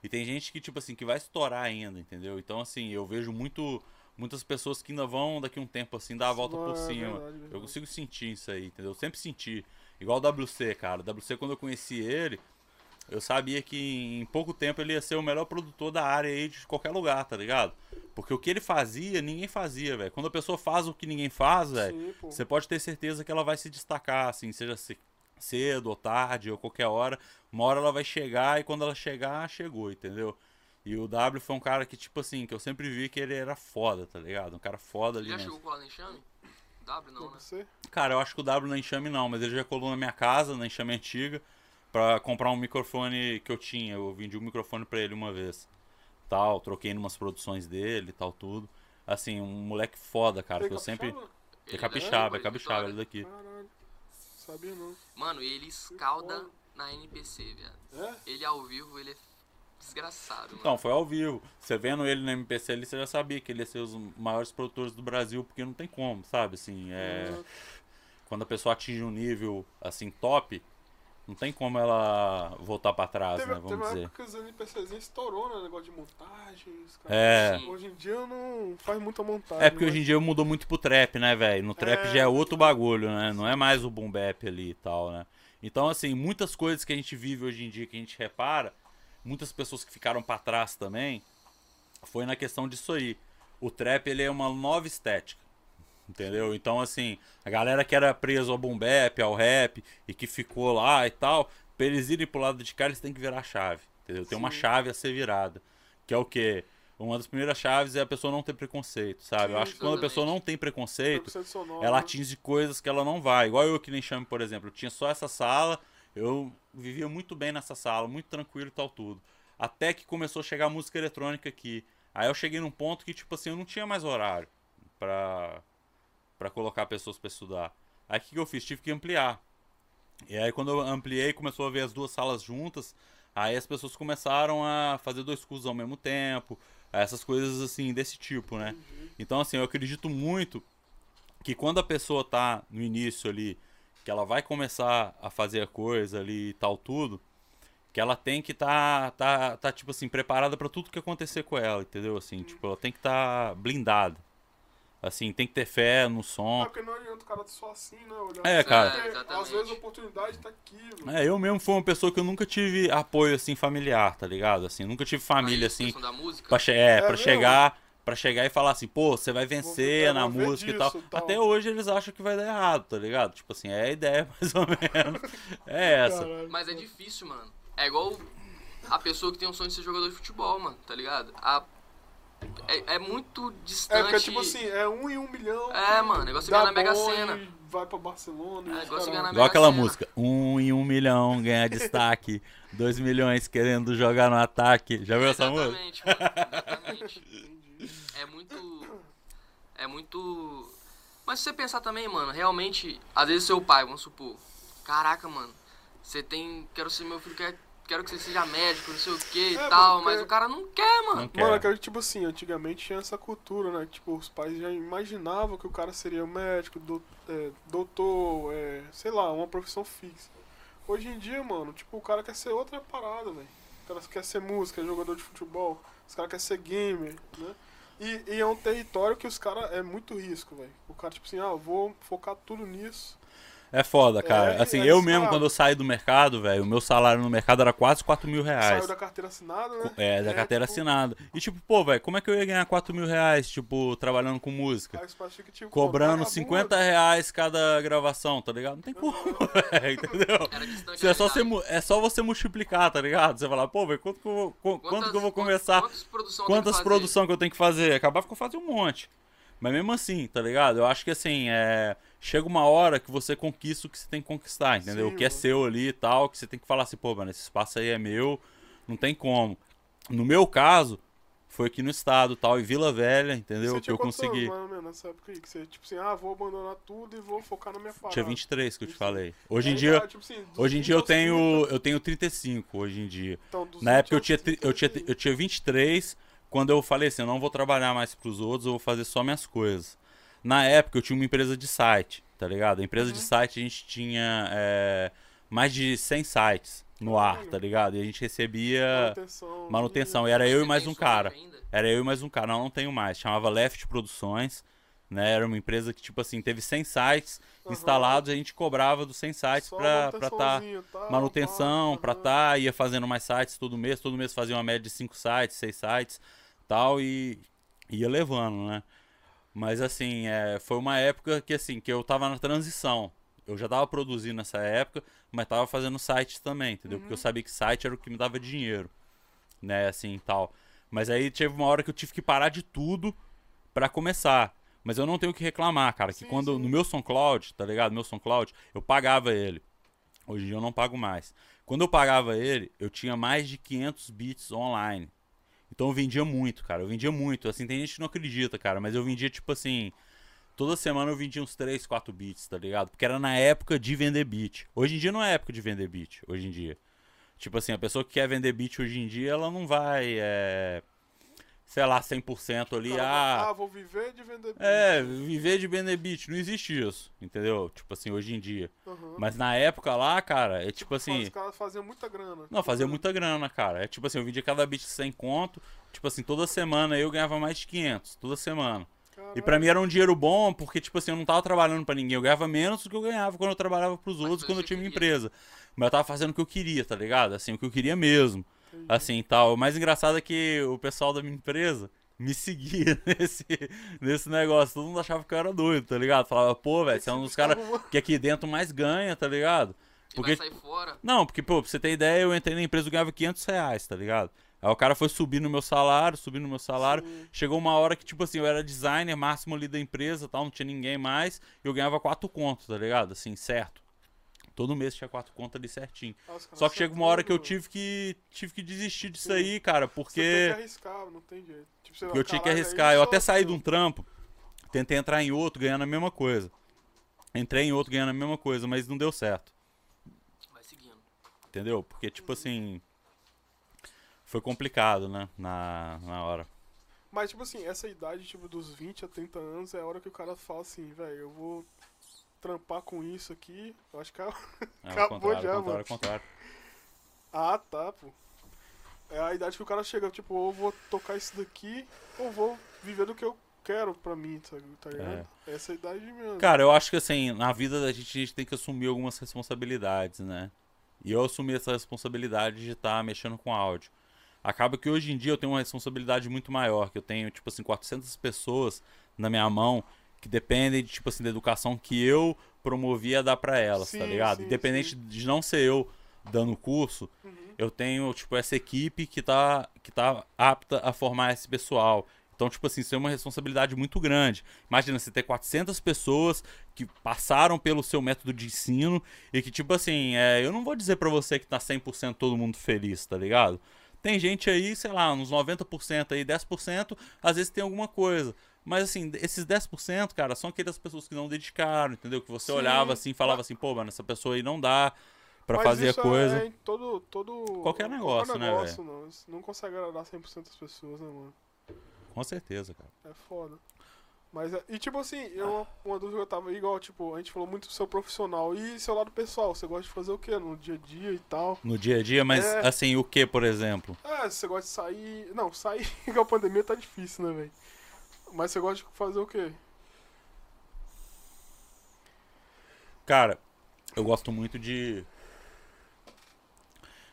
E tem gente que, tipo assim, que vai estourar ainda, entendeu? Então, assim, eu vejo muito muitas pessoas que ainda vão daqui um tempo assim dar a volta por É cima. verdade, verdade. Eu consigo sentir isso aí, entendeu? Eu sempre senti. Igual o WC, cara. O WC, quando eu conheci ele, eu sabia que em pouco tempo ele ia ser o melhor produtor da área aí de qualquer lugar, tá ligado? Porque o que ele fazia, ninguém fazia, velho. Quando a pessoa faz o que ninguém faz, velho, você pode ter certeza que ela vai se destacar, assim, seja ce- cedo ou tarde ou qualquer hora. Uma hora ela vai chegar e quando ela chegar, chegou, entendeu? E o W foi um cara que, tipo assim, que eu sempre vi que ele era foda, tá ligado? Um cara foda ali já mesmo. chegou com lá no enxame? W não, né? Cara, eu acho que o W na Enxame não, mas ele já colou na minha casa, na Enxame antiga, pra comprar um microfone que eu tinha. Eu vendi um microfone pra ele uma vez. Tal, troquei numas produções dele e tal, tudo. Assim, um moleque foda, cara, Ele que eu sempre. É Ele capixaba, é daqui, capixaba, ele daqui. Caralho. Sabia não. Mano, ele escalda na NPC, viado. É? Ele ao vivo, ele é desgraçado, mano. Então, foi ao vivo. Você vendo ele no MPC ali, você já sabia que ele ia ser os maiores produtores do Brasil, porque não tem como, sabe? Assim, é. Ah, Quando a pessoa atinge um nível, assim, top, não tem como ela voltar pra trás, Teve, né? teve Vamos uma dizer. época que os NPCzinhos estourou, né? Negócio de montagens. É. Hoje em dia não faz muita montagem. É porque mas- hoje em dia mudou muito pro trap, né, velho? No trap É. já é outro bagulho, né? Não é mais o boom bap ali e tal, né? Então, assim, muitas coisas que a gente vive hoje em dia, que a gente repara, muitas pessoas que ficaram pra trás também, foi na questão disso aí. O trap, ele é uma nova estética. Entendeu? Então, assim, a galera que era preso ao boom bap, ao rap, e que ficou lá e tal, pra eles irem pro lado de cá, eles têm que virar a chave. Entendeu? Tem uma Sim. chave a ser virada. Que é o quê? Uma das primeiras chaves é a pessoa não ter preconceito, sabe? Eu Sim, acho que quando a pessoa exatamente. não tem preconceito, 100% sonoro, ela atinge coisas que ela não vai. Igual eu que nem chame, por exemplo. Eu tinha só essa sala, eu vivia muito bem nessa sala, muito tranquilo e tal, tudo. Até que começou a chegar música eletrônica aqui. Aí eu cheguei num ponto que, tipo assim, eu não tinha mais horário pra, pra colocar pessoas pra estudar. Aí o que, que eu fiz? Tive que ampliar. E aí quando eu ampliei, começou a ver as duas salas juntas, aí as pessoas começaram a fazer dois cursos ao mesmo tempo, essas coisas assim, desse tipo, né? Então assim, eu acredito muito que quando a pessoa tá no início ali, que ela vai começar a fazer a coisa ali e tal tudo, que ela tem que tá, tá, tá tipo assim, preparada pra tudo que acontecer com ela, entendeu? Assim, tipo, ela tem que estar blindada. Assim, tem que ter fé no som. porque não adianta o cara só assim, né? Olhar É, assim, cara. É. Às vezes a oportunidade tá aqui, mano. É, eu mesmo fui uma pessoa que eu nunca tive apoio assim familiar, tá ligado? Assim, nunca tive família Mas, assim da música, pra, che é, pra mesmo? chegar, para chegar e falar assim, pô, você vai vencer é, na música e tal. disso e tal. Até hoje eles acham que vai dar errado, tá ligado? Tipo assim, é a ideia mais ou menos. É essa. Caralho. Mas é difícil, mano. É igual a pessoa que tem um sonho de ser jogador de futebol, mano, tá ligado? A... É, é muito distante. É, porque tipo assim, é um em um milhão. É, mano, negócio ganhar na Mega Sena. Vai pra Barcelona. É, e negócio ganhar na Igual aquela música. Um em um milhão ganha destaque. dois milhões querendo jogar no ataque. Já viu essa música? Exatamente, mano. Exatamente. É muito. É muito. Mas se você pensar também, mano, realmente, às vezes seu pai, vamos supor, caraca, mano, você tem. Quero ser meu filho, quer- quero que você seja médico, não sei o que e É, tal, porque- mas o cara não quer, mano. Não quer. Mano, aquele tipo assim, antigamente tinha essa cultura, né? Tipo, os pais já imaginavam que o cara seria médico, do, é, doutor, é, sei lá, uma profissão fixa. Hoje em dia, mano, tipo, o cara quer ser outra parada, velho. O cara quer ser música, é jogador de futebol, os caras querem ser gamer, né? E, e é um território que os caras é muito risco, velho. O cara, tipo assim, ah, eu vou focar tudo nisso. É foda, cara. É, assim, é eu isso, mesmo, cara. quando eu saí do mercado, velho, o meu salário no mercado era quase 4 mil reais. Saiu da carteira assinada, né? É, da carteira tipo, assinada. E tipo, pô, velho, como é que eu ia ganhar 4 mil reais, tipo, trabalhando com música? Ficam, tipo, Cobrando vagabundo. 50 reais cada gravação, tá ligado? Não tem como, velho, entendeu? É, só você, é só você multiplicar, tá ligado? Você falar, pô, velho, quanto, que eu vou- qu- quanto que eu vou começar? Quantas produção que Quantas fazer? produções que eu tenho que fazer? Acabava que eu fazia um monte. Mas mesmo assim, tá ligado? Eu acho que assim, é... chega uma hora que você conquista o que você tem que conquistar, entendeu? Sim, o que é mano. seu ali e tal, que você tem que falar assim, pô, mano, esse espaço aí é meu, não tem como. No meu caso, foi aqui no estado tal, em Vila Velha, entendeu? Que eu consegui. anos, menos, nessa época aí? Que você, tipo assim, ah, vou abandonar tudo e vou focar na minha parada. Tinha 23 que eu te falei. Hoje em Aí, dia, tá, tipo assim, hoje em 20 dia eu tenho, 30, eu tenho 35 hoje em dia. então, Na 20 época eu tinha, eu, tinha, 30, eu tinha 23, quando eu falei assim, eu não vou trabalhar mais pros outros, eu vou fazer só minhas coisas. Na época eu tinha uma empresa de site, tá ligado? A empresa de Uhum. site a gente tinha é, mais de 100 sites no ar, Caralho. tá ligado? E a gente recebia manutenção. manutenção. E era eu e mais um cara. Era eu e mais um cara, não, não tenho mais. Chamava Left Produções, né? Era uma empresa que, tipo assim, teve 100 sites Aham. instalados, a gente cobrava dos 100 sites Só pra estar manutençãozinha, tal, manutenção aham. tá, ia fazendo mais sites todo mês, todo mês fazia uma média de 5 sites, 6 sites, tal e ia levando, né? Mas assim, é, foi uma época que assim, que eu tava na transição. Eu já tava produzindo nessa época, mas tava fazendo sites também, entendeu? Porque eu sabia que site era o que me dava dinheiro, né, assim, tal. Mas aí teve uma hora que eu tive que parar de tudo pra começar. Mas eu não tenho o que reclamar, cara. Que Sim, quando sim. no meu SoundCloud, tá ligado? Meu SoundCloud, eu pagava ele. Hoje em dia eu não pago mais. Quando eu pagava ele, eu tinha mais de 500 bits online. Então eu vendia muito, cara. Eu vendia muito. Assim, tem gente que não acredita, cara. Mas eu vendia, tipo assim. Toda semana eu vendia uns 3, 4 bits, tá ligado? Porque era na época de vender bit. Hoje em dia não é época de vender bit. Hoje em dia. Tipo assim, a pessoa que quer vender bit hoje em dia, ela não vai. É, sei lá, 100% ali. Cara Ah, ah, vou viver de vender é, viver de vender bit. Não existe isso, entendeu? Tipo assim, hoje em dia. Aham. Mas na época lá, cara, é tipo assim. Os caras faziam muita grana. Não, fazia muita grana, cara. É tipo assim, eu vendia cada bit sem conto. Tipo assim, toda semana eu ganhava mais de 500. Toda semana. E pra mim era um dinheiro bom, porque, tipo assim, eu não tava trabalhando pra ninguém. Eu ganhava menos do que eu ganhava quando eu trabalhava pros outros, quando eu tinha minha queria. empresa. Mas eu tava fazendo o que eu queria, tá ligado? Assim, o que eu queria mesmo. Assim, tal. O mais engraçado é que o pessoal da minha empresa me seguia nesse, nesse negócio. Todo mundo achava que eu era doido, tá ligado? Falava, pô, velho, você é um dos caras que aqui dentro mais ganha, tá ligado? Porque vai sair fora. não, porque, pô, pra você ter ideia, eu entrei na empresa e ganhava 500 reais, tá ligado? Aí o cara foi subir no meu salário, subir no meu salário. Sim. Chegou uma hora que, tipo assim, eu era designer máximo ali da empresa tal, não tinha ninguém mais. E eu ganhava 4 contos, tá ligado? Assim, certo. Todo mês tinha 4 contos ali certinho. Ah, os caras Só que chega uma hora que eu tive que, tive que desistir disso Sim. aí, cara, Você tem porque que arriscar, não tem jeito. Tipo, vai, eu tinha que "Caralho, é arriscar. Eu até saí de um aquilo?" trampo, tentei entrar em outro ganhando a mesma coisa. Entrei em outro ganhando a mesma coisa, mas não deu certo. Vai seguindo. Entendeu? Porque, tipo assim. Foi complicado, né? Na, na hora. Mas, tipo assim, essa idade, tipo, dos 20 a 30 anos, é a hora que o cara fala assim, velho, eu vou trampar com isso aqui. Eu acho que é... É Acabou já, mano. contrário. Ah, tá, pô. É a idade que o cara chega, tipo, ou vou tocar isso daqui, ou vou viver do que eu quero pra mim, tá, tá ligado? Essa é a idade mesmo. Cara, eu acho que assim, na vida da gente, a gente tem que assumir algumas responsabilidades, né? E eu assumi essa responsabilidade de estar mexendo com áudio. Acaba que hoje em dia eu tenho uma responsabilidade muito maior, que eu tenho, tipo assim, 400 pessoas na minha mão que dependem, de, tipo assim, da educação que eu promovia a dar pra elas, tá Sim, ligado? sim, Independente sim. de não ser eu dando o curso, Uhum. eu tenho, tipo, essa equipe que tá, que tá apta a formar esse pessoal. Então, tipo assim, isso é uma responsabilidade muito grande. Imagina você ter 400 pessoas que passaram pelo seu método de ensino e que, tipo assim, é, eu não vou dizer pra você que tá 100% todo mundo feliz, tá ligado? Tem gente aí, sei lá, uns 90% aí, 10%, às vezes tem alguma coisa. Mas assim, esses 10%, cara, são aquelas pessoas que não dedicaram, entendeu? Que você Sim. olhava assim falava assim, pô, mano, essa pessoa aí não dá pra Mas fazer a isso coisa. É todo, todo... Qualquer negócio, né, negócio, não. Você não consegue agradar 100% das pessoas, né, mano? Com certeza, cara. É foda. Mas, é- e tipo assim, eu, uma dúvida que eu tava igual, tipo, a gente falou muito do seu profissional. E seu lado pessoal, você gosta de fazer o quê no dia a dia e tal? No dia a dia, mas É. assim, o que, por exemplo? É, você gosta de sair. Não, sair com a pandemia tá difícil, né, velho? Mas você gosta de fazer o quê? Cara, eu gosto muito de.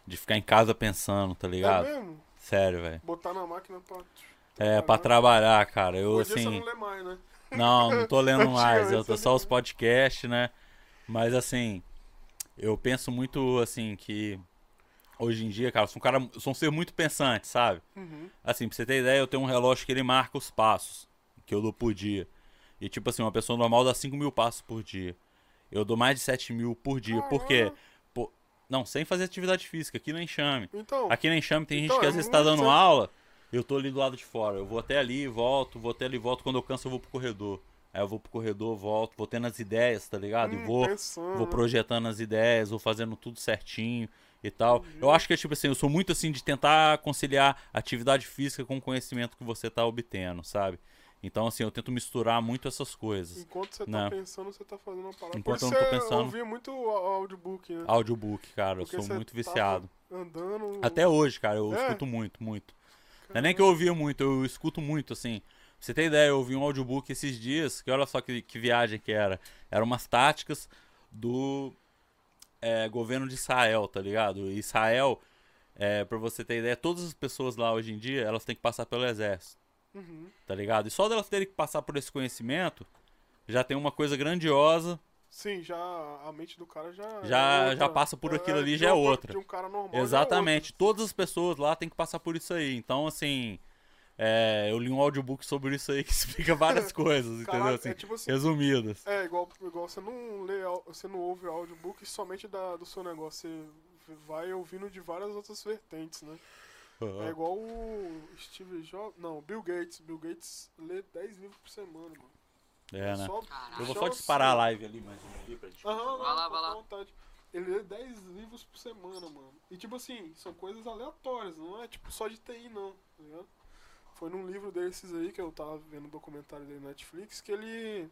De ficar em casa pensando, tá ligado? É mesmo? Sério, velho. Botar na máquina pra. É, pra trabalhar, cara. Eu, Hoje você assim. não lê mais, né? Não, não tô lendo mais. Eu tô só os podcasts, né? Mas assim, eu penso muito assim que hoje em dia, cara, eu sou um cara, sou um ser muito pensante, sabe? Uhum. Assim, pra você ter ideia, eu tenho um relógio que ele marca os passos que eu dou por dia. E tipo assim, uma pessoa normal dá 5 mil passos por dia. Eu dou mais de 7 mil por dia. Por quê? Pô, não, sem fazer atividade física, aqui na Enxame. Então, Aqui na Enxame tem Então, gente que é às vezes tá muito dando certo. aula, eu tô ali do lado de fora. Eu vou até ali, volto, vou até ali, volto. Quando eu canso, eu vou pro corredor. Aí eu vou pro corredor, volto, vou tendo as ideias, tá ligado? hum, e vou, pensando, vou projetando as ideias, vou fazendo tudo certinho e tal. Eu acho que, tipo assim, eu sou muito assim de tentar conciliar atividade física com o conhecimento que você tá obtendo, sabe? Então, assim, eu tento misturar muito essas coisas. Enquanto você tá Não. pensando, você tá fazendo uma parada. Enquanto eu não tô pensando. ouvia muito o audiobook, né? Audiobook, cara, eu Porque sou você muito viciado. Andando. Até hoje, cara, eu É? escuto muito, muito. Não é nem que eu ouvia muito, eu escuto muito, assim. Pra você ter ideia, eu ouvi um audiobook esses dias, que olha só que, que viagem que era. Eram umas táticas do é, governo de Israel, tá ligado? Israel, é, pra você ter ideia, todas as pessoas lá hoje em dia, elas têm que passar pelo exército, Uhum. tá ligado? E só delas terem que passar por esse conhecimento, já tem uma coisa grandiosa, Sim, já a mente do cara já. Já- é já passa por aquilo ali, de já é outra. Um normal. é Exatamente. Todas as pessoas lá têm que passar por isso aí. Então, assim, é, eu li um audiobook sobre isso aí que explica várias coisas, entendeu? Caralho, Assim, é tipo assim, resumidas. É, igual, igual você não lê, você não ouve audiobook somente da, do seu negócio, você vai ouvindo de várias outras vertentes, né? É igual o Steve Jobs, não, Bill Gates, Bill Gates lê 10 livros por semana, mano. É, né? Eu vou só disparar a live ali mais um ali pra gente. Aham, Vai lá, vai lá. vontade. Ele lê 10 livros por semana, mano. E tipo assim, são coisas aleatórias, não é tipo só de TI não, tá ligado? Foi num livro desses aí que eu tava vendo um documentário dele na Netflix que ele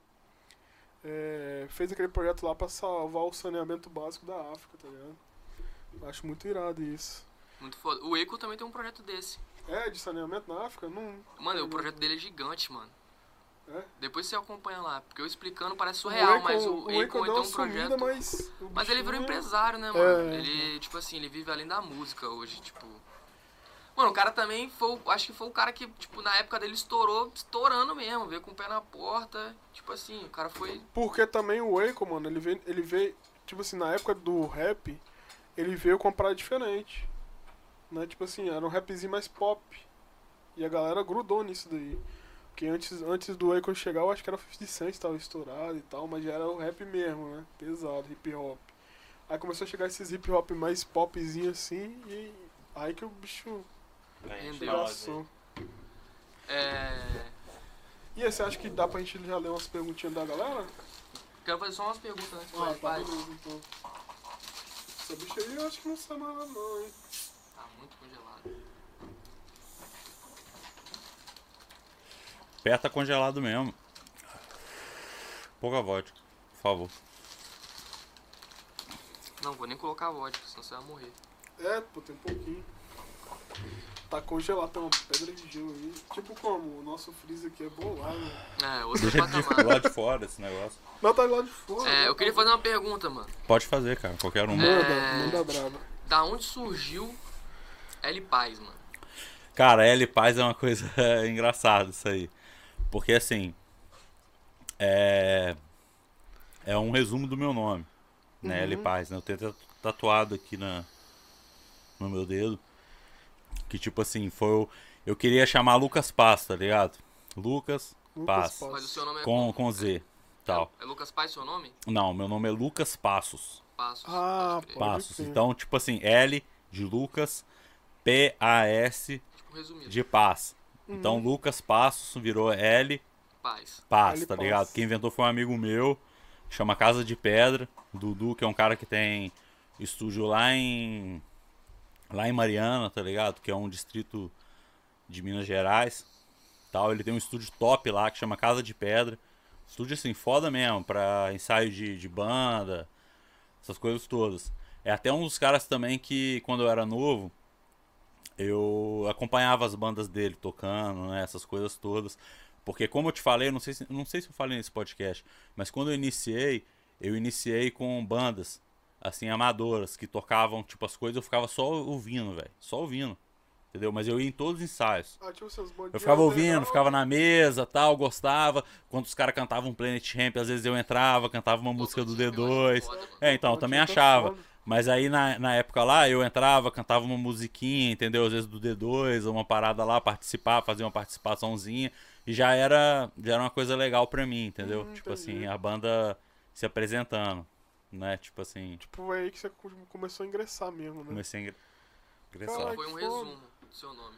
é, fez aquele projeto lá pra salvar o saneamento básico da África, tá ligado? Acho muito irado isso. Muito foda. O Eiko também tem um projeto desse. É, de saneamento na África? Não. Mano, o projeto dele é gigante, mano. É? Depois você acompanha lá, porque eu explicando parece surreal, mas o o Akon tem um sumida, projeto. mas. o Mas ele virou bichinho- empresário, né, mano? É. Ele, tipo assim, ele vive além da música hoje, tipo. Mano, o cara também foi. o- Acho que foi o cara que, tipo, na época dele estourou, estourando mesmo, veio com o pé na porta. Tipo assim, o cara foi. Porque também o Akon, mano, ele veio, ele veio, tipo assim, na época do rap, ele veio com uma parada diferente. Né? Tipo assim, era um rapzinho mais pop. E a galera grudou nisso daí. Porque antes, antes do Akon chegar, eu acho que era o 50 Cent estourado e tal, mas já era o rap mesmo, né? Pesado, hip hop. Aí começou a chegar esses hip hop mais popzinho assim, e aí que o bicho passou. É. E aí, você acha que dá pra gente já ler umas perguntinhas da galera? Quero fazer só umas perguntas antes Ah, do tá pai. beleza, então. Essa bicha aí eu acho que não sai nada não, hein. Tá muito congelado. Pé tá congelado mesmo. Pouca vodka, por favor. Não, vou nem colocar vodka, senão você vai morrer. É, pô, tem um pouquinho. Tá congelado, tem uma pedra de gelo aí. Tipo como? O nosso freezer aqui é bolado. É, outro Deixa de patamar. lá de fora esse negócio. Não, tá lá de fora. É, né? eu queria fazer uma pergunta, mano. Pode fazer, cara, qualquer um. Manda, É. manda braba. Da onde surgiu L Paz, mano? Cara, L Paz é uma coisa engraçada isso aí. Porque assim. É. É um resumo do meu nome. Né? L Uhum. Paz, né? Eu tenho tatu- tatuado aqui na, no meu dedo. Que tipo assim, foi. o- Eu queria chamar Lucas Paz, tá ligado? Lucas Lucas Paz. Paz. Mas o seu nome é Com, como? com Z. Tal. É, é Lucas Paz seu nome? Não, meu nome é Lucas Passos. Passos. Ah. Passos. Então, tipo assim, L de Lucas, P-A-S Tipo, de Paz. Uhum. Então, Lucas Passos virou L Paz. Paz, L tá Paz. ligado? Quem inventou foi um amigo meu, chama Casa de Pedra, Dudu, que é um cara que tem estúdio lá em lá em Mariana, tá ligado? Que é um distrito de Minas Gerais. Tal, ele tem um estúdio top lá que chama Casa de Pedra. Estúdio assim, foda mesmo, pra ensaio de, de banda, essas coisas todas. É até um dos caras também que, quando eu era novo, eu acompanhava as bandas dele tocando, né, essas coisas todas. Porque como eu te falei, não sei se, não sei se eu falei nesse podcast, mas quando eu iniciei, eu iniciei com bandas assim amadoras que tocavam tipo as coisas, eu ficava só ouvindo, velho, só ouvindo. Entendeu? Mas eu ia em todos os ensaios. Ah, tipo Eu ficava ouvindo, ficava na mesa, tal, gostava. Quando os caras cantavam Planet Ramp, às vezes eu entrava, cantava uma música do D2. É, então, eu também achava. Mas aí na, na época lá, eu entrava, cantava uma musiquinha, entendeu? Às vezes do D2, ou uma parada lá, participar, fazer uma participaçãozinha. E já era, já era uma coisa legal pra mim, entendeu? Hum, tipo entendi. assim, a banda se apresentando, né? Tipo assim, Tipo, é aí que você co- começou a ingressar mesmo, né? comecei a ingre- ingressar. Caralho. Foi um resumo do seu nome.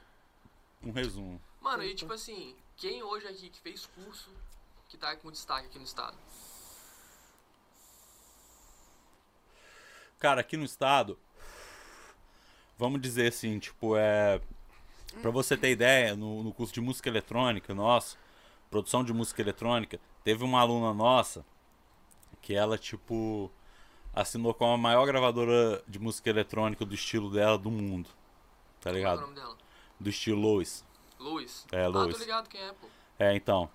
Um resumo. Mano, e tipo assim, quem hoje aqui que fez curso que tá com destaque aqui no estado? Cara, aqui no estado, vamos dizer assim, tipo, é. Pra você ter ideia, no, no curso de música eletrônica nosso, produção de música eletrônica, teve uma aluna nossa que ela, tipo, assinou com a maior gravadora de música eletrônica do estilo dela do mundo. Tá Qual é o ligado? nome dela? Do estilo Lois. Luiz. É, Ah, Lois. tô ligado quem é, pô. É, então.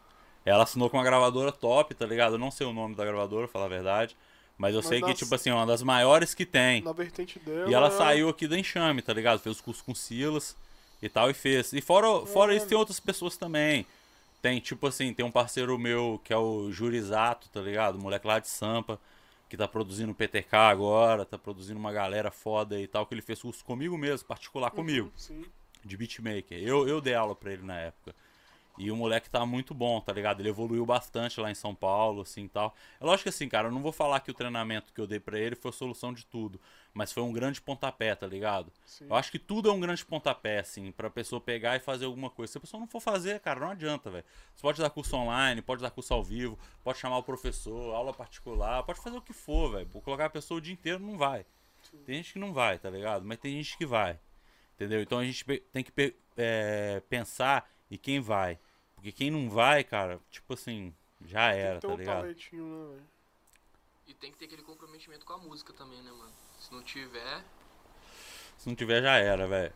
Ela assinou com uma gravadora top, tá ligado? Eu não sei o nome da gravadora, falar a verdade. Mas eu Mas sei que, nas- tipo assim, é uma das maiores que tem. Na vertente dela. E ela é- saiu aqui da Enxame, tá ligado? Fez o curso com Silas e tal, e fez. E fora, fora isso, tem outras pessoas também. Tem, tipo assim, tem um parceiro meu que é o Jurizato, tá ligado? Moleque lá de Sampa, que tá produzindo PTK agora, tá produzindo uma galera foda e tal, que ele fez curso comigo mesmo, particular comigo. Sim. de beatmaker. Eu, eu dei aula pra ele na época. E o moleque tá muito bom, tá ligado? Ele evoluiu bastante lá em São Paulo, assim tal. É lógico que assim, cara, eu não vou falar que o treinamento que eu dei pra ele foi a solução de tudo. Mas foi um grande pontapé, tá ligado? Sim. Eu acho que tudo é um grande pontapé, assim, pra pessoa pegar e fazer alguma coisa. Se a pessoa não for fazer, cara, não adianta, velho. Você pode dar curso online, pode dar curso ao vivo, pode chamar o professor, aula particular, pode fazer o que for, velho. Colocar a pessoa o dia inteiro não vai. Tem gente que não vai, tá ligado? Mas tem gente que vai. Entendeu? Então a gente tem que é, pensar em quem vai. Porque quem não vai, cara, tipo assim, já Tem era, que ter tá um ligado? talentinho, né, velho? E tem que ter aquele comprometimento com a música também, né, mano? Se não tiver, Se não tiver, já era, velho.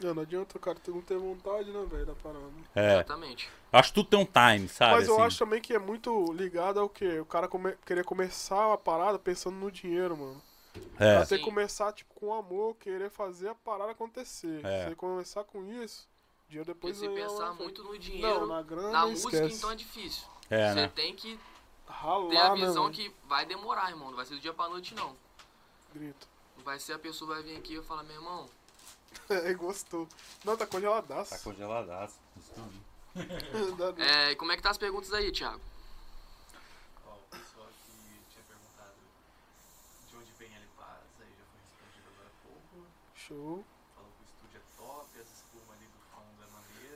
Não, não adianta o cara ter- não ter vontade, né, velho, da parada. É. exatamente. Acho que tudo tem um time, sabe? Mas eu assim. acho também que é muito ligado ao quê? O cara come- querer começar a parada pensando no dinheiro, mano. É. Até Sim. começar, tipo, com amor, querer fazer a parada acontecer. É. Você começar com isso, dinheiro Porque depois se vem lá pensar muito no Não, dinheiro, na grana, na música, esquece. então é difícil. É, Você né? tem que Ralar, ter a né, visão que vai demorar, irmão. Não vai ser do dia pra noite, não. Grito. Não vai ser a pessoa vai vir aqui e falar, meu irmão, É, gostou. Não, tá congeladaço. Tá congeladaço. Dá- é, e como é que tá as perguntas aí, Thiago? Ó,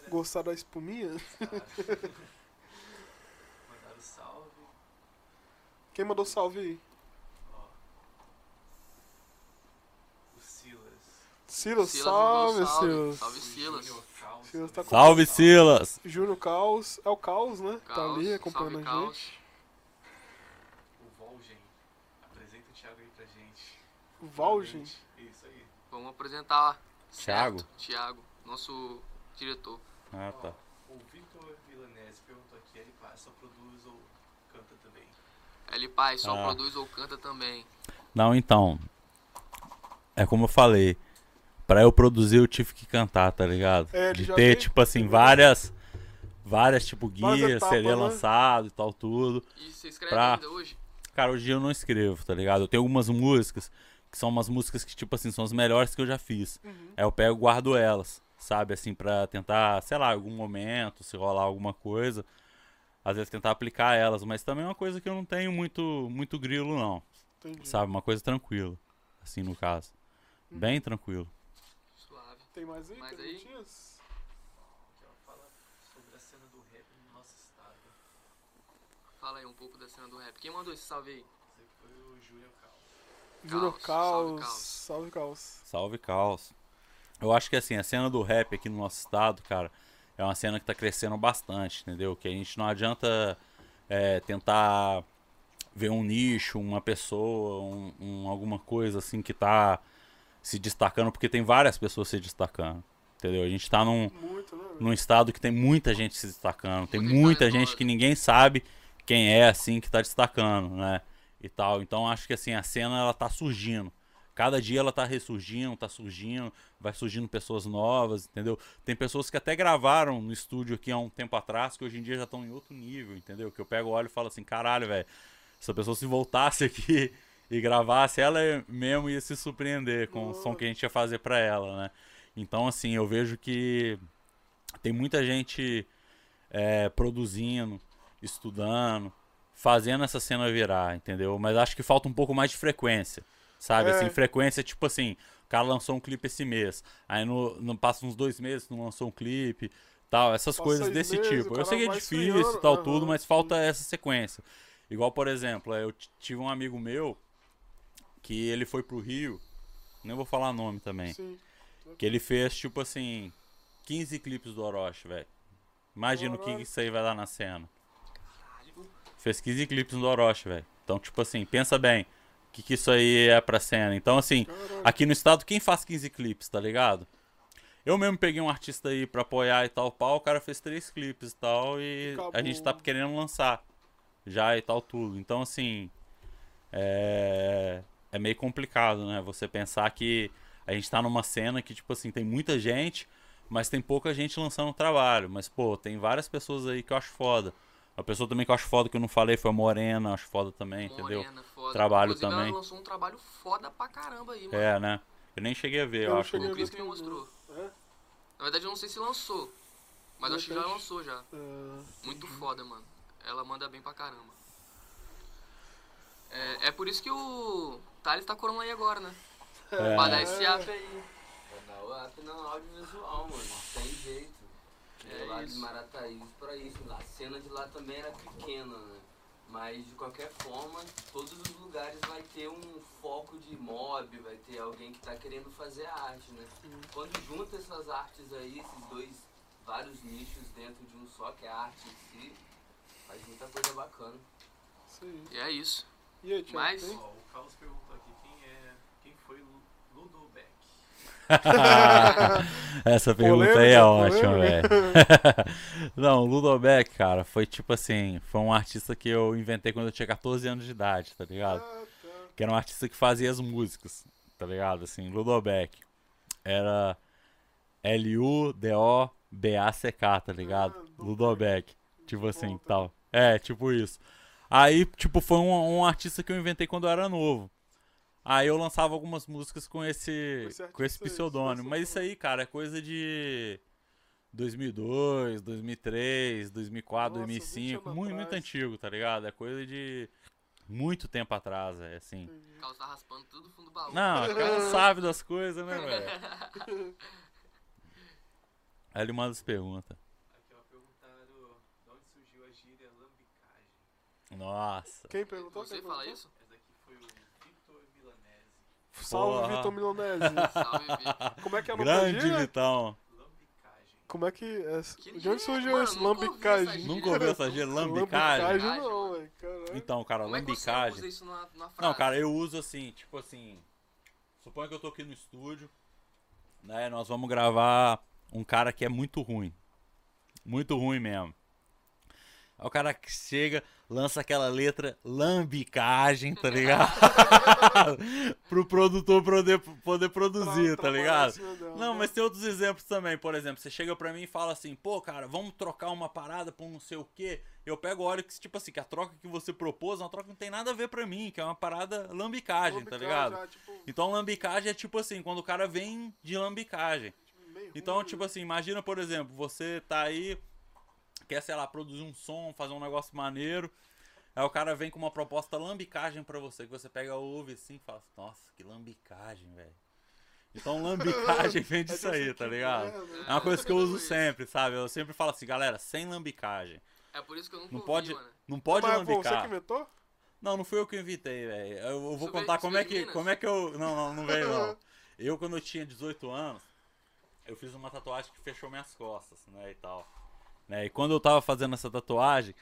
Gostaram da espuminha? Mandaram salve. Quem mandou salve aí? O Silas. Silas, Silas salve, mandou. Silas. Salve, Silas. Júnior Caos Silas tá com- Salve, Silas! Júnior Caos. É o Caos, né? tá Caos, ali acompanhando salve, a Caos. gente. O Volgen. Apresenta o Thiago aí pra gente. O Valgen. Isso aí. Vamos apresentar. Thiago? certo? Thiago, nosso diretor. Ah, tá. O Victor Milanese perguntou aqui, ele Paz só produz ou canta também? L Pai só Ah. produz ou canta também. Não, então. É como eu falei. Pra eu produzir, eu tive que cantar, tá ligado? É, ele De ter, tem- tipo assim, várias. Várias, tipo, guias, CD né? lançado e tal, tudo. E você escreve Pra- ainda hoje? Cara, hoje eu não escrevo, tá ligado? Eu tenho algumas músicas que são umas músicas que, tipo assim, são as melhores que eu já fiz. Uhum. Aí eu pego e guardo elas, sabe? Assim, pra tentar, sei lá, algum momento, se rolar alguma coisa. Às vezes tentar aplicar elas, mas também é uma coisa que eu não tenho muito, muito grilo, não. Entendi. Sabe? Uma coisa tranquila, assim, no caso. Uhum. Bem tranquilo. Suave. Tem mais aí? Mais aí? fala sobre a cena do rap no nosso estado. Fala aí um pouco da cena do rap. Quem mandou esse salve aí? Foi o Júnior Caos. Júnior Caos, salve. Caos. Salve, Caos. Salve, caos. Eu acho que, assim, a cena do rap aqui no nosso estado, cara, é uma cena que tá crescendo bastante, entendeu? Que a gente não adianta é, tentar ver um nicho, uma pessoa, um, um- alguma coisa assim que tá se destacando, porque tem várias pessoas se destacando, entendeu? A gente tá num, Muito, né? num estado que tem muita gente se destacando, tem Muita gente que ninguém sabe quem é assim que tá destacando, né? E tal. Então acho que assim a cena ela tá surgindo. Cada dia ela tá ressurgindo, tá surgindo, vai surgindo pessoas novas, entendeu? Tem pessoas que até gravaram no estúdio aqui há um tempo atrás que hoje em dia já estão em outro nível, entendeu? Que eu pego, olho e falo assim, caralho, velho, se a pessoa se voltasse aqui e gravasse, ela mesmo ia se surpreender com o som que a gente ia fazer pra ela, né? Então, assim, eu vejo que tem muita gente é, produzindo, estudando, fazendo essa cena virar, entendeu? Mas acho que falta um pouco mais de frequência, sabe? É. Assim, frequência, tipo assim, o cara lançou um clipe esse mês, aí no, no passa uns dois meses não lançou um clipe, tal, essas Passa coisas desse meses, tipo. Eu sei que é difícil e tal, aham, tudo, mas falta essa sequência. Igual, por exemplo, eu tive um amigo meu que ele foi pro Rio, nem vou falar nome também. Sim. Que ele fez, tipo assim, 15 clipes do Orochi, velho. Imagina o que isso aí vai dar na cena. Fez 15 clipes do Orochi, velho. Então, tipo assim, pensa bem. Que, que isso aí é pra cena. Então, assim, Caralho. aqui no estado, quem faz 15 clipes, tá ligado? Eu mesmo peguei um artista aí pra apoiar e tal, pau, o cara fez três clipes e tal, e Acabou. a gente tá querendo lançar já e tal, tudo. Então, assim, é, é meio complicado, né? Você pensar que a gente tá numa cena que, tipo assim, tem muita gente, mas tem pouca gente lançando trabalho. Mas, pô, tem várias pessoas aí que eu acho foda. Uma pessoa também que eu acho foda que eu não falei foi a Morena, acho foda também, entendeu? Morena, foda. Trabalho Inclusive, também. ela lançou um trabalho foda pra caramba aí, mano. É, né? Eu nem cheguei a ver, Eu eu acho. O a Cris que me mostrou. não. É? Na verdade, eu não sei se lançou. Mas acho que já lançou já. Ah, Muito foda, mano. Ela manda bem pra caramba. É, é por isso que o Thales tá corando aí agora, né? É. Pra dar esse up aí. Pra dar o up no audiovisual, mano. Tem jeito. É lá de isso. Marataízes pra isso. A cena de lá também era pequena, né? Mas de qualquer forma, todos os lugares vai ter um foco de mob, vai ter alguém que tá querendo fazer arte, né? Quando junta essas artes aí, esses dois, vários nichos dentro de um só, que é a arte em si, faz muita coisa bacana. Aí. E é isso. E aí? Mas-? Ó, o Carlos perguntou aqui quem é. Quem foi Lu- Ludobeck? Essa pergunta aí é Polêmica, ótima, velho. polêmica. Não, o Ludobeck, cara, foi tipo assim, foi um artista que eu inventei quando eu tinha 14 anos de idade, tá ligado? Ah, tá. Que era um artista que fazia as músicas, tá ligado? Assim, Ludobeck. Era L-U-D-O-B-A-C-K, tá ligado? Ah, do- Ludobeck. Tipo assim, Volta. tal. É, tipo isso. Aí, tipo, foi um, um artista que eu inventei quando eu era novo. Aí eu lançava algumas músicas com esse, esse com esse pseudônimo. Mas isso aí, cara, é coisa de 2002, 2003, 2004, Nossa, 20 2005. anos Muito, muito antigo, tá ligado? É coisa de muito tempo atrás, é assim. O tá raspando tudo no fundo do baú. Não, o cara sabe das coisas, né, velho? Aí ele manda as perguntas. Aqui, ó, perguntaram de onde surgiu a gíria lambicagem. Nossa. Quem perguntou? Você fala isso? Essa aqui foi o Victor Milanese. Salve, Porra. Vitor Milanese. Salve, Vitor. Como é que é o nome da Grande? Então. Lambicagem. Como é que é? Que De onde surgiu mano? esse Nunca ouvi essa lambicagem? Nunca ouviu essa gíria lambicagem? Lambicagem não, velho. Então, cara, Como é que você lambicagem. usa isso numa, numa frase? Não, cara, eu uso assim, tipo assim. Suponha que eu tô aqui no estúdio, né? Nós vamos gravar um cara que é muito ruim. Muito ruim mesmo. Aí o cara que chega, lança aquela letra lambicagem, tá ligado? Pro produtor poder, poder produzir, tá ligado? Não, né? mas tem outros exemplos também. Por exemplo, você chega pra mim e fala assim, pô, cara, vamos trocar uma parada um não sei o quê. Eu pego hora que, tipo assim, que a troca que você propôs é uma troca que não tem nada a ver pra mim, que é uma parada lambicagem, tá ligado? já, tipo, Então lambicagem é tipo assim, quando o cara vem de lambicagem. meio Então, tipo assim, imagina, por exemplo, você tá aí, quer, sei lá, produzir um som, fazer um negócio maneiro. Aí o cara vem com uma proposta lambicagem pra você, que você pega, ouve assim e fala, nossa, que lambicagem, velho. Então lambicagem vem É disso aí, tá que ligado? merda. É uma coisa que eu uso sempre, sabe? Eu sempre falo assim, galera, sem lambicagem. É por isso que eu nunca Não ouvi, pode, mano. não pode Mas, pô, você lambicar. que inventou? Não, não fui eu que invitei, velho. Eu, eu vou contar como é que, como é que eu, não, não, não veio não. Eu quando eu tinha 18 anos, eu fiz uma tatuagem que fechou minhas costas, né, e tal. Né? E quando eu tava fazendo essa tatuagem,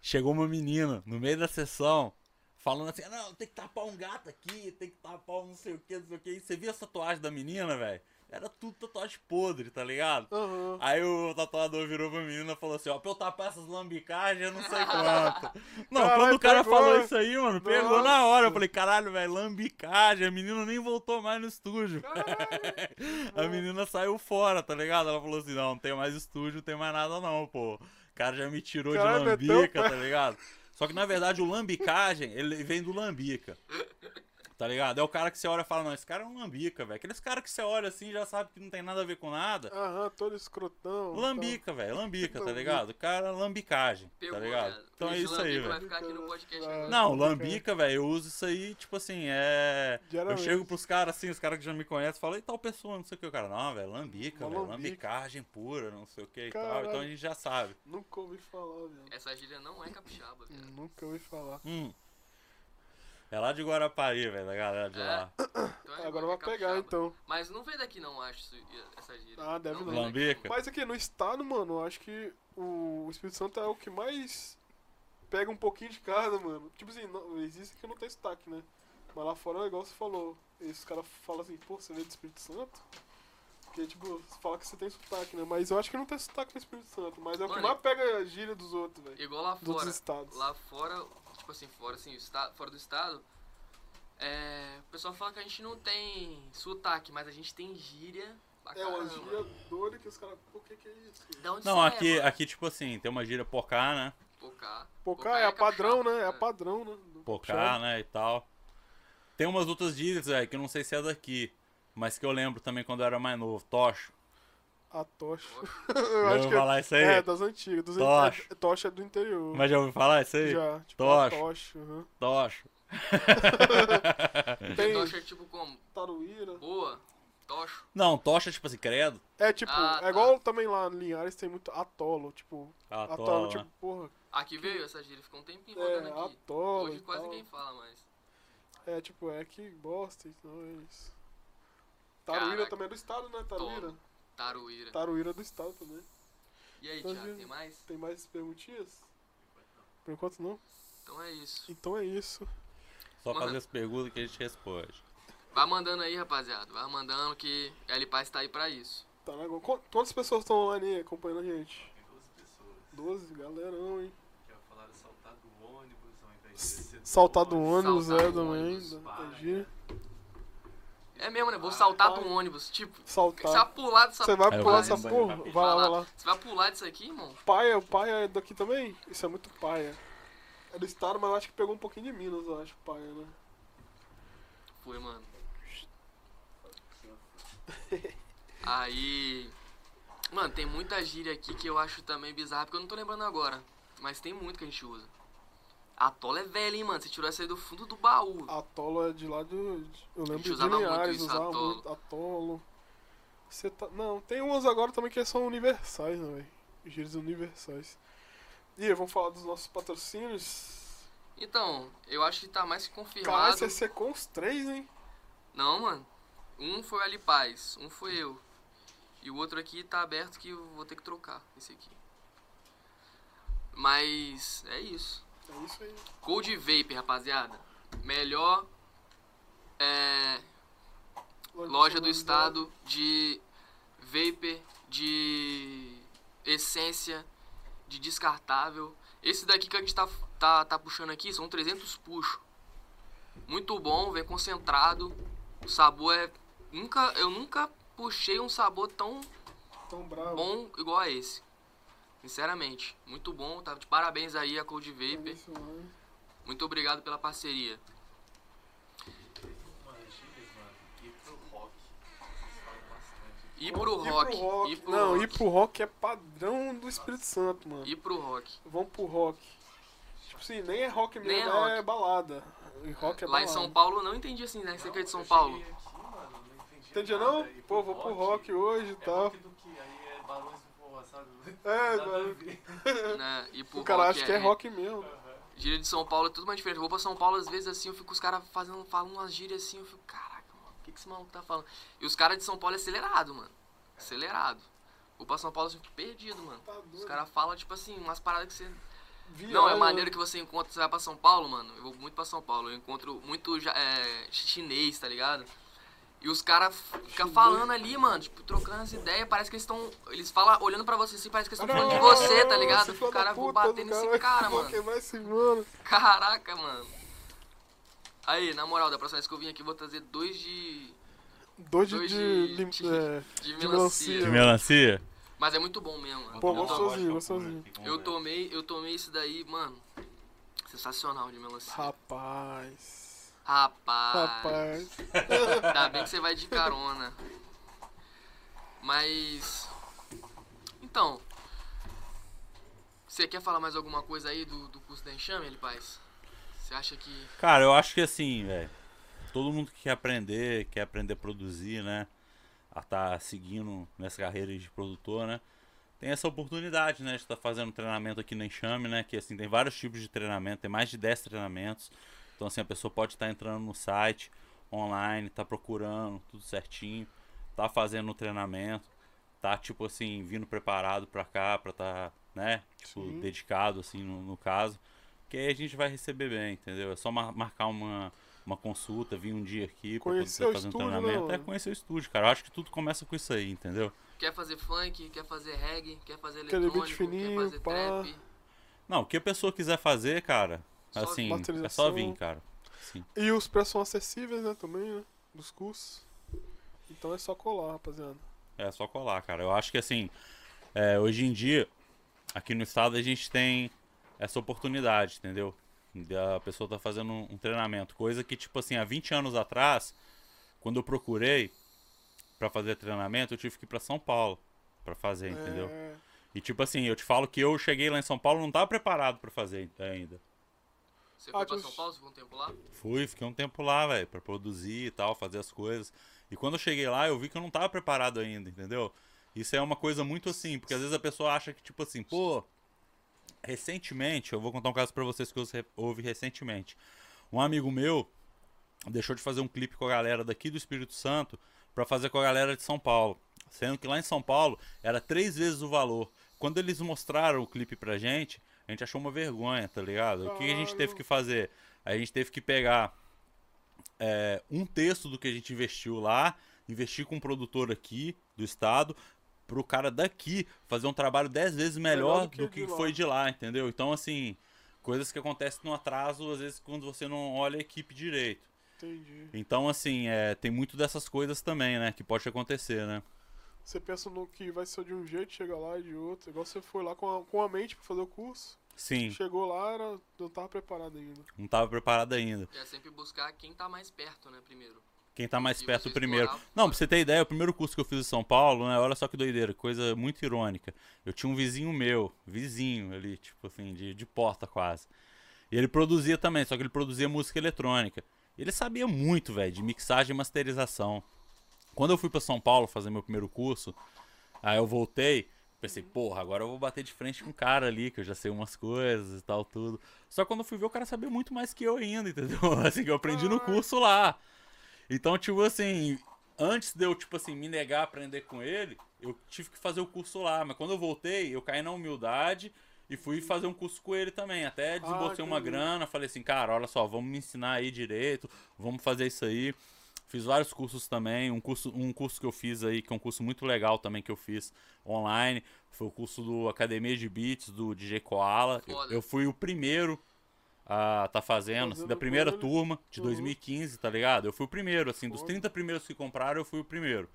chegou uma menina no meio da sessão falando assim: "Não, tem que tapar um gato aqui, tem que tapar um não sei o que, não sei o que". E você viu a tatuagem da menina, velho? Era tudo tatuagem podre, tá ligado? Aham. Aí o tatuador virou pra menina e falou assim, ó, pra eu tapar essas lambicagens, eu não sei quanto. Não, Caralho, quando o cara pegou. falou isso aí, mano, pegou na hora. Eu Nossa. falei, caralho, velho, lambicagem. A menina nem voltou mais no estúdio. a menina saiu fora, tá ligado? Ela falou assim, não, não tem mais estúdio, não tem mais nada não, pô. O cara já me tirou de o lambica, tá ligado? Só que na verdade o lambicagem, ele vem do lambica. Tá ligado? É o cara que você olha e fala, não, esse cara é um lambica, velho. Aqueles caras que você olha assim já sabe que não tem nada a ver com nada. Aham, todo escrotão. Lambica, velho, lambica, tá Lambica. ligado? O cara lambicagem, Pegou, tá ligado? né? Então é isso aí, velho. Não, Lambica. lambica, velho, eu uso isso aí, tipo assim, é. Eu Diariamente. chego pros caras assim, os caras que já me conhecem, falam, e tal pessoa, não sei o que, o cara, não, velho, lambica, velho, lambica. lambicagem pura, não sei o que e tal. Então a gente já sabe. Nunca ouvi falar, velho. Essa gíria não é capixaba, velho. Nunca ouvi falar. Hum. É lá de Guarapari, velho, a galera de É? lá. Então é Agora vai pegar, então. Mas não veio daqui não, acho, essa gíria. Ah, deve não. daqui, Lambica? Mas aqui, no estado, mano, eu acho que o Espírito Santo é o que mais pega um pouquinho de cada, mano. Tipo assim, não, existe que não tem sotaque, né? Mas lá fora é igual você falou. Esses caras falam assim, pô, você veio do Espírito Santo? Porque, tipo, você fala que você tem sotaque, né? Mas eu acho que não tem sotaque no Espírito Santo. Mas é o que mais pega a gíria dos outros, velho. Igual lá Dos outros fora. estados. Lá fora, tipo assim, fora assim, fora do estado, é, o pessoal fala que a gente não tem sotaque, mas a gente tem gíria É uma gíria doida que os caras. O que, que é isso? Da onde Não, você aqui, é, aqui, tipo assim, tem uma gíria pocá, né? Pocá. Pocá é a padrão, né? É a padrão, né? do Pocá, né, e tal. Tem umas outras gírias, velho, que eu não sei se é daqui, mas que eu lembro também quando eu era mais novo, tocho. A tocha. Tocha. Eu Já acho que falar isso aí? é das antigas. Dos Tocha. é- tocha é do interior. Mas já ouviu falar isso aí? Já, tipo, Tocha. tocha. aham. Tocha. Tem Tocha é tipo como? taruíra. Boa. Tocho. Não, tocha, tipo assim, credo. É tipo, Ah, é tá. igual também lá em Linhares tem muito atolo, tipo, atolo, tola, tipo, né? porra, Aqui veio essa gíria, ficou um tempinho é, rodando aqui. atolo Hoje quase tal. ninguém fala mais. É, tipo, é que bosta, então é isso. Taruíra Caraca. também é do estado, né, Taruíra? Taruíra. Taruíra é do estado também. E aí, Então, Thiago, gente. tem mais? Tem mais perguntinhas? Por enquanto não. Então é isso. Então é isso. Só Mano. fazer as perguntas que a gente responde. Vai mandando aí, rapaziada. Vai mandando que L Paz tá aí pra isso. Tá na... Qu- Quantas pessoas estão online aí acompanhando a gente? Tem duas pessoas 12, galerão, hein? que falaram saltar do ônibus ao invés de descer do Saltar do ônibus, Saltar é, do também. ônibus, da- para. É mesmo, né? Vou saltar do ônibus. Tipo, você Saltar. vai pular dessa Você vai pular vou essa no porra? Vai lá, vai lá. Você vai pular disso aqui, irmão? Paia, o Paia é daqui também? Isso é muito paia. É do estado, mas eu acho que pegou um pouquinho de Minas, eu acho, paia, né? Foi, mano. Aí. Mano, tem muita gíria aqui que eu acho também bizarra, porque eu não tô lembrando agora. Mas tem muito que a gente usa. Atola é velha, hein, mano? Você tirou essa aí do fundo do baú. Atolo é de lá do. Eu lembro de usava muito Linhares, isso, usava atolo. muito atolo. Você tá... Não, tem umas agora também que são universais, né, velho? Gírias universais. E aí, vamos falar dos nossos patrocínios. Então, eu acho que tá mais que Caralho, confirmado. você secou uns três, hein? Não, mano. Um foi o Ali Paz, um foi eu. E o outro aqui tá aberto que eu vou ter que trocar esse aqui. Mas é isso. É isso aí. Cold Vape, rapaziada. Melhor é, loja do estado de vapor, de essência, de descartável. Esse daqui que a gente tá, tá, tá puxando aqui são 300 puxos. Muito bom, vem concentrado. O sabor é. Nunca, eu nunca puxei um sabor tão Tão bravo. bom igual a esse. Sinceramente, muito bom. Tá de parabéns aí a Cold Vapor. Muito obrigado pela parceria. Ir pro rock. Ir pro rock. Ir pro Não, rock. ir pro rock é padrão do Espírito Santo, mano. Ir pro rock. Vamos pro rock. Tipo assim, nem é rock Nem mesmo, é é, rock. balada. E rock é Lá em balada. São Paulo eu não entendi assim, né? Você que é de São Paulo. cheguei aqui, mano, não entendi Entendia nada, não? Pô, vou pro rock hoje e É tal. rock do que? Aí é balões do forró, sabe? É, Nada a mano. ver. Né? Ir pro O cara acha que é rock mesmo. Gíria de São Paulo é tudo mais diferente. Eu vou pra São Paulo, às vezes assim, eu fico com os caras fazendo, falando umas gírias assim, eu fico, caraca, mano, o que, que esse maluco tá falando? E os caras de São Paulo é acelerado, mano. Acelerado. Vou pra São Paulo, eu fico perdido, mano. Tá Os caram falam, tipo assim, umas paradas que você. Viagem, Não, é maneiro que você encontra, você vai pra São Paulo, mano. Eu vou muito pra São Paulo. Eu encontro muito é, chinês, tá ligado? E os caras ficam falando ali, mano, tipo, trocando as ideias. Parece que eles estão. Eles falam olhando pra você assim, parece que eles estão falando de você, tá ligado? O cara vou bater nesse cara, Vou mano. esse mano. Caraca, mano. Aí, na moral, da próxima vez que eu vim aqui, eu vou trazer dois de. Dois de, Dois de, de- lim- de- é, de melancia. De melancia. Mas é muito bom mesmo, mano. Pô, gostosinho, gostosinho. Eu tomei, eu tomei esse daí, mano. Sensacional de melancia. Rapaz. Rapaz. Rapaz. Ainda bem que você vai de carona. Mas. Então. Você quer falar mais alguma coisa aí do, do curso da Enxame, ele Paz? Você acha que. Cara, eu acho que assim, velho. Todo mundo que quer aprender, quer aprender a produzir, né? A tá seguindo nessa carreira de produtor, né? Tem essa oportunidade, né? De estar fazendo treinamento aqui na Enxame, né? Que assim, tem vários tipos de treinamento, tem mais de 10 treinamentos. Então, assim, a pessoa pode estar entrando no site, online, tá procurando, tudo certinho, tá fazendo o treinamento, tá, tipo assim, vindo preparado pra cá, pra tá, né? Tipo, Sim. dedicado, assim, no, no caso. Que aí a gente vai receber bem, entendeu? É só mar- marcar uma, uma consulta, vir um dia aqui pra Conhecer poder fazer um estúdio, né, treinamento. É conhecer o estúdio, cara. Eu acho que tudo começa com isso aí, entendeu? Quer fazer funk, quer fazer reggae, quer fazer eletrônico, fininho, quer fazer pá. trap. Não, o que a pessoa quiser fazer, cara, assim, é só vir, cara. Sim. E os preços são acessíveis, né, também, né? Dos cursos. Então é só colar, rapaziada. É só colar, cara. Eu acho que assim, é, hoje em dia, aqui no estado a gente tem essa oportunidade, entendeu? Da pessoa tá fazendo um, um treinamento. Coisa que, tipo assim, há 20 anos atrás, quando eu procurei pra fazer treinamento, eu tive que ir pra São Paulo. pra fazer, entendeu? É, E tipo assim, eu te falo que eu cheguei lá em São Paulo não tava preparado pra fazer ainda. Você foi Ah, pra São Paulo, você ficou um tempo lá? Fui, fiquei um tempo lá, velho, pra produzir e tal, fazer as coisas. E quando eu cheguei lá, eu vi que eu não tava preparado ainda, entendeu? Isso é uma coisa muito assim, porque às vezes a pessoa acha que, tipo assim, pô, recentemente, eu vou contar um caso pra vocês que eu ouvi recentemente. Um amigo meu deixou de fazer um clipe com a galera daqui do Espírito Santo pra fazer com a galera de São Paulo. Sendo que lá em São Paulo era três vezes o valor. Quando eles mostraram o clipe pra gente, a gente achou uma vergonha, tá ligado? O que a gente teve que fazer? A gente teve que pegar é, um terço do que a gente investiu lá, investir com um produtor aqui do estado, pro cara daqui fazer um trabalho dez vezes melhor, Melhor do que do que, de foi de lá, entendeu? Então, assim, coisas que acontecem no atraso, às vezes, quando você não olha a equipe direito. entendi. Então, assim, é, tem muito dessas coisas também, né? Que pode acontecer, né? Você pensa no que vai ser de um jeito, chega lá e de outro. Igual você foi lá com a, com a mente pra fazer o curso. Sim, Chegou lá, era, não tava preparado ainda. não tava preparado ainda. É sempre buscar quem tá mais perto, né, primeiro. Quem tá mais E perto primeiro. explorar Não, pra você ter ideia, o primeiro curso que eu fiz em São Paulo, né? Olha só que doideira, coisa muito irônica. Eu tinha um vizinho meu, vizinho ali, tipo assim, de, de porta quase. E ele produzia também, só que ele produzia música eletrônica. E ele sabia muito, velho, de mixagem e masterização. Quando eu fui pra São Paulo fazer meu primeiro curso, aí eu voltei, pensei, porra, agora eu vou bater de frente com um cara ali, que eu já sei umas coisas e tal, tudo. Só que quando eu fui ver, o cara sabia muito mais que eu ainda, entendeu? Assim, que eu aprendi no curso lá. Então, tipo assim, antes de eu, tipo assim, me negar a aprender com ele, eu tive que fazer o curso lá. Mas quando eu voltei, eu caí na humildade e fui fazer um curso com ele também. Até desembolsei uma entendi. grana, falei assim, cara, olha só, vamos me ensinar aí direito, vamos fazer isso aí. Fiz vários cursos também, um curso, um curso que eu fiz aí, que é um curso muito legal também que eu fiz online, foi o curso do Academia de Beats, do DJ Koala. Eu, eu fui o primeiro a tá fazendo, assim, da primeira ele. turma de Uhum. 2015, tá ligado? Eu fui o primeiro, assim, dos Foda. 30 primeiros que compraram, eu fui o primeiro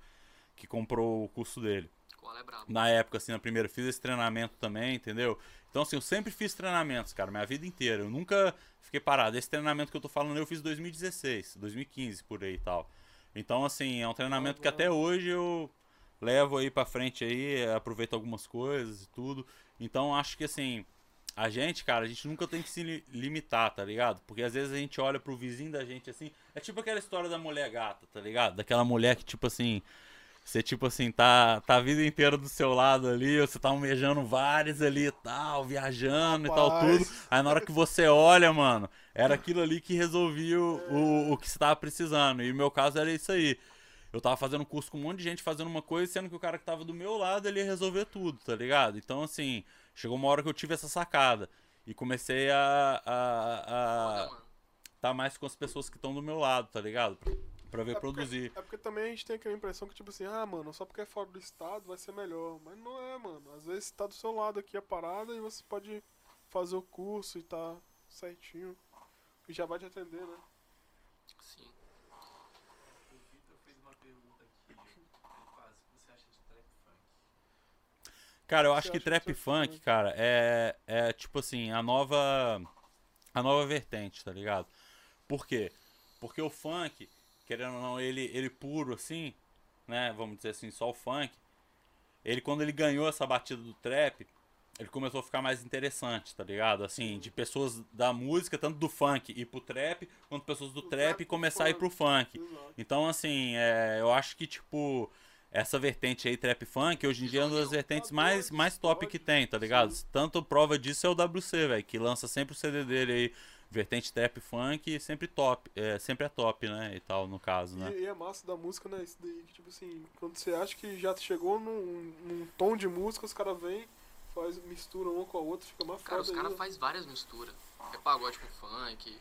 que comprou o curso dele. Qual é brabo? Na época, assim, na primeira, fiz esse treinamento também, entendeu? Então, assim, eu sempre fiz treinamentos, cara, minha vida inteira. Eu nunca fiquei parado. Esse treinamento que eu tô falando, eu fiz em 2016, 2015, por aí e tal. Então, assim, é um treinamento que até hoje eu levo aí pra frente aí, aproveito algumas coisas e tudo. Então, acho que, assim, a gente, cara, a gente nunca tem que se li- limitar, tá ligado? Porque às vezes a gente olha pro vizinho da gente assim. É tipo aquela história da mulher gata, tá ligado? Daquela mulher que, tipo assim. Você, tipo assim, tá, tá a vida inteira do seu lado ali, você tá almejando vários ali e tal, viajando e tal, Rapaz. tudo. Aí na hora que você olha, mano, era aquilo ali que resolvia o, o, o que você tava precisando. E o meu caso era isso aí. Eu tava fazendo curso com um monte de gente fazendo uma coisa, sendo que o cara que tava do meu lado, ele ia resolver tudo, tá ligado? Então, assim, chegou uma hora que eu tive essa sacada. E comecei a, a, a mano. tá mais com as pessoas que estão do meu lado, tá ligado? Pra, ver É porque- produzir. É porque também a gente tem aquela impressão que, tipo assim, ah, mano, só porque é fora do estado vai ser melhor. Mas não é, mano. Às vezes tá do seu lado aqui a parada e você pode fazer o curso e tá certinho. E já vai te atender, né? Sim. O Vitor fez uma pergunta aqui. Ele faz, o que você acha de trap funk? Cara, eu acho que acha que trap trap funk, funk- cara, é, é tipo assim, a nova a nova vertente, tá ligado? Por quê? Porque o funk, querendo ou não, ele, ele puro assim, né, vamos dizer assim, só o funk, ele quando ele ganhou essa batida do trap, ele começou a ficar mais interessante, tá ligado? Assim, de pessoas da música, tanto do funk ir pro trap, quanto pessoas do Do trap começar a ir pro funk. Então, assim, é, eu acho que, tipo, essa vertente aí, trap funk, hoje em dia é uma das vertentes mais, mais top que tem, tá ligado? Tanto prova disso é o WC, velho, que lança sempre o CD dele aí, vertente trap funk, sempre top, é, sempre é top, né, e tal, no caso, né? E, e é massa da música, né? Isso daí, que tipo assim, quando você acha que já chegou num, num tom de música, os caras vêm, faz, misturam uma com a outra, fica mais Cara, foda os caras ainda. fazem várias misturas. É pagode com funk.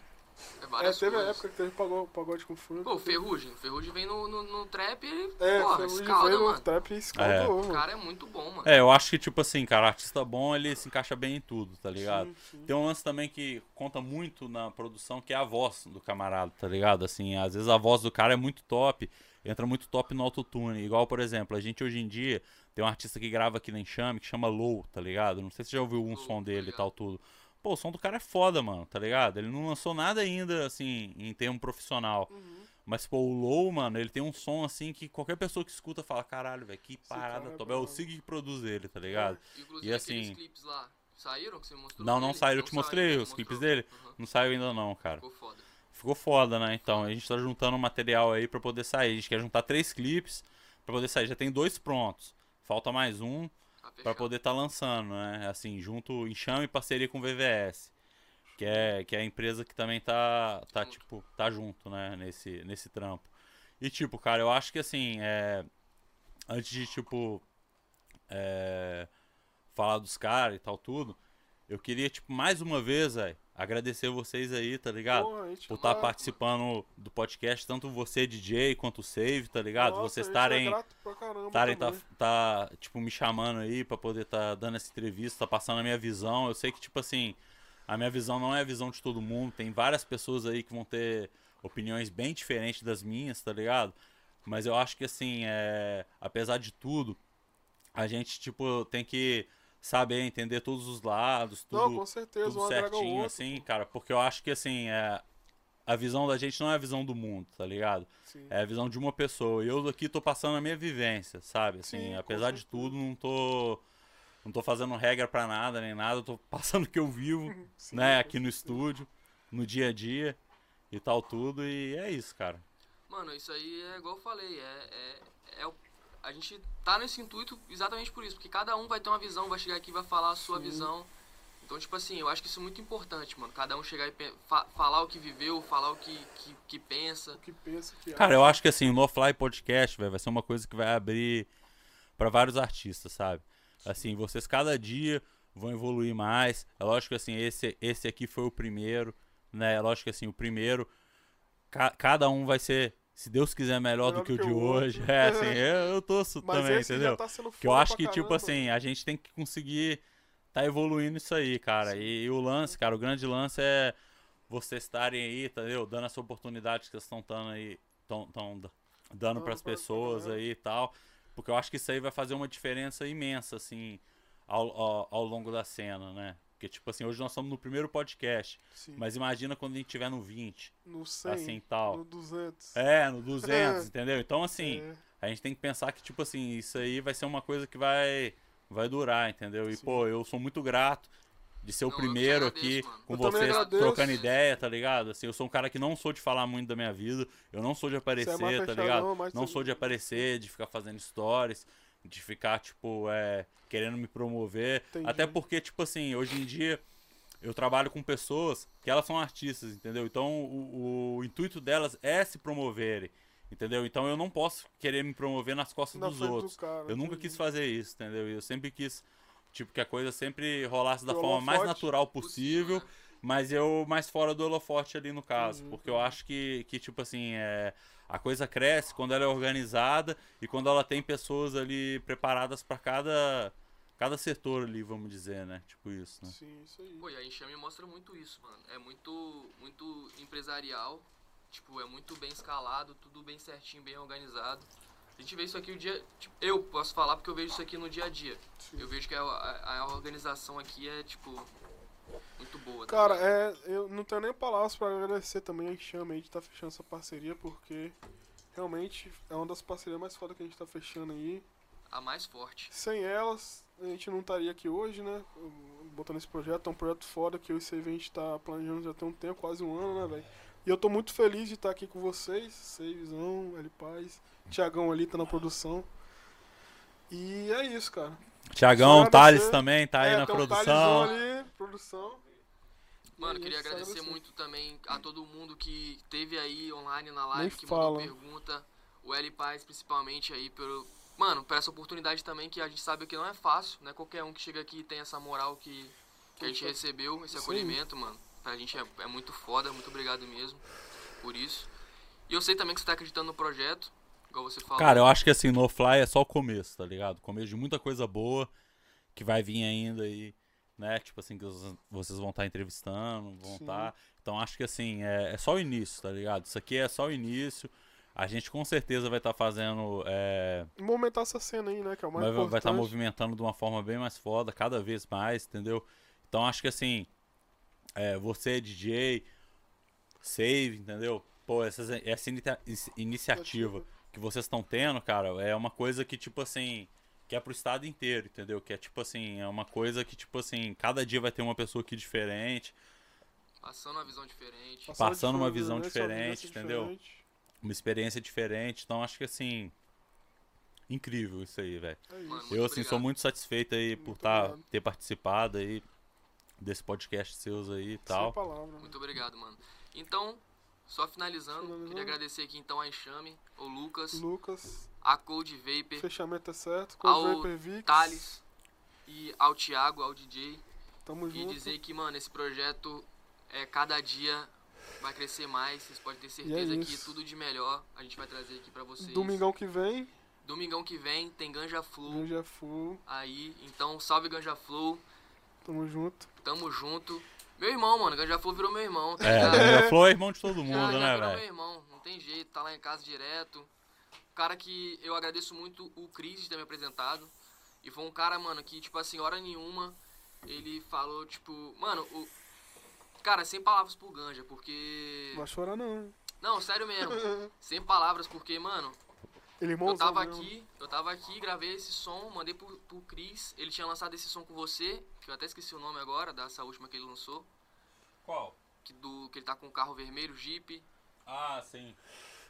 É É, teve a coisas. época que teve pagode, pagode com funk. Pô, o Ferrugem. O Ferrugem vem no, no, no trap e. É, porra, Ferrugem escalda, no mano. trap e escaldou, O cara é muito bom, mano. É, eu acho que, tipo assim, cara, artista bom, ele se encaixa bem em tudo, tá ligado? Sim, sim. Tem um lance também que conta muito na produção, que é a voz do camarada, tá ligado? Assim, às vezes a voz do cara é muito top, entra muito top no autotune. Igual, por exemplo, a gente hoje em dia tem um artista que grava aqui na Enxame que chama Low, tá ligado? Não sei se você já ouviu um Low, som dele e ligado. tal, tudo. Pô, o som do cara é foda, mano, tá ligado? Ele não lançou nada ainda, assim, em termo profissional. Uhum. Mas, pô, o Low, mano, ele tem um som assim que qualquer pessoa que escuta fala, caralho, velho, que parada é top. É o. Sig que produz ele, tá ligado? Inclusive E assim- clipes lá, saíram que você mostrou? Não, não saíram, eu te mostrei saíram, os clipes dele. Aham, Não saiu ainda não, cara. Ficou foda. Ficou foda, né? Então, a gente tá juntando material aí pra poder sair. A gente quer juntar três clipes pra poder sair. Já tem dois prontos. Falta mais um Tá pra fechado. poder tá lançando, né? Assim, junto enxame e parceria com o VVS. Que é, que é a empresa que também tá, tá Junto. tipo, tá junto, né? Nesse, nesse trampo. E, tipo, cara, eu acho que, assim, é... Antes de, tipo, é, falar dos caras e tal, tudo, eu queria, tipo, mais uma vez, velho, agradecer vocês aí, tá ligado? Porra, por estar vai- participando do podcast, tanto você, DJ, quanto o Save, tá ligado? Nossa, Vocês a gente estarem É estarem tá, tá, tipo, me chamando aí pra poder tá dando essa entrevista, tá passando a minha visão. Eu sei que, tipo assim, a minha visão não é a visão de todo mundo. Tem várias pessoas aí que vão ter opiniões bem diferentes das minhas, tá ligado? Mas eu acho que, assim, é, apesar de tudo, a gente, tipo, tem que saber entender todos os lados, tudo, Não, com certeza, tudo o certinho, outro. assim, cara. Porque eu acho que, assim, é, a visão da gente não é a visão do mundo, tá ligado? Sim. É a visão de uma pessoa. E eu aqui tô passando a minha vivência, sabe? Assim, Sim, apesar de tudo, não tô. Não tô fazendo regra pra nada, nem nada. Eu tô passando o que eu vivo, Sim, né? Aqui no estúdio, no dia a dia e tal, tudo. E é isso, cara. Mano, isso aí é igual eu falei, é, é, é o- a gente tá nesse intuito exatamente por isso, porque cada um vai ter uma visão, vai chegar aqui e vai falar a sua Sim. visão. Então, tipo assim, eu acho que isso é muito importante, mano. Cada um chegar e fa- falar o que viveu, falar o que, que, que pensa. O que pensa que Cara, acha. eu acho que assim, o No Fly Podcast, velho, vai ser uma coisa que vai abrir pra vários artistas, sabe? Assim, vocês cada dia vão evoluir mais. É lógico que assim, esse, esse aqui foi o primeiro, né? É lógico que assim, o primeiro, ca- cada um vai ser, se Deus quiser, melhor, do que, o de hoje. É, assim, eu, eu torço Mas também, esse entendeu? tá Que eu acho que, tipo caramba. assim, a gente tem que conseguir tá evoluindo isso aí, cara. E, e o lance, cara, o grande lance é vocês estarem aí, entendeu? Dando essa oportunidade que vocês estão dando aí, tão, dando pra- pra pessoas aí e tal. Porque eu acho que isso aí vai fazer uma diferença imensa, assim, ao, ao, ao longo da cena, né? Porque, tipo assim, hoje nós estamos no primeiro podcast. Sim. Mas imagina quando a gente tiver no 20, no 100, assim, tal. no 200. É, no 200, entendeu? Então, assim, É, a gente tem que pensar que, tipo assim, isso aí vai ser uma coisa que vai, vai durar, entendeu? E, Sim. pô, eu sou muito grato de ser o Não, primeiro agradeço, aqui mano. com Eu vocês, trocando ideia, tá ligado? Assim, eu sou um cara que não sou de falar muito da minha vida, eu não sou de aparecer, mais tá fechadão, ligado? Não sou de aparecer, de ficar fazendo stories, de ficar, tipo, é, querendo me promover. Entendi. Até porque, tipo assim, hoje em dia eu trabalho com pessoas que elas são artistas, entendeu? Então o, o intuito delas é se promoverem, entendeu? Então eu não posso querer me promover nas costas na dos frente do outros. cara, eu nunca entendi. quis fazer isso, entendeu? Eu sempre quis, tipo, que a coisa sempre rolasse da forma mais natural possível, né? Mas eu mais fora do holofote ali no caso. Uhum, Porque eu acho que, que tipo assim, é, a coisa cresce quando ela é organizada e quando ela tem pessoas ali preparadas para cada, cada setor ali, vamos dizer, né? Tipo isso, né? Sim, isso aí. Pô, e a Enxame mostra muito isso, mano. É muito, muito empresarial, tipo, é muito bem escalado, tudo bem certinho, bem organizado. A gente vê isso aqui o dia. Tipo, eu posso falar porque eu vejo isso aqui no dia a dia. Sim. Eu vejo que a, a- a organização aqui é, tipo, muito boa. tá Cara, é, eu não tenho nem palavras pra agradecer também a Enxame aí de estar fechando essa parceria, porque realmente é uma das parcerias mais fodas que a gente tá fechando aí. A mais forte. Sem elas, a gente não estaria aqui hoje, né? Botando esse projeto, é um projeto foda que eu e o Save a gente tá planejando já tem um tempo, quase um ano, né, velho? E eu tô muito feliz de estar aqui com vocês, Savezão, L Paz, Tiagão ali tá na produção. E é isso, cara. Tiagão, Thales também tá aí É, na tem um produção. Mano, queria agradecer muito também a todo mundo que teve aí online na live, Nem que fala. mandou pergunta. O L Paz, principalmente, aí, pelo. Mano, por essa oportunidade também, que a gente sabe que não é fácil, né? Qualquer um que chega aqui tem essa moral que, que a gente recebeu, esse Isso acolhimento, mano. Pra gente é, é muito foda, muito obrigado mesmo por isso. E eu sei também que você tá acreditando no projeto, igual você falou. Cara, eu acho que assim, No Fly é só o começo, tá ligado? Começo de muita coisa boa que vai vir ainda aí, né? Tipo assim, que vocês- vão estar entrevistando, vão Sim. estar. Então acho que assim, é, é só o início, tá ligado? Isso aqui é só o início. A gente com certeza vai estar fazendo. É, Movimentar essa cena aí, né? Que é o mais vai importante. vai estar movimentando de uma forma bem mais foda, cada vez mais, entendeu? Então acho que assim, é, você, DJ, Save, entendeu? pô, essas, essa is- iniciativa que vocês estão tendo, cara, é uma coisa que, tipo assim, que é pro estado inteiro, entendeu? Que é tipo assim, é uma coisa que, tipo assim, cada dia vai ter uma pessoa aqui diferente, Passando uma visão diferente. Passando uma diferente, visão uma diferente, entendeu? diferente. uma experiência diferente. Então acho que assim. Incrível isso aí, velho. É Eu, assim, sou obrigado. muito satisfeito aí por Muito tá, obrigado. ter participado aí desse podcast seus aí e tal. palavra. né? Muito obrigado, mano. Então, só finalizando, Finalizando. queria agradecer aqui então a Enxame, o Lucas, Lucas, a Cold Vapor, fechamento é certo. Ao Cold Vapor Vix. Thales e ao Thiago, ao DJ. Tamo E junto. dizer que, mano, esse projeto é cada dia vai crescer mais. Vocês podem ter certeza que é isso. tudo de melhor a gente vai trazer aqui pra vocês. Domingão que vem, Domingão que vem tem Ganja Flu Ganja Full. aí. Então, salve Ganja Flu. Tamo junto. Tamo junto. Meu irmão, mano. Ganja Flu virou meu irmão. Tá É? Ganja Flow é irmão de todo mundo, já né, virou meu velho? irmão, não tem jeito, tá lá em casa direto. Um cara que eu agradeço muito o Cris de ter me apresentado. E foi um cara, mano, que, tipo assim, hora nenhuma, ele falou, tipo, mano, o. Cara, sem palavras pro Ganja, porque. Não vai chorar não. Não, sério mesmo. Sem palavras, porque, mano, Ele eu irmãozão tava mesmo. aqui, eu tava aqui, gravei esse som, mandei pro, pro Cris. Ele tinha lançado esse som com você, que eu até esqueci o nome agora, dessa última que ele lançou. Qual? Que, do, que ele tá com o carro vermelho, Jeep. Ah, sim.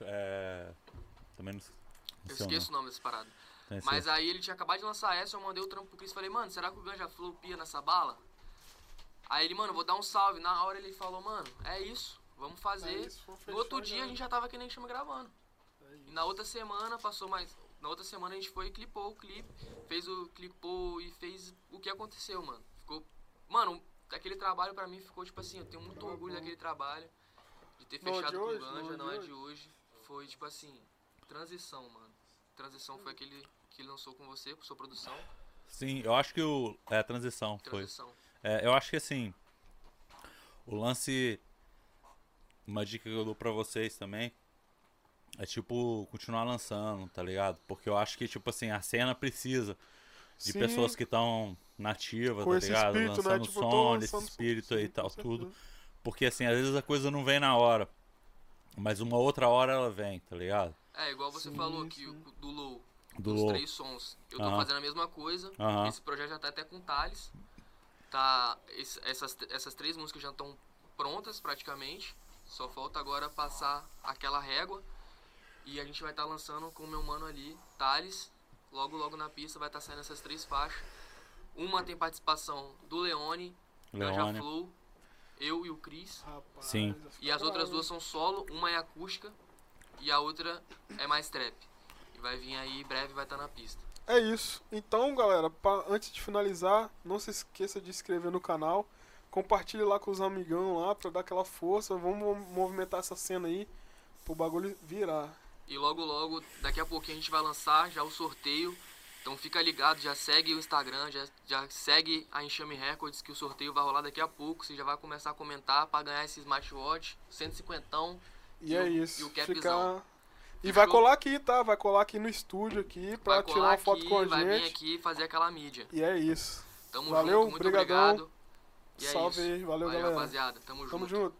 É. Também não, Eu não sei o esqueço o nome dessa parada. nome. Mas aí ele tinha acabado de lançar essa, eu mandei o trampo pro Cris e falei, mano, será que o Ganja Flow pia nessa bala? Aí ele, mano, vou dar um salve. Na hora ele falou, mano, é isso, vamos fazer. É isso, no outro dia a gente já tava aqui nem chama gravando. E na outra semana passou mais. Na outra semana a gente foi e clipou o clipe, fez o clipou e fez o que aconteceu, mano. Ficou. Mano, aquele trabalho pra mim ficou tipo assim, eu tenho muito orgulho daquele trabalho. De ter Não é de fechado com o hoje, Ganja, não é não de é de hoje. Foi tipo assim, transição, mano. Transição foi aquele que lançou com você, com sua produção. Sim, eu acho que o. É, a transição foi. Transição. É, eu acho que assim. O lance. Uma dica que eu dou pra vocês também. É tipo, continuar lançando, tá ligado? Porque eu acho que, tipo assim, a cena precisa de Sim. pessoas que estão nativas, Com tá esse ligado? espírito, né? Lançando Tipo, tô som, lançando som, espírito aí e tal, tudo. Porque assim, às vezes a coisa não vem na hora. Mas uma outra hora ela vem, tá ligado? É, igual você Sim, falou que sim. o do Low, Do dos Low. três sons, eu tô Aham. fazendo a mesma coisa. Aham. Esse projeto já tá até com o Thales. Tá, esse- essas, essas três músicas já estão prontas praticamente. Só falta agora passar aquela régua. E a gente vai estar lançando com o meu mano ali, Thales. Logo, logo na pista vai estar saindo essas três faixas. Uma tem participação do Leone, Ganja Leone. Flow, eu e o Cris. Sim. E as outras duas são solo, uma é acústica e a outra é mais trap. E vai vir aí, em breve vai estar na pista. É isso. Então, galera, pra- antes de finalizar, não se esqueça de se inscrever no canal. Compartilhe lá com os amigão lá pra dar aquela força. Vamos mo- movimentar essa cena aí pro bagulho virar. E logo logo, daqui a pouquinho a gente vai lançar já o sorteio. Então fica ligado, já segue o Instagram, já, já segue a Enxame Records que o sorteio vai rolar daqui a pouco. Você já vai começar a comentar pra ganhar esse smartwatch, 150. E, E é o- isso. e o capzão. E vai colar aqui, tá? Vai colar aqui no estúdio aqui pra tirar uma foto aqui, com a vai vir gente. aqui fazer aquela mídia. E é isso. Tamo Valeu, junto, muito brigadão. obrigado. E é Salve isso. aí, valeu, Valeu, galera. rapaziada. Tamo junto. Tamo junto.